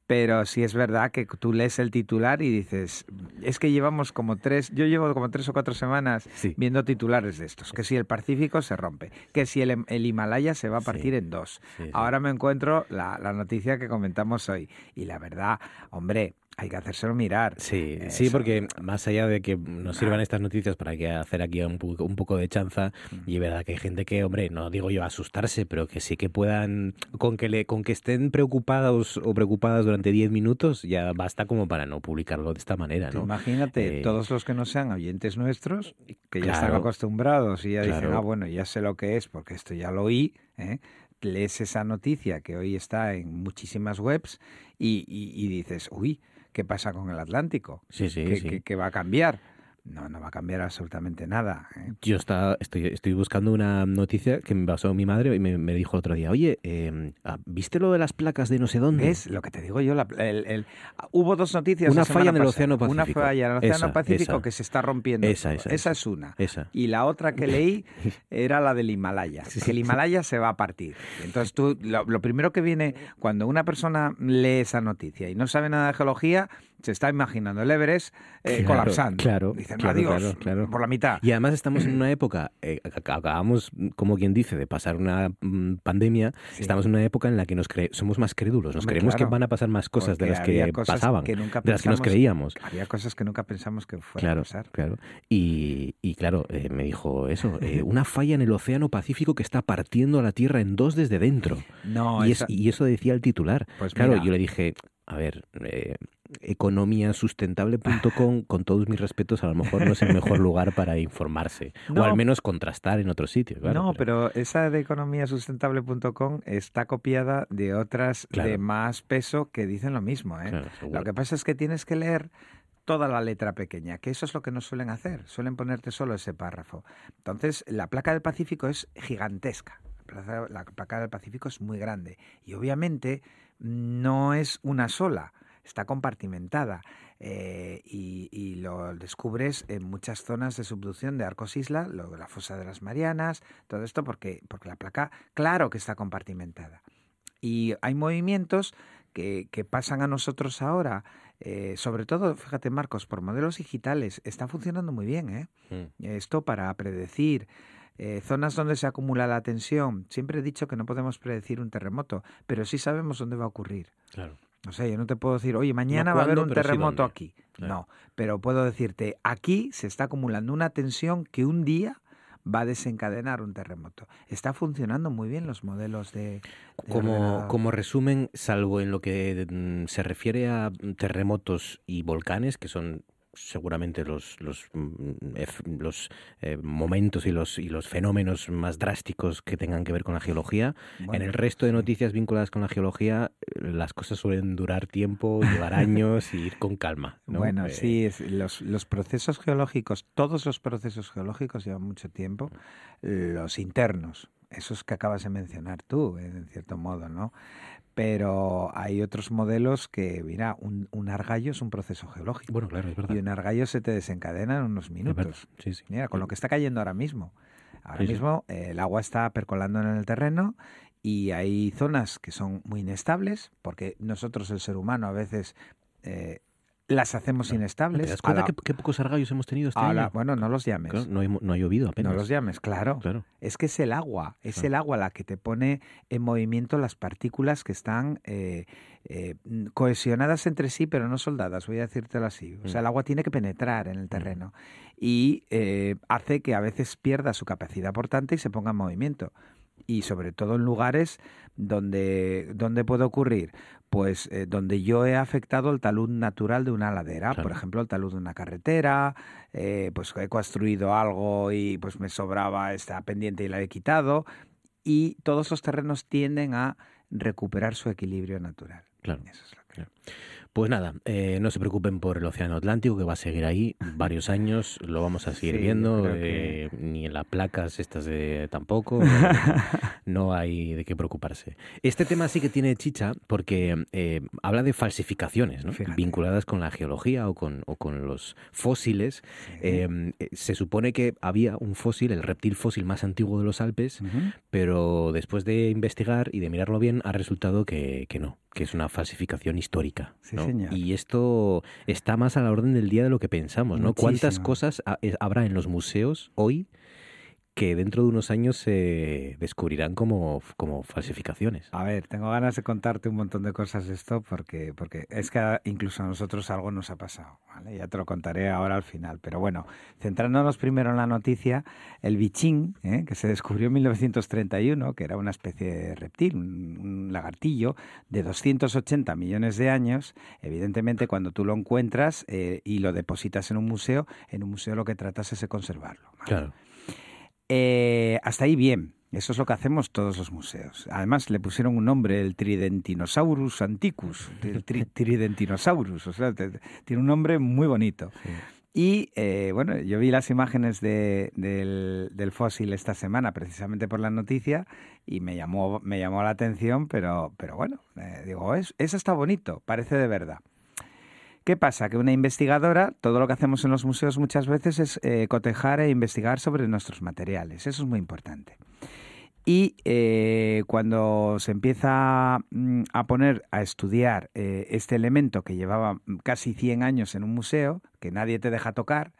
Pero sí es verdad que tú lees el titular y dices, es que llevamos como tres, yo llevo como tres o cuatro semanas viendo titulares de estos, que si el Pacífico se rompe, que si el, el Himalaya se va a partir en dos. sí. Ahora me encuentro la, la noticia que comentamos hoy. Y la verdad, hombre, hay que hacérselo mirar. Sí, sí, porque más allá de que nos sirvan estas noticias para que hacer aquí un poco, un poco de chanza, y es verdad que hay gente que, hombre, no digo yo asustarse, pero que sí que puedan, con que le, con que estén preocupados o preocupadas durante 10 minutos, ya basta como para no publicarlo de esta manera, ¿no? Imagínate, Eh, todos los que no sean oyentes nuestros, que ya están acostumbrados y ya dicen, ah, bueno, ya sé lo que es, porque esto ya lo oí, ¿eh? lees esa noticia que hoy está en muchísimas webs y, y- y dices, uy, ¿qué pasa con el Atlántico? Sí, sí, ¿Qué, sí. qué- qué va a cambiar? No, no va a cambiar absolutamente nada. ¿eh? Yo está, estoy, estoy buscando una noticia que me pasó mi madre y me, me dijo el otro día, oye, eh, ah, ¿viste lo de las placas de no sé dónde? ¿Ves lo que te digo yo? La- el- el- hubo dos noticias. Una falla en el. Océano Una Pacífico. falla en el Océano Esa, Pacífico esa. que se está rompiendo. Esa, esa, esa. es una. Esa. Y la otra que leí era la del Himalaya. que el Himalaya se va a partir. Entonces tú, lo, lo primero que viene cuando una persona lee esa noticia y no sabe nada de geología, se está imaginando el Everest eh, Claro, colapsando. Claro, Dicen, claro, adiós, claro, por la mitad. Y además estamos en una época, eh, ac- acabamos, como quien dice, de pasar una mm, pandemia, estamos en una época en la que nos cre- somos más crédulos, nos Hombre, creemos que van a pasar más cosas de las que cosas pasaban, que nunca de las que nos creíamos. Había cosas que nunca pensamos que fueran a pasar. claro. Y, y claro, eh, me dijo eso, una falla en el Océano Pacífico que está partiendo a la Tierra en dos desde dentro. No, y, esa- es- y eso decía el titular. Pues claro, mira. yo le dije, a ver, eh, economiasustentable.com, con todos mis respetos, a lo mejor no es el mejor lugar para informarse. O al menos contrastar en otros sitios. claro, no, pero esa de economiasustentable.com está copiada de otras de más peso que dicen lo mismo. ¿eh? Claro, lo que pasa es que tienes que leer toda la letra pequeña, que eso es lo que no suelen hacer, suelen ponerte solo ese párrafo. Entonces, la placa del Pacífico es gigantesca. La placa del Pacífico es muy grande y obviamente no es una sola, está compartimentada eh, y, y lo descubres en muchas zonas de subducción de Arcos Isla, lo de la fosa de las Marianas, todo esto porque, porque la placa, claro que está compartimentada. Y hay movimientos que, que pasan a nosotros ahora, eh, sobre todo, fíjate Marcos, por modelos digitales, está funcionando muy bien. ¿eh? Mm. Esto para predecir eh, zonas donde se acumula la tensión. Siempre he dicho que no podemos predecir un terremoto, pero sí sabemos dónde va a ocurrir. Claro. O sea, yo no te puedo decir, oye, mañana va a haber un sí terremoto aquí. No, pero puedo decirte, aquí se está acumulando una tensión que un día va a desencadenar un terremoto. Está funcionando muy bien los modelos de... de Como, como resumen, salvo en lo que mm, se refiere a terremotos y volcanes, que son seguramente los los, mm, los eh, momentos y los y los fenómenos más drásticos que tengan que ver con la geología. en el resto de noticias vinculadas con la geología, eh, las cosas suelen durar tiempo, llevar años y ir con calma. ¿no? Bueno, Eh, sí, es- los, los procesos geológicos, todos los procesos geológicos llevan mucho tiempo. Los internos, esos que acabas de mencionar tú, en cierto modo, ¿no? Pero hay otros modelos que, mira, un, un argallo es un proceso geológico. Bueno, claro, es verdad. Y un argallo se te desencadena en unos minutos. sí, sí. Mira, con lo que está cayendo ahora mismo. Ahora sí. mismo eh, el agua está percolando en el terreno y hay zonas que son muy inestables, porque nosotros, el ser humano, a veces eh, las hacemos inestables. ¿Te das cuenta la- pocos argallos hemos tenido este año? bueno, no los llames. Claro, no, hay- no ha llovido apenas. No los llames, claro. Claro. Es que es el agua, es Claro. el agua la que te pone en movimiento las partículas que están eh, eh, mm, cohesionadas entre sí, pero no soldadas, voy a decírtelo así. O sea, el agua tiene que penetrar en el terreno y eh, hace que a veces pierda su capacidad portante y se ponga en movimiento. Y sobre todo en lugares donde, donde puede ocurrir, pues eh, donde yo he afectado el talud natural de una ladera, por ejemplo, el talud de una carretera, eh, pues he construido algo y pues me sobraba esta pendiente y la he quitado, y todos los terrenos tienden a recuperar su equilibrio natural. Claro. Pues nada, eh, no se preocupen por el Océano Atlántico, que va a seguir ahí varios años, lo vamos a seguir viendo, eh, ni en las placas estas de tampoco, no, hay de qué preocuparse. Este tema sí que tiene chicha porque eh, habla de falsificaciones, ¿no? vinculadas con la geología o con, o con los fósiles. se supone que había un fósil, el reptil fósil más antiguo de los Alpes, pero después de investigar y de mirarlo bien, ha resultado que, que no, que es una falsificación histórica. Y esto está más a la orden del día de lo que pensamos, ¿no? ¿Cuántas cosas habrá en los museos hoy que dentro de unos años se descubrirán como, como falsificaciones. A ver, tengo ganas de contarte un montón de cosas de esto porque, porque es que incluso a nosotros algo nos ha pasado. ¿vale? Ya te lo contaré ahora al final. Pero bueno, centrándonos primero en la noticia, el bichín, ¿eh? que se descubrió en 1931, que era una especie de reptil, un, lagartillo de 280 millones de años, evidentemente cuando tú lo encuentras eh, y lo depositas en un museo, en un museo lo que tratas es de conservarlo. Claro. Eh, hasta ahí bien. Eso es lo que hacemos todos los museos. Además, le pusieron un nombre, el Tridentinosaurus anticus, el Tridentinosaurus. O sea, tiene un nombre muy bonito. Y eh, bueno, yo vi las imágenes del, fósil esta semana, precisamente por la noticia, y me llamó, me llamó la atención, pero, pero bueno, eh, digo, es, eso está bonito, parece de verdad. ¿Qué pasa? Que una investigadora, todo lo que hacemos en los museos muchas veces es eh, cotejar e investigar sobre nuestros materiales. Eso es muy importante. Y eh, cuando se empieza mm, a poner a estudiar eh, este elemento que llevaba casi 100 años en un museo, que nadie te deja tocar,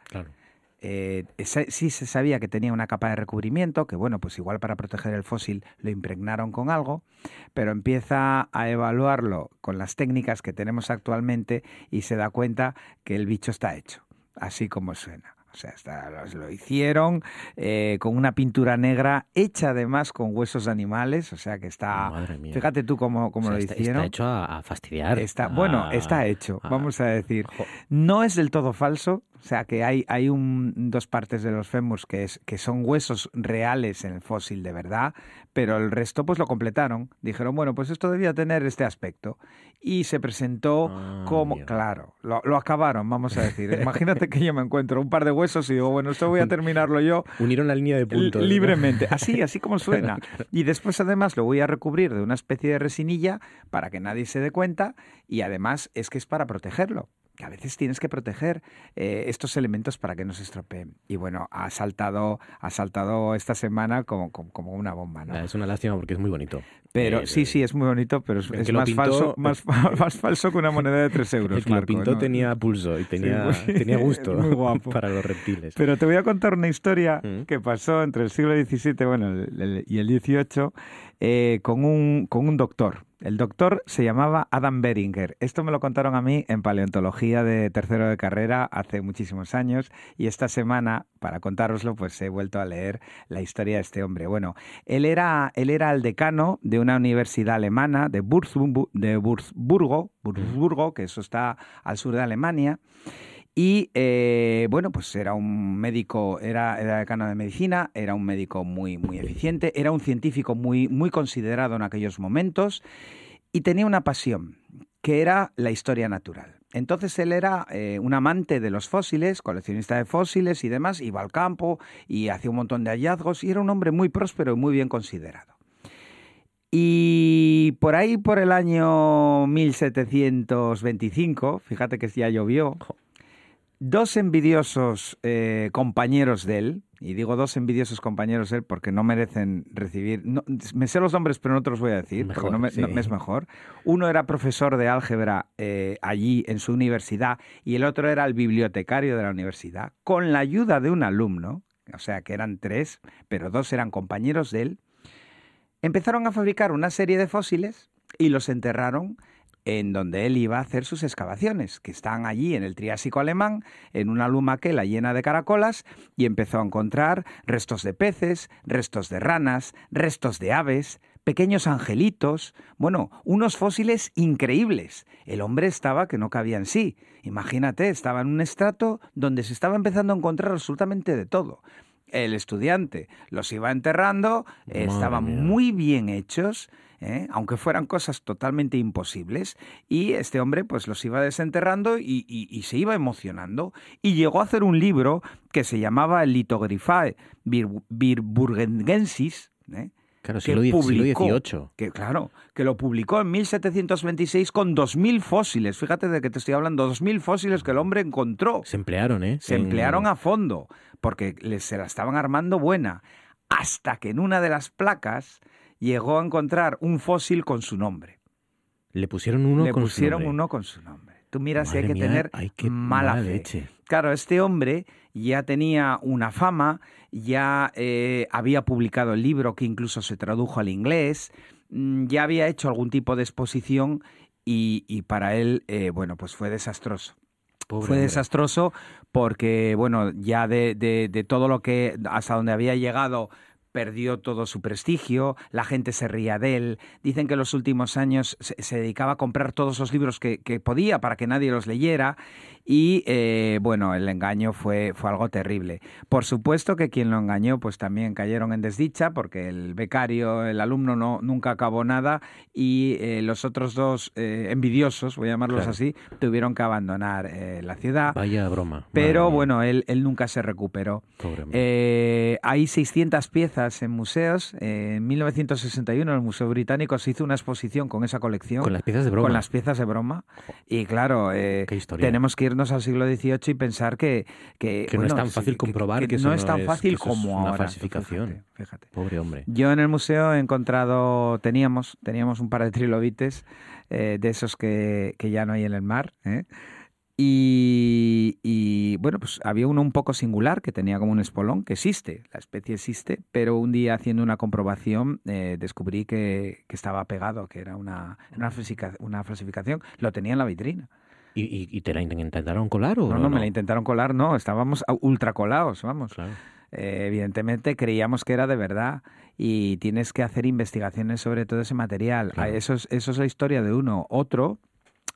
eh, sí se sabía que tenía una capa de recubrimiento, que bueno, pues igual para proteger el fósil lo impregnaron con algo, pero empieza a evaluarlo con las técnicas que tenemos actualmente y se da cuenta que el bicho está hecho, así como suena. O sea, lo hicieron eh, con una pintura negra hecha además con huesos de animales. O sea que está. Fíjate tú cómo, cómo lo hicieron. Está hecho a, fastidiar. Está, Bueno, está hecho, vamos a decir. No es del todo falso. O sea que hay, hay un, dos partes de los fémurs que, es, que son huesos reales en el fósil de verdad, pero el resto pues lo completaron. Dijeron, bueno, pues esto debía tener este aspecto. Y se presentó ah, como, claro, lo, lo, acabaron, vamos a decir. Imagínate que yo me encuentro un par de huesos y digo, bueno, esto voy a terminararlo yo. Unieron la línea de puntos. Libremente, así, así como suena. Y después además lo voy a recubrir de una especie de resinilla para que nadie se dé cuenta y además es que es para protegerlo que a veces tienes que proteger eh, estos elementos para que no se estropeen. Y bueno, ha saltado, ha saltado esta semana como, como, una bomba. ¿no? Es una lástima porque es muy bonito. Pero eh, sí, sí, es muy bonito, pero es, más, falso, más, más, falso que una moneda de 3 euros. El que lo pintó tenía pulso y tenía, tenía gusto muy guapo. para los reptiles. Pero te voy a contar una historia mm. que pasó entre el siglo XVII bueno, y el XVIII eh, con, un, con un doctor el doctor se llamaba Adam Beringer. Esto me lo contaron a mí en paleontología de tercero de carrera hace muchísimos años y esta semana, para contároslo, pues he vuelto a leer la historia de este hombre. Bueno, él era, él era el decano de una universidad alemana de, de Würzburgo, que eso está al sur de Alemania. Y eh, bueno, pues era un médico, era, era, decano de medicina, era un médico muy, muy eficiente, era un científico muy, muy considerado en aquellos momentos y tenía una pasión, que era la historia natural. Entonces él era eh, un amante de los fósiles, coleccionista de fósiles y demás, iba al campo y hacía un montón de hallazgos y era un hombre muy próspero y muy bien considerado. Y por ahí, por el año 1725, fíjate que ya llovió, dos envidiosos eh, compañeros de él, y digo dos envidiosos compañeros de él porque no merecen recibir, me sé los nombres pero no te los voy a decir, porque no me, es mejor. Uno era profesor de álgebra eh, allí en su universidad y el otro era el bibliotecario de la universidad, con la ayuda de un alumno, o sea que eran tres, pero dos eran compañeros de él, empezaron a fabricar una serie de fósiles y los enterraron en donde él iba a hacer sus excavaciones, que están allí en el Triásico alemán, en una lumaquela llena de caracolas, y empezó a encontrar restos de peces, restos de ranas, restos de aves, pequeños angelitos, bueno, unos fósiles increíbles. El hombre estaba que no cabía en sí. Imagínate, estaba en un estrato donde se estaba empezando a encontrar absolutamente de todo. el estudiante. Los iba enterrando, estaban muy bien hechos. ¿Eh? aunque fueran cosas totalmente imposibles, y este hombre pues los iba desenterrando y, se iba emocionando, y llegó a hacer un libro que se llamaba el Litogrifae Birburgengensis, ¿eh? Claro, siglo, XVIII. Que, claro, que lo publicó en 1726 con 2.000 fósiles. Fíjate de que te estoy hablando, 2.000 fósiles que el hombre encontró. Se emplearon, ¿eh? Se emplearon a fondo, porque les, se la estaban armando buena. Hasta que en una de las placas llegó a encontrar un fósil con su nombre. Le pusieron uno Le con pusieron su uno con su nombre. Tú miras si hay que mía, tener hay que mala, mala fe. leche. Claro, este hombre ya tenía una fama, ya eh, había publicado el libro que incluso se tradujo al inglés, mm, ya había hecho algún tipo de exposición y, y para él, eh, bueno, pues fue desastroso. Pobre fue hombre. desastroso porque, bueno, ya de, de- de todo lo que, hasta donde había llegado, perdió todo su prestigio, la gente se ría de él. Dicen que en los últimos años se, se dedicaba a comprar todos los libros que, que podía para que nadie los leyera y, eh, bueno, el engaño fue, fue algo terrible. Por supuesto que quien lo engañó, pues también cayeron en desdicha porque el becario, el alumno, no, nunca acabó nada y eh, los otros dos eh, envidiosos, voy a llamarlos Claro. así, tuvieron que abandonar la ciudad. Vaya broma. Pero bueno, él, él nunca se recuperó. Pobre hay 600 piezas en museos. Eh, en 1961 en el Museo Británico se hizo una exposición con esa colección. Con las piezas de broma. Con las piezas de broma. Y claro, eh, tenemos que irnos al siglo XVIII y pensar que... Que, Que no es bueno, tan fácil comprobar que, eso no es tan que fácil eso es como una ahora. falsificación. Fíjate, fíjate. Pobre hombre. Yo en el museo he encontrado, teníamos, teníamos un par de trilobites eh, de esos que, que ya no hay en el mar. Y, y, bueno, pues había uno un poco singular que tenía como un espolón, que existe, la especie existe, pero un día haciendo una comprobación eh, descubrí que, que estaba pegado, que era una, una, una falsificación. Lo tenía en la vitrina. ¿Y, y, te la intentaron colar o No, no, me la intentaron colar, no, estábamos ultra colados, vamos. Claro. Eh, evidentemente creíamos que era de verdad y tienes que hacer investigaciones sobre todo ese material. Ah, Eso, es, eso es la historia de uno. Otro,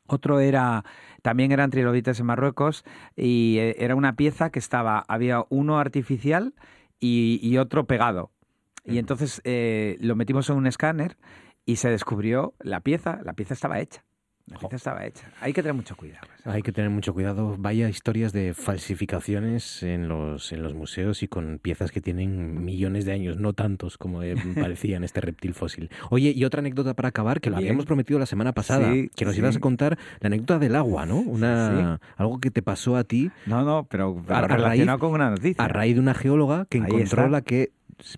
otro era, también eran trilobites en Marruecos y eh, era una pieza que estaba, había uno artificial y, y otro pegado. Y entonces eh, lo metimos en un escáner y se descubrió la pieza, la pieza estaba hecha. La pieza estaba hecha. Hay que tener mucho cuidado. Hay que tener mucho cuidado. Vaya historias de falsificaciones en los, en los museos y con piezas que tienen millones de años, no tantos como eh, parecía en este reptil fósil. Oye, y otra anécdota para acabar, que lo Bien. habíamos prometido la semana pasada, Sí, que nos sí. ibas a contar la anécdota del agua, ¿no? Una, Algo que te pasó a ti. No, no, pero a, a relacionado raíz, con una noticia. a raíz de una geóloga que Ahí encontró está. la que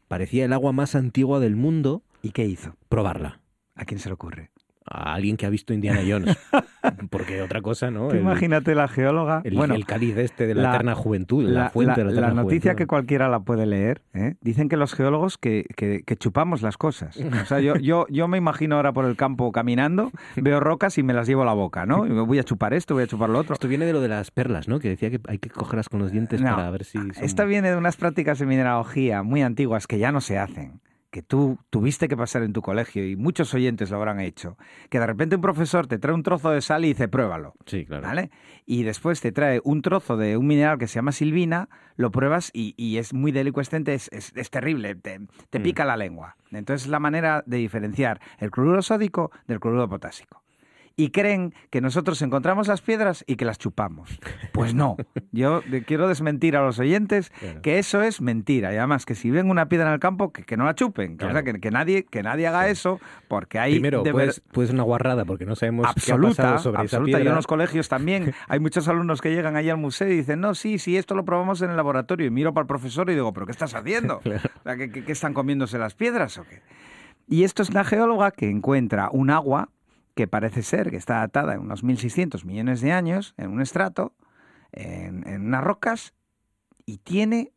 parecía el agua más antigua del mundo. ¿Y qué hizo? Probarla. ¿A quién se le ocurre? A alguien que ha visto Indiana Jones. Porque otra cosa, ¿no? El- imagínate la geóloga. el, bueno, el cáliz este de la, eterna juventud, la, la, fuente la- de la la eterna noticia que cualquiera la puede leer. ¿eh? Dicen que los geólogos que, que- que chupamos las cosas. O sea, yo, yo, yo me imagino ahora por el campo caminando, veo rocas y me las llevo a la boca, ¿no? Y me voy a chupar esto, voy a chupar lo otro. Esto viene de lo de las perlas, ¿no? Que decía que hay que cogerlas con los dientes No, para ver si son... Esta viene de unas prácticas de mineralogía muy antiguas que ya no se hacen, que tú tuviste que pasar en tu colegio y muchos oyentes lo habrán hecho, que de repente un profesor te trae un trozo de sal y dice pruébalo. Sí, claro. ¿Vale? Y después te trae un trozo de un mineral que se llama silvina, lo pruebas y, y es muy delicuescente, es, es- es terrible, te, te Mm. pica la lengua. Entonces es la manera de diferenciar el cloruro sódico del cloruro potásico. Y creen que nosotros encontramos las piedras y que las chupamos. Pues no. Yo quiero desmentir a los oyentes que eso es mentira. Y además que si ven una piedra en el campo, que, que no la chupen. Que, o sea, Claro. que, que nadie, que nadie haga eso, porque hay Primero, de pues una guarrada, porque no sabemos qué ha absoluta, pasado sobre absoluta. esa Y en los colegios también hay muchos alumnos que llegan ahí al museo y dicen, no, sí, sí, esto lo probamos en el laboratorio. Y miro para el profesor y digo, ¿pero qué estás haciendo? Claro. O sea, ¿qué, qué- qué están comiéndose las piedras o qué? Y esto es una geóloga que encuentra un agua que parece ser que está atada en unos 1.600 millones de años en un estrato, en, en unas rocas, y tiene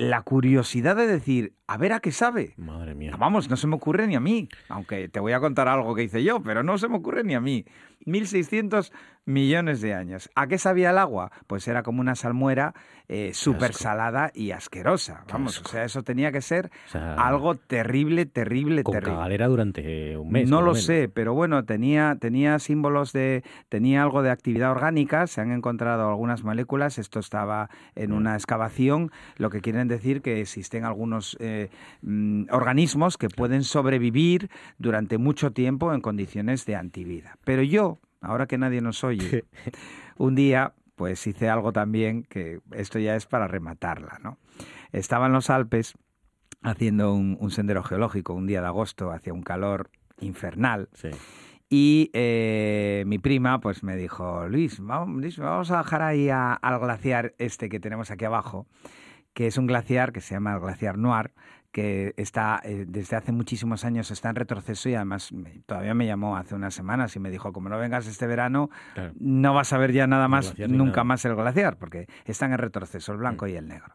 la curiosidad de decir, A ver a qué sabe. Madre mía. Vamos, no se me ocurre ni a mí. Aunque te voy a contar algo que hice yo, pero no se me ocurre ni a mí. 1.600 millones de años. ¿A qué sabía el agua? Pues era como una salmuera eh, súper salada y asquerosa. Vamos, o sea, eso tenía que ser algo terrible, terrible, con terrible. cagalera durante un mes. No lo menos. sé, pero bueno, tenía, tenía símbolos de, tenía algo de actividad orgánica, se han encontrado algunas moléculas, esto estaba en una excavación, lo que quieren decir que existen algunos eh, mm, organismos que pueden sobrevivir durante mucho tiempo en condiciones de antivida. Pero yo, ahora que nadie nos oye, un día pues hice algo también que esto ya es para rematarla, ¿no? Estaba en los Alpes haciendo un, un sendero geológico un día de agosto, hacía un calor infernal. Y eh, mi prima pues me dijo, Luis, vamos, Luis, vamos a bajar ahí a- al glaciar este que tenemos aquí abajo, que es un glaciar que se llama el glaciar Noir, que está eh, desde hace muchísimos años está en retroceso y además me- todavía me llamó hace unas semanas y me dijo, como no vengas este verano, Claro. no vas a ver ya nada más, nunca nada. más el glaciar, porque están en retroceso el blanco y el negro.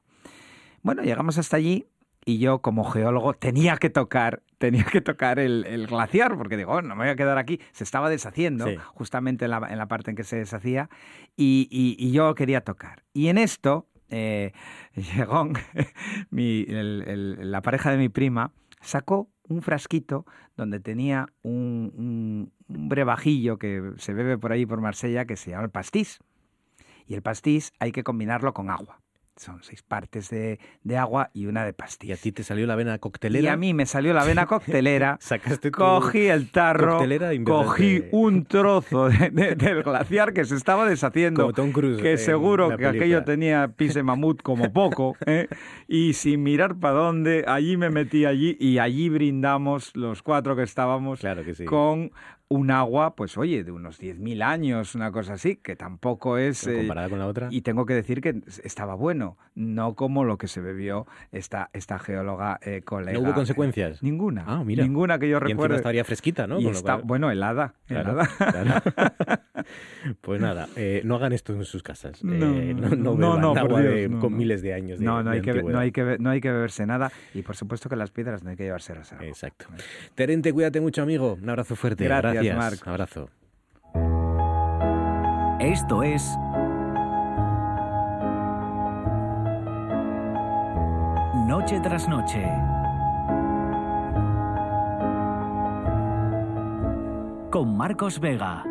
Bueno, llegamos hasta allí y yo como geólogo tenía que tocar, tenía que tocar el, el glaciar, porque digo, "Oh, no me voy a quedar aquí. Se estaba deshaciendo, Sí. justamente en la, en la parte en que se deshacía, y, y- y yo quería tocar. Y en esto, eh, llegó mi- el- el- la pareja de mi prima, sacó un frasquito donde tenía un, un, un brevajillo que se bebe por ahí por Marsella que se llama el pastis. Y el pastis hay que combinarlo con agua. Son seis partes de, de agua y una de pastis. Y a ti te salió la vena coctelera. Y a mí me salió la vena coctelera. Sacaste Cogí el tarro, cogí de- un trozo de- de- del glaciar que se estaba deshaciendo. Como Tom Cruise que seguro que película. aquello tenía pis de mamut como poco. ¿eh? Y sin mirar para dónde, allí me metí allí y allí brindamos los cuatro que estábamos Claro que sí. con un agua, pues oye, de unos 10.000 años, una cosa así, que tampoco es... Eh, comparada con la otra. y tengo que decir que estaba bueno, no como lo que se bebió esta, esta geóloga eh, colega. ¿No hubo consecuencias? Ninguna. Ah, mira. Ninguna que yo Y encima recuerde. estaría fresquita, ¿no? Y está, cual- bueno, helada. Claro, helada. claro. Pues nada, eh, no hagan esto en sus casas. Eh, No, no, no beban no, por agua Dios, de- no, con no. miles de años de No, no de hay, que, no, hay que, no hay que beberse nada. Y por supuesto que las piedras no hay que llevárselas a Exacto. Terente, cuídate mucho, amigo. Un abrazo fuerte. Gracias, Gracias. Marc. Abrazo. Esto es Noche tras Noche. Con Marcos Vega.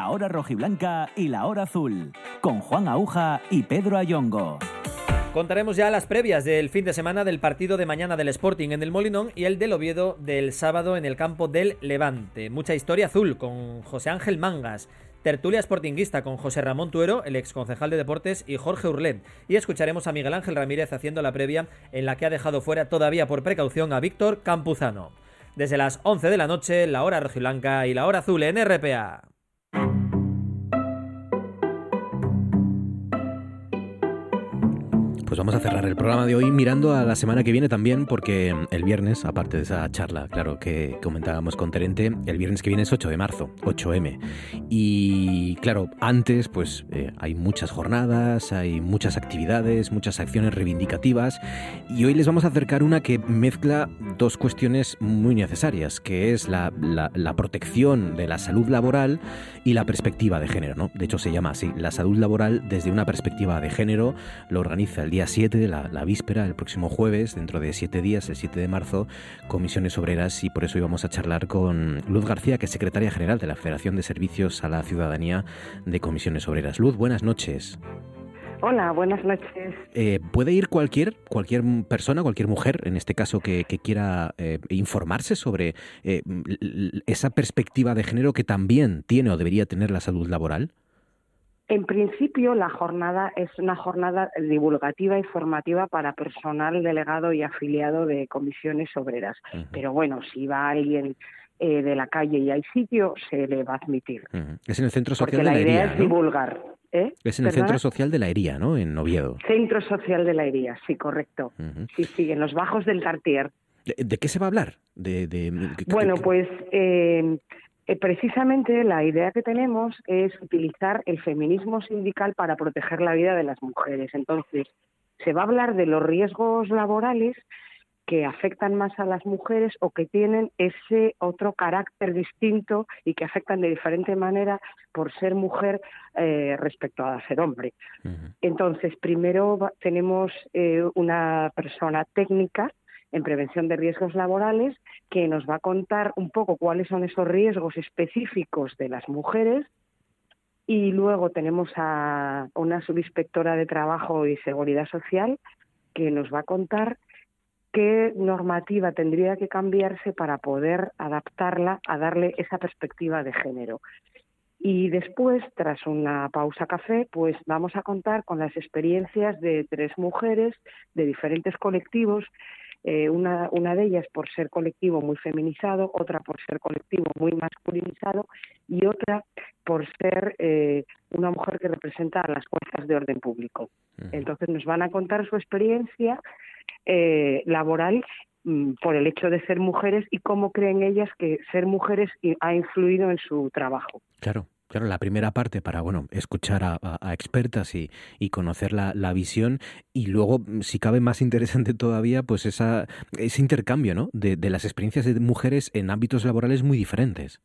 La hora rojiblanca y la hora azul. Con Juan Aguja y Pedro Ayongo. Contaremos ya las previas del fin de semana del partido de mañana del Sporting en el Molinón y el del Oviedo del sábado en el campo del Levante. Mucha historia azul con José Ángel Mangas. Tertulia Sportinguista con José Ramón Tuero, el ex concejal de deportes, y Jorge Urlet. Y escucharemos a Miguel Ángel Ramírez haciendo la previa en la que ha dejado fuera todavía por precaución a Víctor Campuzano. Desde las 11 de la noche, la hora rojiblanca y la hora azul en RPA. thank you. Pues vamos a cerrar el programa de hoy mirando a la semana que viene también, porque el viernes, aparte de esa charla, claro, que comentábamos con Terente, el viernes que viene es 8 de marzo, 8M. Y claro, antes pues eh, hay muchas jornadas, hay muchas actividades, muchas acciones reivindicativas, y hoy les vamos a acercar una que mezcla dos cuestiones muy necesarias, que es la, la- la protección de la salud laboral y la perspectiva de género, ¿no? De hecho se llama así, la salud laboral desde una perspectiva de género, lo organiza el día 7, la, la víspera, el próximo jueves, dentro de siete días, el 7 de marzo, Comisiones Obreras, y por eso íbamos a charlar con Luz García, que es secretaria general de la Federación de Servicios a la Ciudadanía de Comisiones Obreras. Luz, buenas noches. Hola, buenas noches. Eh, ¿Puede ir cualquier, cualquier persona, cualquier mujer, en este caso, que, quiera eh, informarse sobre eh, esa perspectiva de género que también tiene o debería tener la salud laboral? En principio, la jornada es una jornada divulgativa y formativa para personal delegado y afiliado de comisiones obreras. Pero bueno, si va alguien de la calle y hay sitio, se le va a admitir. Es en el Centro Social de la, idea es divulgar. ¿Eh? Es en el Centro Social de la Hería, ¿no? En Oviedo. Centro Social de la Hería, sí, correcto. Sí, sí, en los bajos del Cartier. ¿De, qué se va a hablar? De, bueno, pues eh, eh, precisamente la idea que tenemos es utilizar el feminismo sindical para proteger la vida de las mujeres. Entonces, se va a hablar de los riesgos laborales que afectan más a las mujeres o que tienen ese otro carácter distinto y que afectan de diferente manera por ser mujer eh, respecto a ser hombre. Entonces, primero tenemos eh, una persona técnica en prevención de riesgos laborales que nos va a contar un poco cuáles son esos riesgos específicos de las mujeres y luego tenemos a una subinspectora de trabajo y seguridad social que nos va a contar qué normativa tendría que cambiarse para poder adaptarla a darle esa perspectiva de género. Y después, tras una pausa café, pues vamos a contar con las experiencias de tres mujeres de diferentes colectivos, eh, una, una de ellas por ser colectivo muy feminizado, otra por ser colectivo muy masculinizado y otra por ser eh, una mujer que representa a las fuerzas de orden público. Entonces nos van a contar su experiencia eh, laboral mm, por el hecho de ser mujeres y cómo creen ellas que ser mujeres ha influido en su trabajo. Claro. Claro, la primera parte para bueno escuchar a, expertas y, conocer la, visión y luego, mm, si cabe más interesante todavía, pues esa, ese intercambio ¿no? de, de las experiencias de mujeres en ámbitos laborales muy diferentes.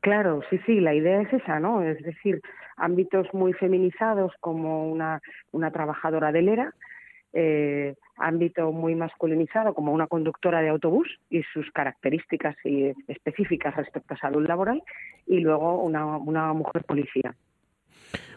Claro, sí, sí, la idea es esa, ¿no? Es decir, ámbitos muy feminizados como una, una trabajadora de lera, eh, ámbito muy masculinizado como una conductora de autobús y sus características específicas respecto a salud laboral y luego una, una mujer policía.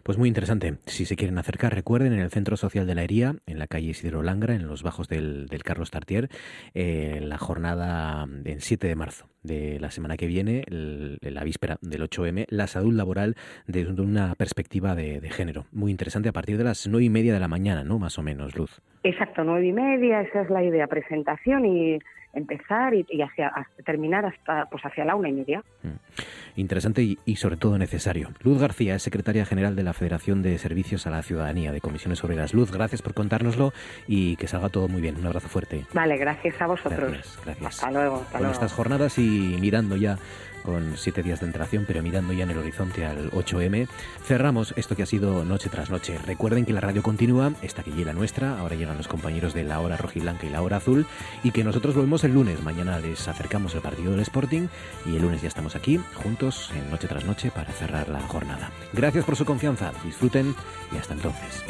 Pues muy interesante. Si se quieren acercar, recuerden en el Centro Social de la Hería, en la calle Isidro Langra, en los bajos del, Carlos Tartier, eh, la jornada del 7 de marzo de la semana que viene, la víspera del 8M, la salud laboral desde una perspectiva de, género. Muy interesante a partir de las nueve y media de la mañana, ¿no? Más o menos, Luz. Exacto, nueve y media, esa es la idea, presentación y empezar y, hacia, terminar hasta pues hacia la una y media. Mm. Interesante y, sobre todo necesario. Luz García es secretaria general de la Federación de Servicios a la Ciudadanía de Comisiones Obreras. Luz, gracias por contárnoslo y que salga todo muy bien. Un abrazo fuerte. Vale, gracias a vosotros. Gracias, gracias. Hasta luego. Con estas jornadas y mirando ya con siete días de entración, pero mirando ya en el horizonte al 8M. Cerramos esto que ha sido noche tras noche. Recuerden que la radio continúa, esta que llega nuestra, ahora llegan los compañeros de la hora rojiblanca y la hora azul, y que nosotros volvemos el lunes. Mañana les acercamos el partido del Sporting y el lunes ya estamos aquí, juntos, en noche tras noche, para cerrar la jornada. Gracias por su confianza, disfruten y hasta entonces.